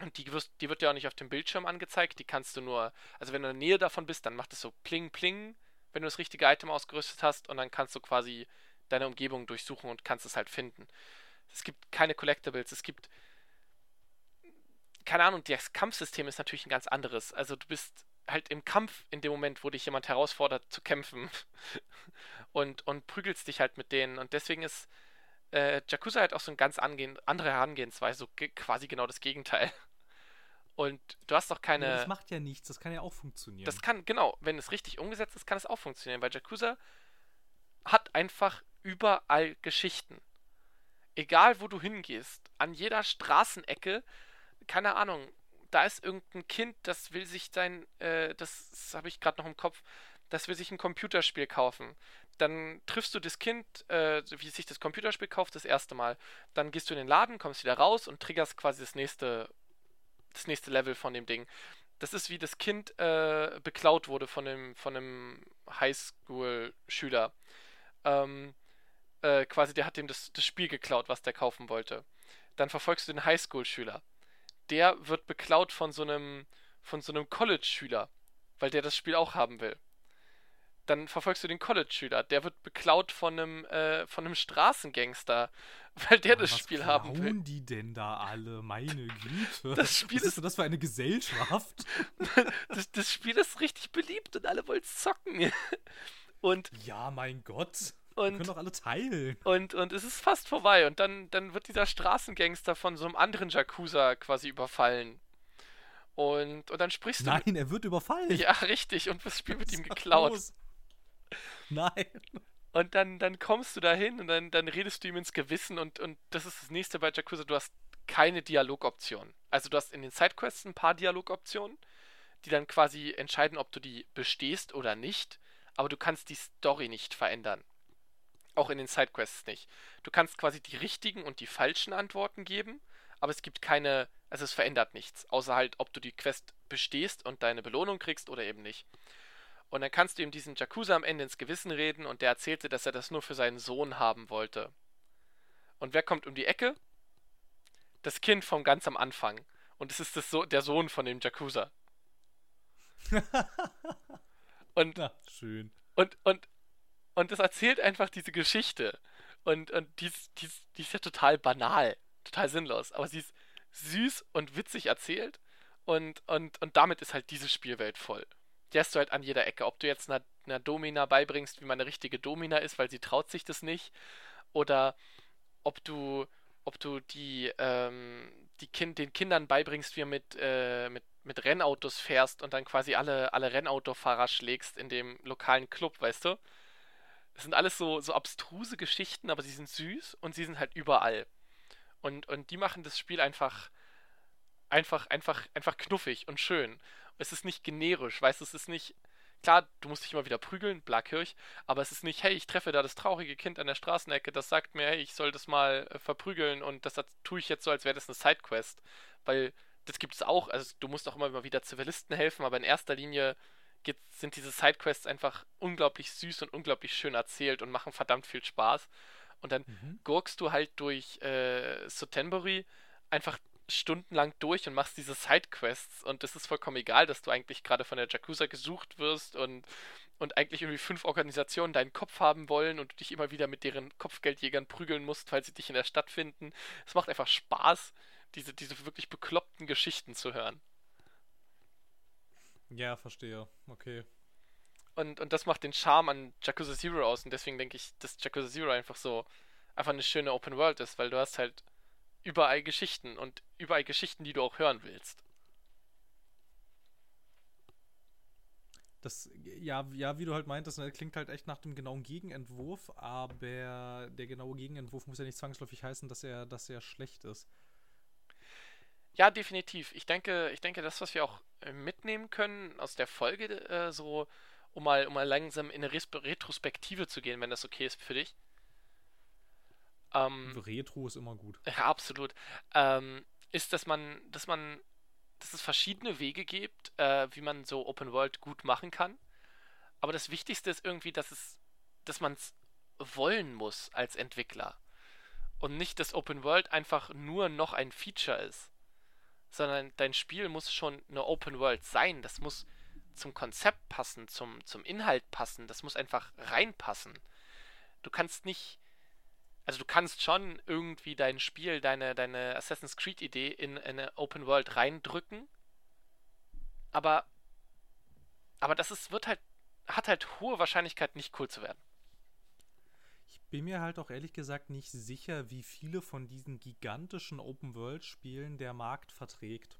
und die, wirst, die wird ja auch nicht auf dem Bildschirm angezeigt. Die kannst du nur, also wenn du in der Nähe davon bist, dann macht es so pling pling, wenn du das richtige Item ausgerüstet hast. Und dann kannst du quasi deine Umgebung durchsuchen und kannst es halt finden. Es gibt keine Collectibles, es gibt. Keine Ahnung, das Kampfsystem ist natürlich ein ganz anderes. Also du bist halt im Kampf in dem Moment, wo dich jemand herausfordert zu kämpfen. <laughs> und, und prügelst dich halt mit denen. Und deswegen ist äh, Yakuza halt auch so eine ganz andere Herangehensweise, so quasi genau das Gegenteil. Und du hast doch keine. Ja, das macht ja nichts, das kann ja auch funktionieren. Das kann, genau, wenn es richtig umgesetzt ist, kann es auch funktionieren, weil Yakuza hat einfach überall Geschichten. Egal wo du hingehst, an jeder Straßenecke, keine Ahnung, da ist irgendein Kind, das will sich sein, äh, das, habe ich gerade noch im Kopf, das will sich ein Computerspiel kaufen. Dann triffst du das Kind, äh, wie sich das Computerspiel kauft, das erste Mal. Dann gehst du in den Laden, kommst wieder raus und triggerst quasi das nächste das nächste Level von dem Ding. Das ist wie das Kind äh, beklaut wurde von einem, von einem Highschool-Schüler. Ähm, äh, quasi, der hat ihm das, das Spiel geklaut, was der kaufen wollte. Dann verfolgst du den Highschool-Schüler. Der wird beklaut von so einem, von so einem College-Schüler, weil der das Spiel auch haben will dann verfolgst du den College-Schüler. Der wird beklaut von einem, äh, von einem Straßengangster, <laughs> weil der ja, das Spiel haben will. Was die denn da alle? Meine Güte. Das Spiel was ist, ist das für eine Gesellschaft? <laughs> das, das, Spiel ist richtig beliebt und alle wollen zocken. <laughs> Und ja, mein Gott. Und, Wir können doch alle teilen. Und, und es ist fast vorbei. Und dann, dann wird dieser Straßengangster von so einem anderen Yakuza quasi überfallen. Und, und dann sprichst du. Nein, er wird überfallen. Ja, richtig. Und das Spiel wird ihm geklaut. Los? <laughs> Nein. Und dann, dann kommst du da hin und dann, dann redest du ihm ins Gewissen und, und das ist das nächste bei Yakuza, du hast keine Dialogoption. Also du hast in den Sidequests ein paar Dialogoptionen, die dann quasi entscheiden, ob du die bestehst oder nicht, aber du kannst die Story nicht verändern. Auch in den Sidequests nicht. Du kannst quasi die richtigen und die falschen Antworten geben, aber es gibt keine, also es verändert nichts, außer halt, ob du die Quest bestehst und deine Belohnung kriegst oder eben nicht. Und dann kannst du ihm diesen Jakuza am Ende ins Gewissen reden und der erzählte, dass er das nur für seinen Sohn haben wollte. Und wer kommt um die Ecke? Das Kind vom ganz am Anfang. Und es ist das so der Sohn von dem Jakuza. <laughs> und, Na, schön. Und, und, und das erzählt einfach diese Geschichte. Und, und die, ist, die, ist, die ist ja total banal, total sinnlos. Aber sie ist süß und witzig erzählt. Und, und, und damit ist halt diese Spielwelt voll. Die hast du halt an jeder Ecke. Ob du jetzt einer, einer Domina beibringst, wie man eine richtige Domina ist, weil sie traut sich das nicht. Oder ob du, ob du die, ähm, die kind, den Kindern beibringst, wie er mit, äh, mit, mit Rennautos fährst und dann quasi alle, alle Rennautofahrer schlägst in dem lokalen Club, weißt du? Das sind alles so, so abstruse Geschichten, aber sie sind süß und sie sind halt überall. Und, und die machen das Spiel einfach, einfach, einfach, einfach knuffig und schön. Es ist nicht generisch, weißt du, es ist nicht, klar, du musst dich immer wieder prügeln, Blackkirch, aber es ist nicht, hey, ich treffe da das traurige Kind an der Straßenecke, das sagt mir, hey, ich soll das mal äh, verprügeln und das, das tue ich jetzt so, als wäre das eine Sidequest. Weil das gibt es auch, also du musst auch immer wieder Zivilisten helfen, aber in erster Linie geht, sind diese Sidequests einfach unglaublich süß und unglaublich schön erzählt und machen verdammt viel Spaß. Und dann mhm. gurkst du halt durch äh, Sotenbury einfach stundenlang durch und machst diese Sidequests und es ist vollkommen egal, dass du eigentlich gerade von der Jakuza gesucht wirst und, und eigentlich irgendwie fünf Organisationen deinen Kopf haben wollen und du dich immer wieder mit deren Kopfgeldjägern prügeln musst, weil sie dich in der Stadt finden. Es macht einfach Spaß, diese, diese wirklich bekloppten Geschichten zu hören. Ja, verstehe. Okay. Und, und das macht den Charme an Yakuza Zero aus. Und deswegen denke ich, dass Yakuza Zero einfach so einfach eine schöne Open World ist, weil du hast halt überall Geschichten und überall Geschichten, die du auch hören willst. Das, ja, ja, wie du halt meintest, ne, klingt halt echt nach dem genauen Gegenentwurf, aber der genaue Gegenentwurf muss ja nicht zwangsläufig heißen, dass er, dass er schlecht ist. Ja, definitiv. Ich denke, ich denke, das, was wir auch äh, mitnehmen können aus der Folge, äh, so, um mal, um mal langsam in eine Retrospektive zu gehen, wenn das okay ist für dich. Ähm, Retro ist immer gut. Ja, absolut. Ähm, ist, dass man, dass man, dass es verschiedene Wege gibt, äh, wie man so Open World gut machen kann. Aber das Wichtigste ist irgendwie, dass es, dass man es wollen muss als Entwickler. Und nicht, dass Open World einfach nur noch ein Feature ist sondern dein Spiel muss schon eine Open World sein. Das muss zum Konzept passen, zum, zum Inhalt passen. Das muss einfach reinpassen. Du kannst nicht. Also du kannst schon irgendwie dein Spiel, deine, deine Assassin's Creed-Idee in, in eine Open World reindrücken. Aber. Aber das ist, wird halt. hat halt hohe Wahrscheinlichkeit, nicht cool zu werden bin mir halt auch ehrlich gesagt nicht sicher, wie viele von diesen gigantischen Open-World-Spielen der Markt verträgt.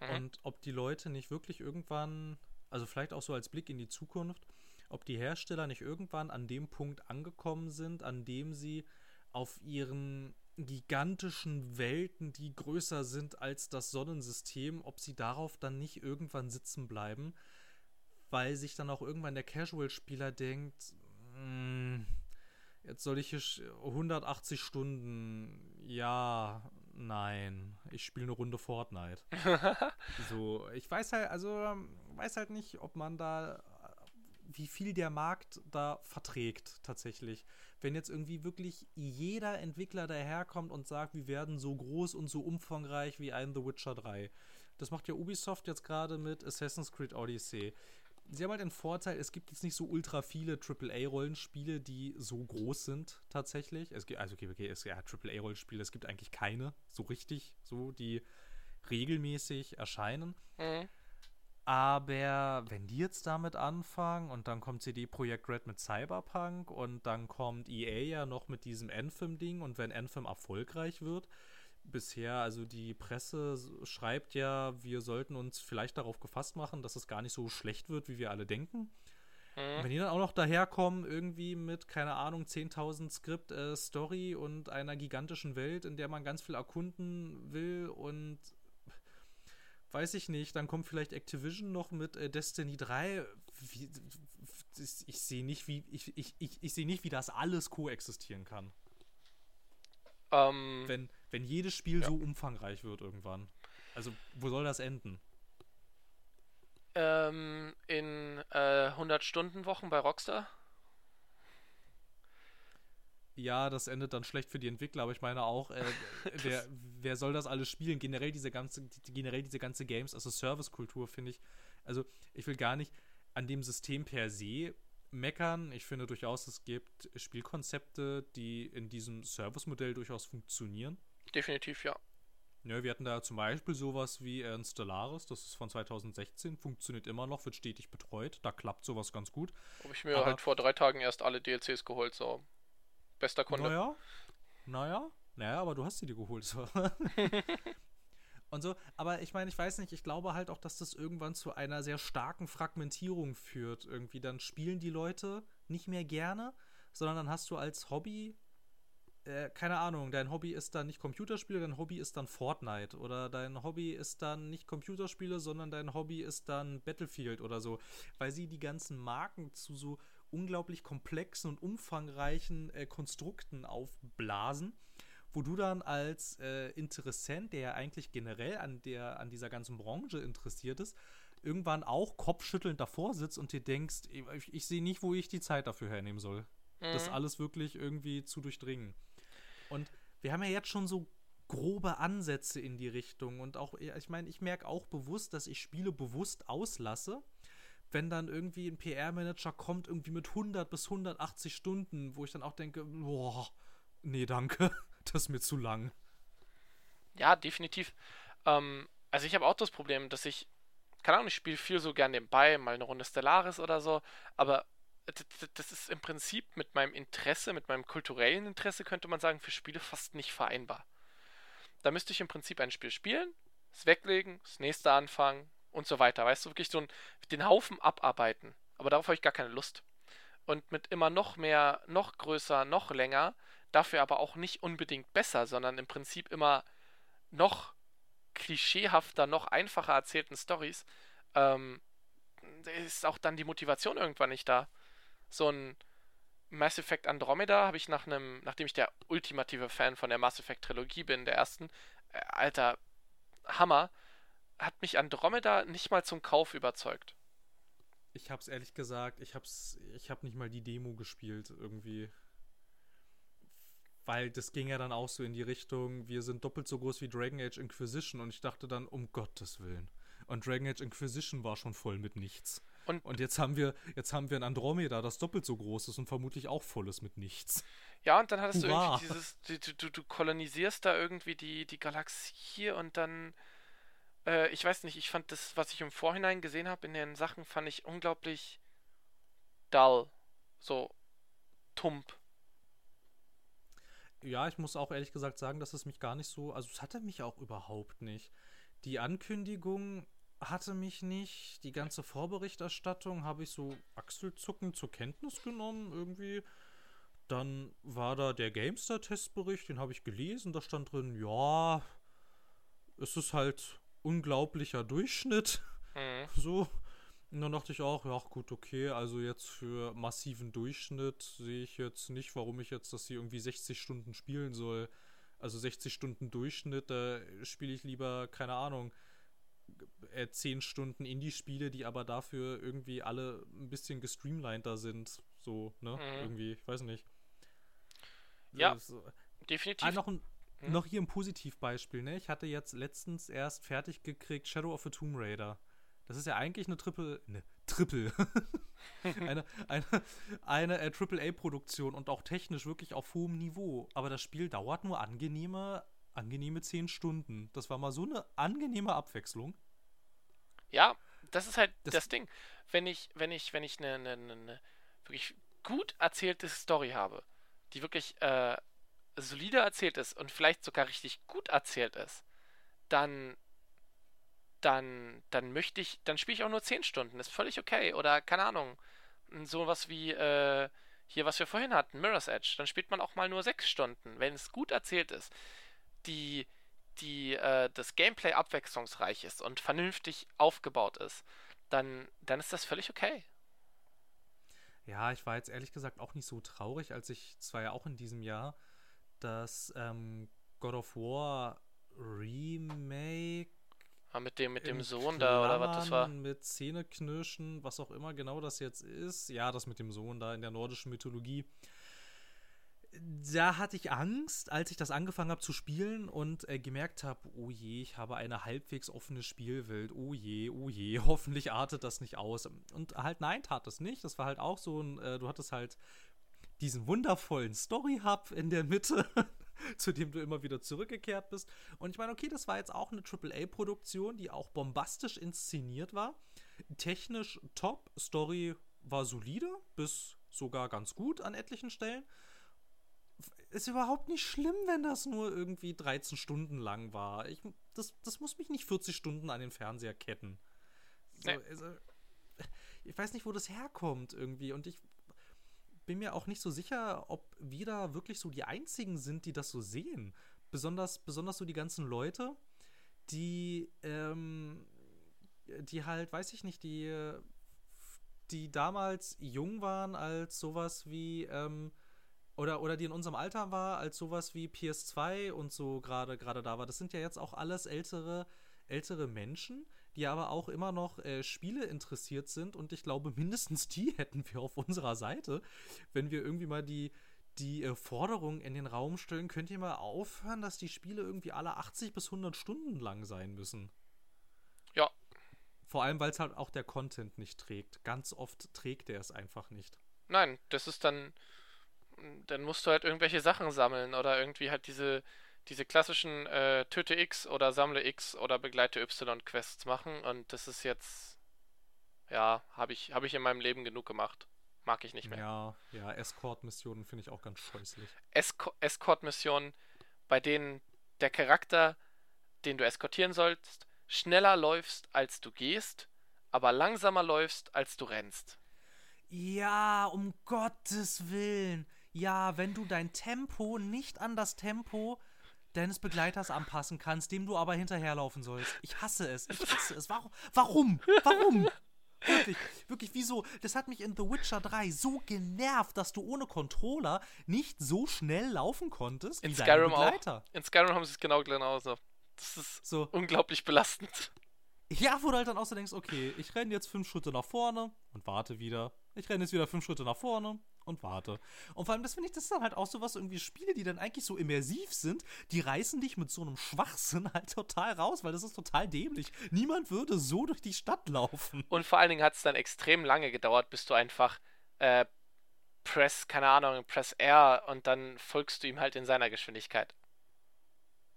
Mhm. Und ob die Leute nicht wirklich irgendwann, also vielleicht auch so als Blick in die Zukunft, ob die Hersteller nicht irgendwann an dem Punkt angekommen sind, an dem sie auf ihren gigantischen Welten, die größer sind als das Sonnensystem, ob sie darauf dann nicht irgendwann sitzen bleiben, weil sich dann auch irgendwann der Casual-Spieler denkt, mh, hm, Jetzt soll ich hier 180 Stunden. Ja, nein. Ich spiele eine Runde Fortnite. <laughs> so, ich weiß halt, also weiß halt nicht, ob man da wie viel der Markt da verträgt tatsächlich. Wenn jetzt irgendwie wirklich jeder Entwickler daherkommt und sagt, wir werden so groß und so umfangreich wie ein The Witcher 3. Das macht ja Ubisoft jetzt gerade mit Assassin's Creed Odyssey sie haben halt den Vorteil, es gibt jetzt nicht so ultra viele AAA-Rollenspiele, die so groß sind tatsächlich. Es gibt, also okay, okay, es ja AAA-Rollenspiele, es gibt eigentlich keine so richtig, so die regelmäßig erscheinen. Mhm. Aber wenn die jetzt damit anfangen und dann kommt CD Projekt Red mit Cyberpunk und dann kommt EA ja noch mit diesem Anthem-Ding und wenn Anthem erfolgreich wird, bisher, also die Presse schreibt ja, wir sollten uns vielleicht darauf gefasst machen, dass es gar nicht so schlecht wird, wie wir alle denken. Mhm. Wenn die dann auch noch daherkommen, irgendwie mit, keine Ahnung, 10.000 Skript, äh, Story und einer gigantischen Welt, in der man ganz viel erkunden will und weiß ich nicht, dann kommt vielleicht Activision noch mit äh, Destiny 3. Wie, ich, sehe nicht, wie ich, ich, ich, ich sehe nicht, wie das alles koexistieren kann. Ähm, wenn, wenn jedes Spiel ja. so umfangreich wird irgendwann. Also, wo soll das enden? Ähm, in äh, 100-Stunden-Wochen bei Rockstar? Ja, das endet dann schlecht für die Entwickler, aber ich meine auch, äh, <laughs> wer, wer soll das alles spielen? Generell diese ganze, generell diese ganze Games, also Service-Kultur, finde ich. Also, ich will gar nicht an dem System per se meckern. Ich finde durchaus, es gibt Spielkonzepte, die in diesem Service-Modell durchaus funktionieren. Definitiv, ja. Ja, wir hatten da zum Beispiel sowas wie äh, Stellaris, das ist von 2016, funktioniert immer noch, wird stetig betreut, da klappt sowas ganz gut. Habe ich mir Aber, halt vor drei Tagen erst alle DLCs geholt, so. Bester Kunde. Naja, naja, naja, aber du hast sie dir geholt, so. <laughs> und so. Aber ich meine, ich weiß nicht, ich glaube halt auch, dass das irgendwann zu einer sehr starken Fragmentierung führt. Irgendwie dann spielen die Leute nicht mehr gerne, sondern dann hast du als Hobby äh, keine Ahnung, dein Hobby ist dann nicht Computerspiele, dein Hobby ist dann Fortnite oder dein Hobby ist dann nicht Computerspiele, sondern dein Hobby ist dann Battlefield oder so, weil sie die ganzen Marken zu so unglaublich komplexen und umfangreichen äh, Konstrukten aufblasen, wo du dann als äh, Interessent, der ja eigentlich generell an der an dieser ganzen Branche interessiert ist, irgendwann auch kopfschüttelnd davor sitzt und dir denkst, ich, ich sehe nicht, wo ich die Zeit dafür hernehmen soll, mhm. das alles wirklich irgendwie zu durchdringen. Und wir haben ja jetzt schon so grobe Ansätze in die Richtung. Und auch, ich meine, ich merke auch bewusst, dass ich Spiele bewusst auslasse. Wenn dann irgendwie ein PR-Manager kommt, irgendwie mit 100 bis 180 Stunden, wo ich dann auch denke, boah, nee, danke, <laughs> das ist mir zu lang. Ja, definitiv. Ähm, also ich habe auch das Problem, dass ich, keine Ahnung, ich spiele viel so gern nebenbei, mal eine Runde Stellaris oder so, aber das ist im Prinzip mit meinem Interesse, mit meinem kulturellen Interesse, könnte man sagen, für Spiele fast nicht vereinbar. Da müsste ich im Prinzip ein Spiel spielen, es weglegen, das nächste anfangen und so weiter. Weißt du, wirklich so ein, den Haufen abarbeiten. Aber darauf habe ich gar keine Lust. Und mit immer noch mehr, noch größer, noch länger, dafür aber auch nicht unbedingt besser, sondern im Prinzip immer noch klischeehafter, noch einfacher erzählten Stories, ähm, ist auch dann die Motivation irgendwann nicht da so ein Mass Effect Andromeda habe ich nach einem, nachdem ich der ultimative Fan von der Mass Effect Trilogie bin, der ersten, äh, alter Hammer, hat mich Andromeda nicht mal zum Kauf überzeugt. Ich hab's ehrlich gesagt, ich hab's, ich hab nicht mal die Demo gespielt irgendwie. Weil das ging ja dann auch so in die Richtung, wir sind doppelt so groß wie Dragon Age Inquisition und ich dachte dann, um Gottes Willen. Und Dragon Age Inquisition war schon voll mit nichts. Und, und jetzt haben wir, jetzt haben wir ein Andromeda, das doppelt so groß ist und vermutlich auch voll ist mit nichts. Ja, und dann hattest Hurra. du irgendwie dieses, du, du, du, kolonisierst da irgendwie die, die Galaxie und dann, äh, ich weiß nicht, ich fand das, was ich im Vorhinein gesehen habe in den Sachen, fand ich unglaublich dull. So tump. Ja, ich muss auch ehrlich gesagt sagen, dass es mich gar nicht so, also es hatte mich auch überhaupt nicht. Die Ankündigung hatte mich nicht. Die ganze Vorberichterstattung habe ich so achselzuckend zur Kenntnis genommen irgendwie. Dann war da der GameStar-Testbericht, den habe ich gelesen. Da stand drin, ja, es ist halt unglaublicher Durchschnitt. Mhm. <laughs> So. Und dann dachte ich auch, ja, gut, okay, also jetzt für massiven Durchschnitt sehe ich jetzt nicht, warum ich jetzt das hier irgendwie 60 Stunden spielen soll. Also 60 Stunden Durchschnitt, da spiele ich lieber, keine Ahnung, äh, 10 Stunden Indie-Spiele, die aber dafür irgendwie alle ein bisschen gestreamliner sind. So, ne? Mhm. Irgendwie, ich weiß nicht. Ja, so. definitiv. Ah, noch, ein, mhm. noch hier ein Positivbeispiel, ne? Ich hatte jetzt letztens erst fertig gekriegt Shadow of the Tomb Raider. Das ist ja eigentlich eine Triple, ne, Triple. <laughs> eine eine, eine äh, AAA-Produktion und auch technisch wirklich auf hohem Niveau. Aber das Spiel dauert nur angenehme, angenehme 10 Stunden. Das war mal so eine angenehme Abwechslung. Ja, das ist halt das, das Ding. Wenn ich, wenn ich, wenn ich eine, eine, eine, wirklich gut erzählte Story habe, die wirklich äh, solide erzählt ist und vielleicht sogar richtig gut erzählt ist, dann dann, dann möchte ich, dann spiele ich auch nur 10 Stunden, ist völlig okay. Oder keine Ahnung, sowas wie äh, hier, was wir vorhin hatten, Mirror's Edge, dann spielt man auch mal nur 6 Stunden, wenn es gut erzählt ist. Die, die äh, das Gameplay abwechslungsreich ist und vernünftig aufgebaut ist, dann, dann ist das völlig okay. Ja, ich war jetzt ehrlich gesagt auch nicht so traurig, als ich zwar ja auch in diesem Jahr das ähm, God of War Remake Ah, mit dem, mit dem Sohn da, oder was das war? Mit Zähneknirschen, was auch immer genau das jetzt ist. Ja, das mit dem Sohn da in der nordischen Mythologie da hatte ich Angst, als ich das angefangen habe zu spielen und äh, gemerkt habe, oh je, ich habe eine halbwegs offene Spielwelt, oh je, oh je, <laughs> hoffentlich artet das nicht aus. Und halt nein, tat es nicht. Das war halt auch so ein, äh, du hattest halt diesen wundervollen Story-Hub in der Mitte, <laughs> zu dem du immer wieder zurückgekehrt bist. Und ich meine, okay, das war jetzt auch eine AAA-Produktion, die auch bombastisch inszeniert war. Technisch top, Story war solide, bis sogar ganz gut an etlichen Stellen. Ist überhaupt nicht schlimm, wenn das nur irgendwie 13 Stunden lang war. Ich, das, das muss mich nicht 40 Stunden an den Fernseher ketten. So, also, ich weiß nicht, wo das herkommt irgendwie. Und ich bin mir auch nicht so sicher, ob wir da wirklich so die Einzigen sind, die das so sehen. Besonders, besonders so die ganzen Leute, die, ähm, die halt, weiß ich nicht, die, die damals jung waren als sowas wie, ähm, oder, oder die in unserem Alter war, als sowas wie PS2 und so gerade da war. Das sind ja jetzt auch alles ältere, ältere Menschen, die aber auch immer noch äh, Spiele interessiert sind. Und ich glaube, mindestens die <laughs> hätten wir auf unserer Seite, wenn wir irgendwie mal die, die äh, Forderung in den Raum stellen, könnt ihr mal aufhören, dass die Spiele irgendwie alle 80 bis 100 Stunden lang sein müssen. Ja. Vor allem, weil es halt auch der Content nicht trägt. Ganz oft trägt er es einfach nicht. Nein, das ist dann. Dann musst du halt irgendwelche Sachen sammeln oder irgendwie halt diese diese klassischen äh, Töte X oder Sammle X oder Begleite Y Quests machen und das ist jetzt ja, habe ich habe ich in meinem Leben genug gemacht. Mag ich nicht mehr. Ja, ja, Escort-Missionen finde ich auch ganz scheußlich. Escort-Missionen, bei denen der Charakter, den du eskortieren sollst, schneller läufst, als du gehst, aber langsamer läufst, als du rennst. Ja, um Gottes Willen. Ja, wenn du dein Tempo nicht an das Tempo deines Begleiters anpassen kannst, dem du aber hinterherlaufen sollst. Ich hasse es. Ich hasse es. Warum? Warum? Warum? Wirklich, wirklich, wieso? Das hat mich in The Witcher 3 so genervt, dass du ohne Controller nicht so schnell laufen konntest in wie Skyrim Begleiter. Auch. In Skyrim haben sie es genau genauso. Das ist so. unglaublich belastend. Ja, wo du halt dann auch so denkst, okay, ich renne jetzt fünf Schritte nach vorne und warte wieder. Ich renne jetzt wieder fünf Schritte nach vorne und warte. Und vor allem, das finde ich, das ist dann halt auch so was, irgendwie Spiele, die dann eigentlich so immersiv sind, die reißen dich mit so einem Schwachsinn halt total raus, weil das ist total dämlich. Niemand würde so durch die Stadt laufen. Und vor allen Dingen hat es dann extrem lange gedauert, bis du einfach äh, Press, keine Ahnung, Press R und dann folgst du ihm halt in seiner Geschwindigkeit.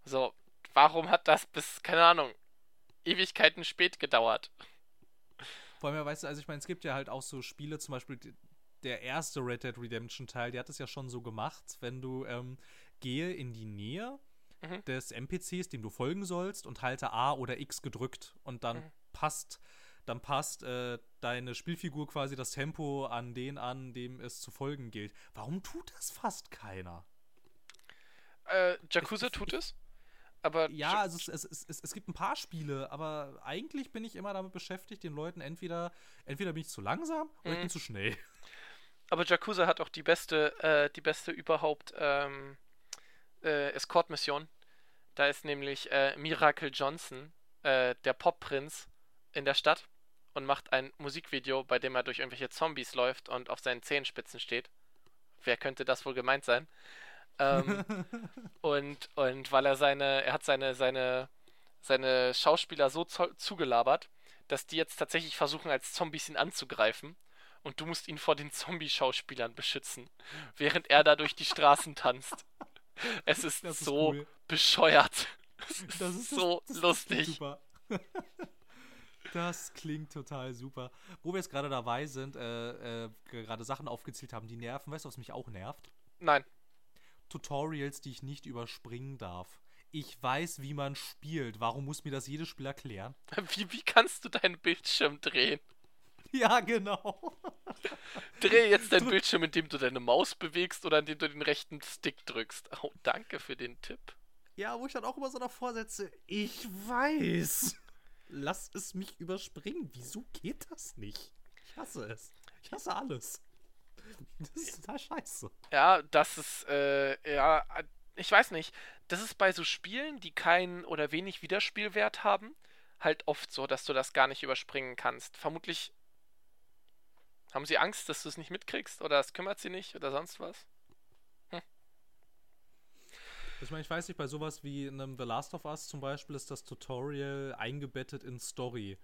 So, warum hat das bis, keine Ahnung, Ewigkeiten spät gedauert? Vor allem, weißt du, also ich meine, es gibt ja halt auch so Spiele, zum Beispiel der erste Red Dead Redemption Teil, der hat es ja schon so gemacht, wenn du ähm, gehe in die Nähe mhm. des NPCs, dem du folgen sollst, und halte A oder X gedrückt und dann mhm. passt dann passt äh, deine Spielfigur quasi das Tempo an den an, dem es zu folgen gilt. Warum tut das fast keiner? Äh, Jakuza tut es? Aber ja, also es, es, es, es, gibt ein paar Spiele, aber eigentlich bin ich immer damit beschäftigt, den Leuten entweder, entweder bin ich zu langsam oder mhm. ich bin zu schnell. Aber Jakuza hat auch die beste, äh, die beste überhaupt ähm, äh, Escort-Mission. Da ist nämlich äh, Miracle Johnson, äh, der Pop-Prinz, in der Stadt und macht ein Musikvideo, bei dem er durch irgendwelche Zombies läuft und auf seinen Zehenspitzen steht. Wer könnte das wohl gemeint sein? Ähm, <laughs> und, und weil er seine, er hat seine, seine, seine Schauspieler so zugelabert, dass die jetzt tatsächlich versuchen, als Zombies ihn anzugreifen und du musst ihn vor den Zombie-Schauspielern beschützen, während er da durch die Straßen tanzt. Es ist, ist so cool. bescheuert. Das ist so das, das lustig. Super. <laughs> Das klingt total super. Wo wir jetzt gerade dabei sind, äh, äh, gerade Sachen aufgezählt haben, die nerven. Weißt du, was mich auch nervt? Nein. Tutorials, die ich nicht überspringen darf. Ich weiß, wie man spielt. Warum muss mir das jedes Spiel erklären? <laughs> Wie, wie kannst du deinen Bildschirm drehen? <laughs> Ja, genau. Dreh jetzt deinen Bildschirm, indem du deine Maus bewegst oder indem du den rechten Stick drückst. Oh, danke für den Tipp. Ja, wo ich dann auch immer so davor setze, ich weiß. Lass es mich überspringen. Wieso geht das nicht? Ich hasse es. Ich hasse alles. Das ist total scheiße. Ja, das ist, äh, ja, ich weiß nicht. Das ist bei so Spielen, die keinen oder wenig Wiederspielwert haben, halt oft so, dass du das gar nicht überspringen kannst. Vermutlich haben sie Angst, dass du es nicht mitkriegst oder es kümmert sie nicht oder sonst was? Hm. Ich meine, ich weiß nicht, bei sowas wie einem The Last of Us zum Beispiel ist das Tutorial eingebettet in Story.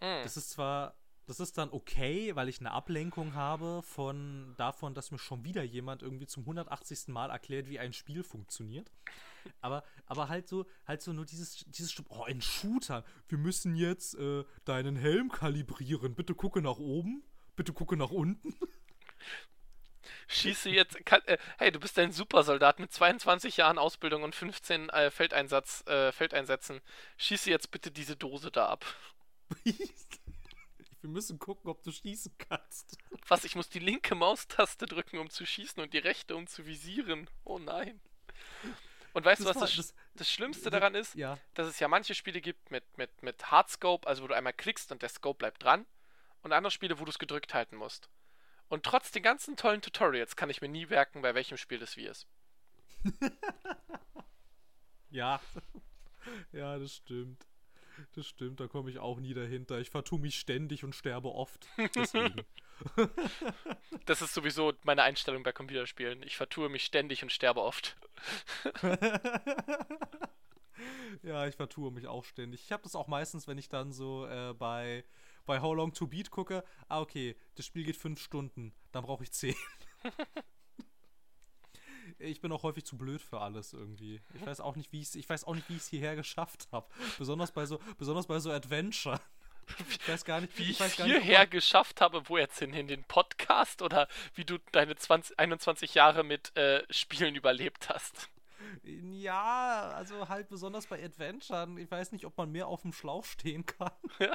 Hm. Das ist zwar, das ist dann okay, weil ich eine Ablenkung habe von davon, dass mir schon wieder jemand irgendwie zum 180. Mal erklärt, wie ein Spiel funktioniert. Aber, aber halt so, halt so nur dieses, dieses, oh, ein Shooter. Wir müssen jetzt äh, deinen Helm kalibrieren. Bitte gucke nach oben. Bitte gucke nach unten. Schieße jetzt. Kann, äh, hey, du bist ein Supersoldat mit 22 Jahren Ausbildung und 15 äh, Feldeinsatz, äh, Feldeinsätzen. Schieße jetzt bitte diese Dose da ab. <laughs> Wir müssen gucken, ob du schießen kannst. Was? Ich muss die linke Maustaste drücken, um zu schießen und die rechte, um zu visieren. Oh nein. Und weißt du, was das, das- das Schlimmste daran ist? Ja. Dass es ja manche Spiele gibt mit, mit, mit Hardscope, also wo du einmal klickst und der Scope bleibt dran. Und andere Spiele, wo du es gedrückt halten musst. Und trotz den ganzen tollen Tutorials kann ich mir nie merken, bei welchem Spiel das wie ist. <laughs> Ja. <laughs> Ja, das stimmt. Das stimmt, da komme ich auch nie dahinter. Ich vertue mich ständig und sterbe oft. Deswegen. <laughs> Das ist sowieso meine Einstellung bei Computerspielen. Ich vertue mich ständig und sterbe oft. ja, ich vertue mich auch ständig. Ich habe das auch meistens, wenn ich dann so äh, bei, bei How Long to Beat gucke. Ah, okay, das Spiel geht fünf Stunden. Dann brauche ich zehn. <laughs> ich bin auch häufig zu blöd für alles irgendwie. Ich weiß auch nicht, wie ich ich weiß auch nicht, wie ich es hierher geschafft habe. Besonders bei so, besonders bei so Adventure. Ich weiß gar nicht, Wie ich es nicht, hierher man- geschafft habe, wo jetzt hin? In den Podcast oder wie du deine 20, 21 Jahre mit äh, Spielen überlebt hast? Ja, also halt besonders bei Adventuren. Ich weiß nicht, ob man mehr auf dem Schlauch stehen kann. <laughs>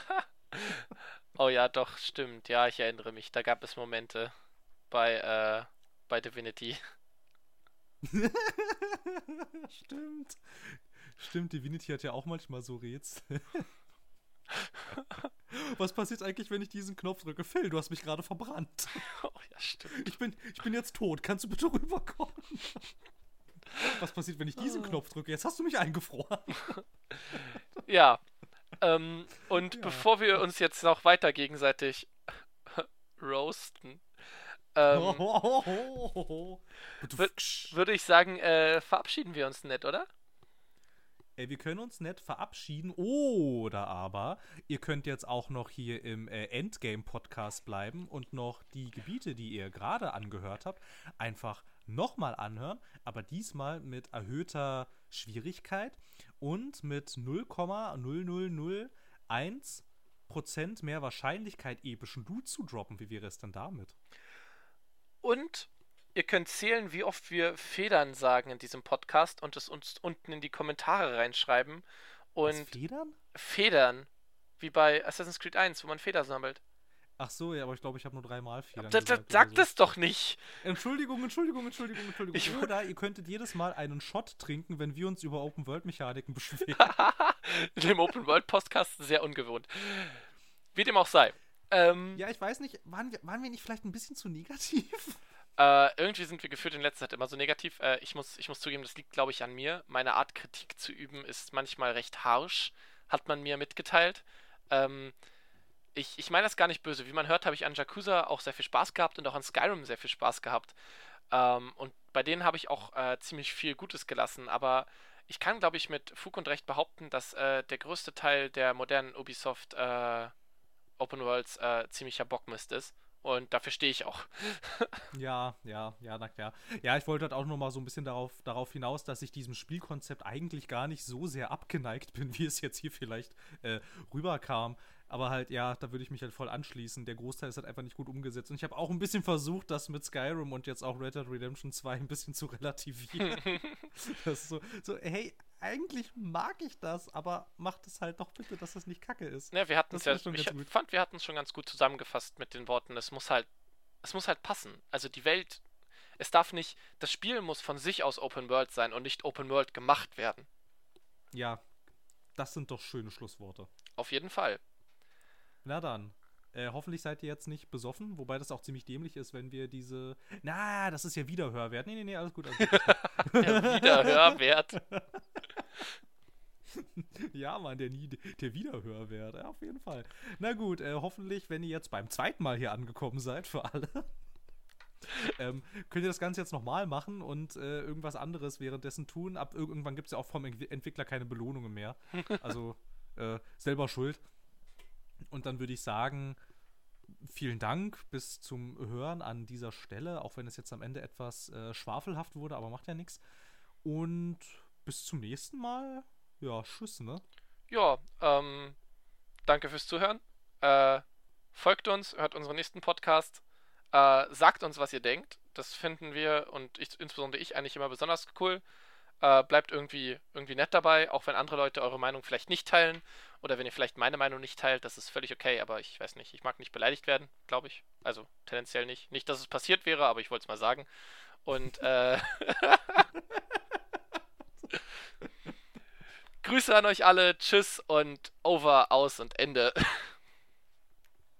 <laughs> Oh ja, doch, stimmt. Ja, ich erinnere mich. Da gab es Momente bei, äh, bei Divinity. <laughs> Stimmt. Stimmt, Divinity hat ja auch manchmal so Rätsel. <laughs> Was passiert eigentlich, wenn ich diesen Knopf drücke? Phil, du hast mich gerade verbrannt. Oh ja, stimmt. Ich bin, ich bin jetzt tot. Kannst du bitte rüberkommen? Was passiert, wenn ich diesen Knopf drücke? Jetzt hast du mich eingefroren. Ja. Ähm, und Ja. bevor wir uns jetzt noch weiter gegenseitig <laughs> roasten, ähm, <laughs> würde ich sagen, äh, verabschieden wir uns nett, oder? Ey, wir können uns nett verabschieden oder aber ihr könnt jetzt auch noch hier im äh, Endgame-Podcast bleiben und noch die Gebiete, die ihr gerade angehört habt, einfach nochmal anhören, aber diesmal mit erhöhter Schwierigkeit und mit 0,0001% mehr Wahrscheinlichkeit epischen Loot zu droppen. Wie wäre es denn damit? Und ihr könnt zählen, wie oft wir Federn sagen in diesem Podcast und es uns unten in die Kommentare reinschreiben. Was, Und Federn? Federn, wie bei Assassin's Creed 1, wo man Feder sammelt. Ach so, ja, aber ich glaube, ich habe nur dreimal Federn Da, gesagt oder sagt so. es doch nicht. Entschuldigung, Entschuldigung, Entschuldigung, Entschuldigung. Ich- Oder ihr könntet jedes Mal einen Shot trinken, wenn wir uns über Open-World-Mechaniken <laughs> beschweren. in <laughs> dem Open World Podcast sehr ungewohnt. Wie dem auch sei. Ähm, ja, ich weiß nicht, waren wir, waren wir nicht vielleicht ein bisschen zu negativ? äh, irgendwie sind wir gefühlt in letzter Zeit immer so negativ. Äh, ich, muss, ich muss zugeben, das liegt, glaube ich, an mir. Meine Art, Kritik zu üben, ist manchmal recht harsch, hat man mir mitgeteilt. Ähm, ich, ich meine das gar nicht böse. Wie man hört, habe ich an Yakuza auch sehr viel Spaß gehabt und auch an Skyrim sehr viel Spaß gehabt. Ähm, und bei denen habe ich auch äh, ziemlich viel Gutes gelassen. Aber ich kann, glaube ich, mit Fug und Recht behaupten, dass äh, der größte Teil der modernen Ubisoft äh, Open Worlds äh, ziemlicher Bockmist ist. Und dafür stehe ich auch. <laughs> Ja, ja, ja, na klar. Ja, ich wollte halt auch noch mal so ein bisschen darauf, darauf hinaus, dass ich diesem Spielkonzept eigentlich gar nicht so sehr abgeneigt bin, <laughs> wie es jetzt hier vielleicht äh, rüberkam. Aber halt, ja, da würde ich mich halt voll anschließen. Der Großteil ist halt einfach nicht gut umgesetzt. Und ich habe auch ein bisschen versucht, das mit Skyrim und jetzt auch Red Dead Redemption 2 ein bisschen zu relativieren. <laughs> das ist so, so, hey, eigentlich mag ich das, aber macht es halt doch bitte, dass das nicht kacke ist. Ne, wir hatten es ja, schon ich fand, wir hatten es schon ganz gut zusammengefasst mit den Worten, es muss halt, es muss halt passen. Also die Welt, es darf nicht, das Spiel muss von sich aus Open World sein und nicht Open World gemacht werden. Ja, das sind doch schöne Schlussworte. Auf jeden Fall. Na dann. Äh, hoffentlich seid ihr jetzt nicht besoffen, wobei das auch ziemlich dämlich ist, wenn wir diese. Na, das ist ja Wiederhörwert. Nee, nee, nee, alles gut. Alles gut. Der <laughs> Wiederhörwert. <laughs> ja, Mann, der, nie, der Wiederhörwert. Ja, auf jeden Fall. Na gut, äh, hoffentlich, wenn ihr jetzt beim zweiten Mal hier angekommen seid, für alle. <laughs> ähm, könnt ihr das Ganze jetzt nochmal machen und äh, irgendwas anderes währenddessen tun. Ab irgendwann gibt es ja auch vom Entwickler keine Belohnungen mehr. Also äh, selber schuld. Und dann würde ich sagen, vielen Dank bis zum Hören an dieser Stelle, auch wenn es jetzt am Ende etwas äh, schwafelhaft wurde, aber macht ja nichts. Und bis zum nächsten Mal. Ja, tschüss, ne? Ja, ähm, danke fürs Zuhören. Äh, folgt uns, hört unseren nächsten Podcast. Äh, sagt uns, was ihr denkt. Das finden wir und ich, insbesondere ich eigentlich immer besonders cool. Äh, bleibt irgendwie, irgendwie nett dabei, auch wenn andere Leute eure Meinung vielleicht nicht teilen oder wenn ihr vielleicht meine Meinung nicht teilt, das ist völlig okay, aber ich weiß nicht, ich mag nicht beleidigt werden, glaube ich. Also tendenziell nicht. Nicht, dass es passiert wäre, aber ich wollte es mal sagen. Und äh, <laughs> Grüße an euch alle, tschüss und over, aus und Ende. <laughs>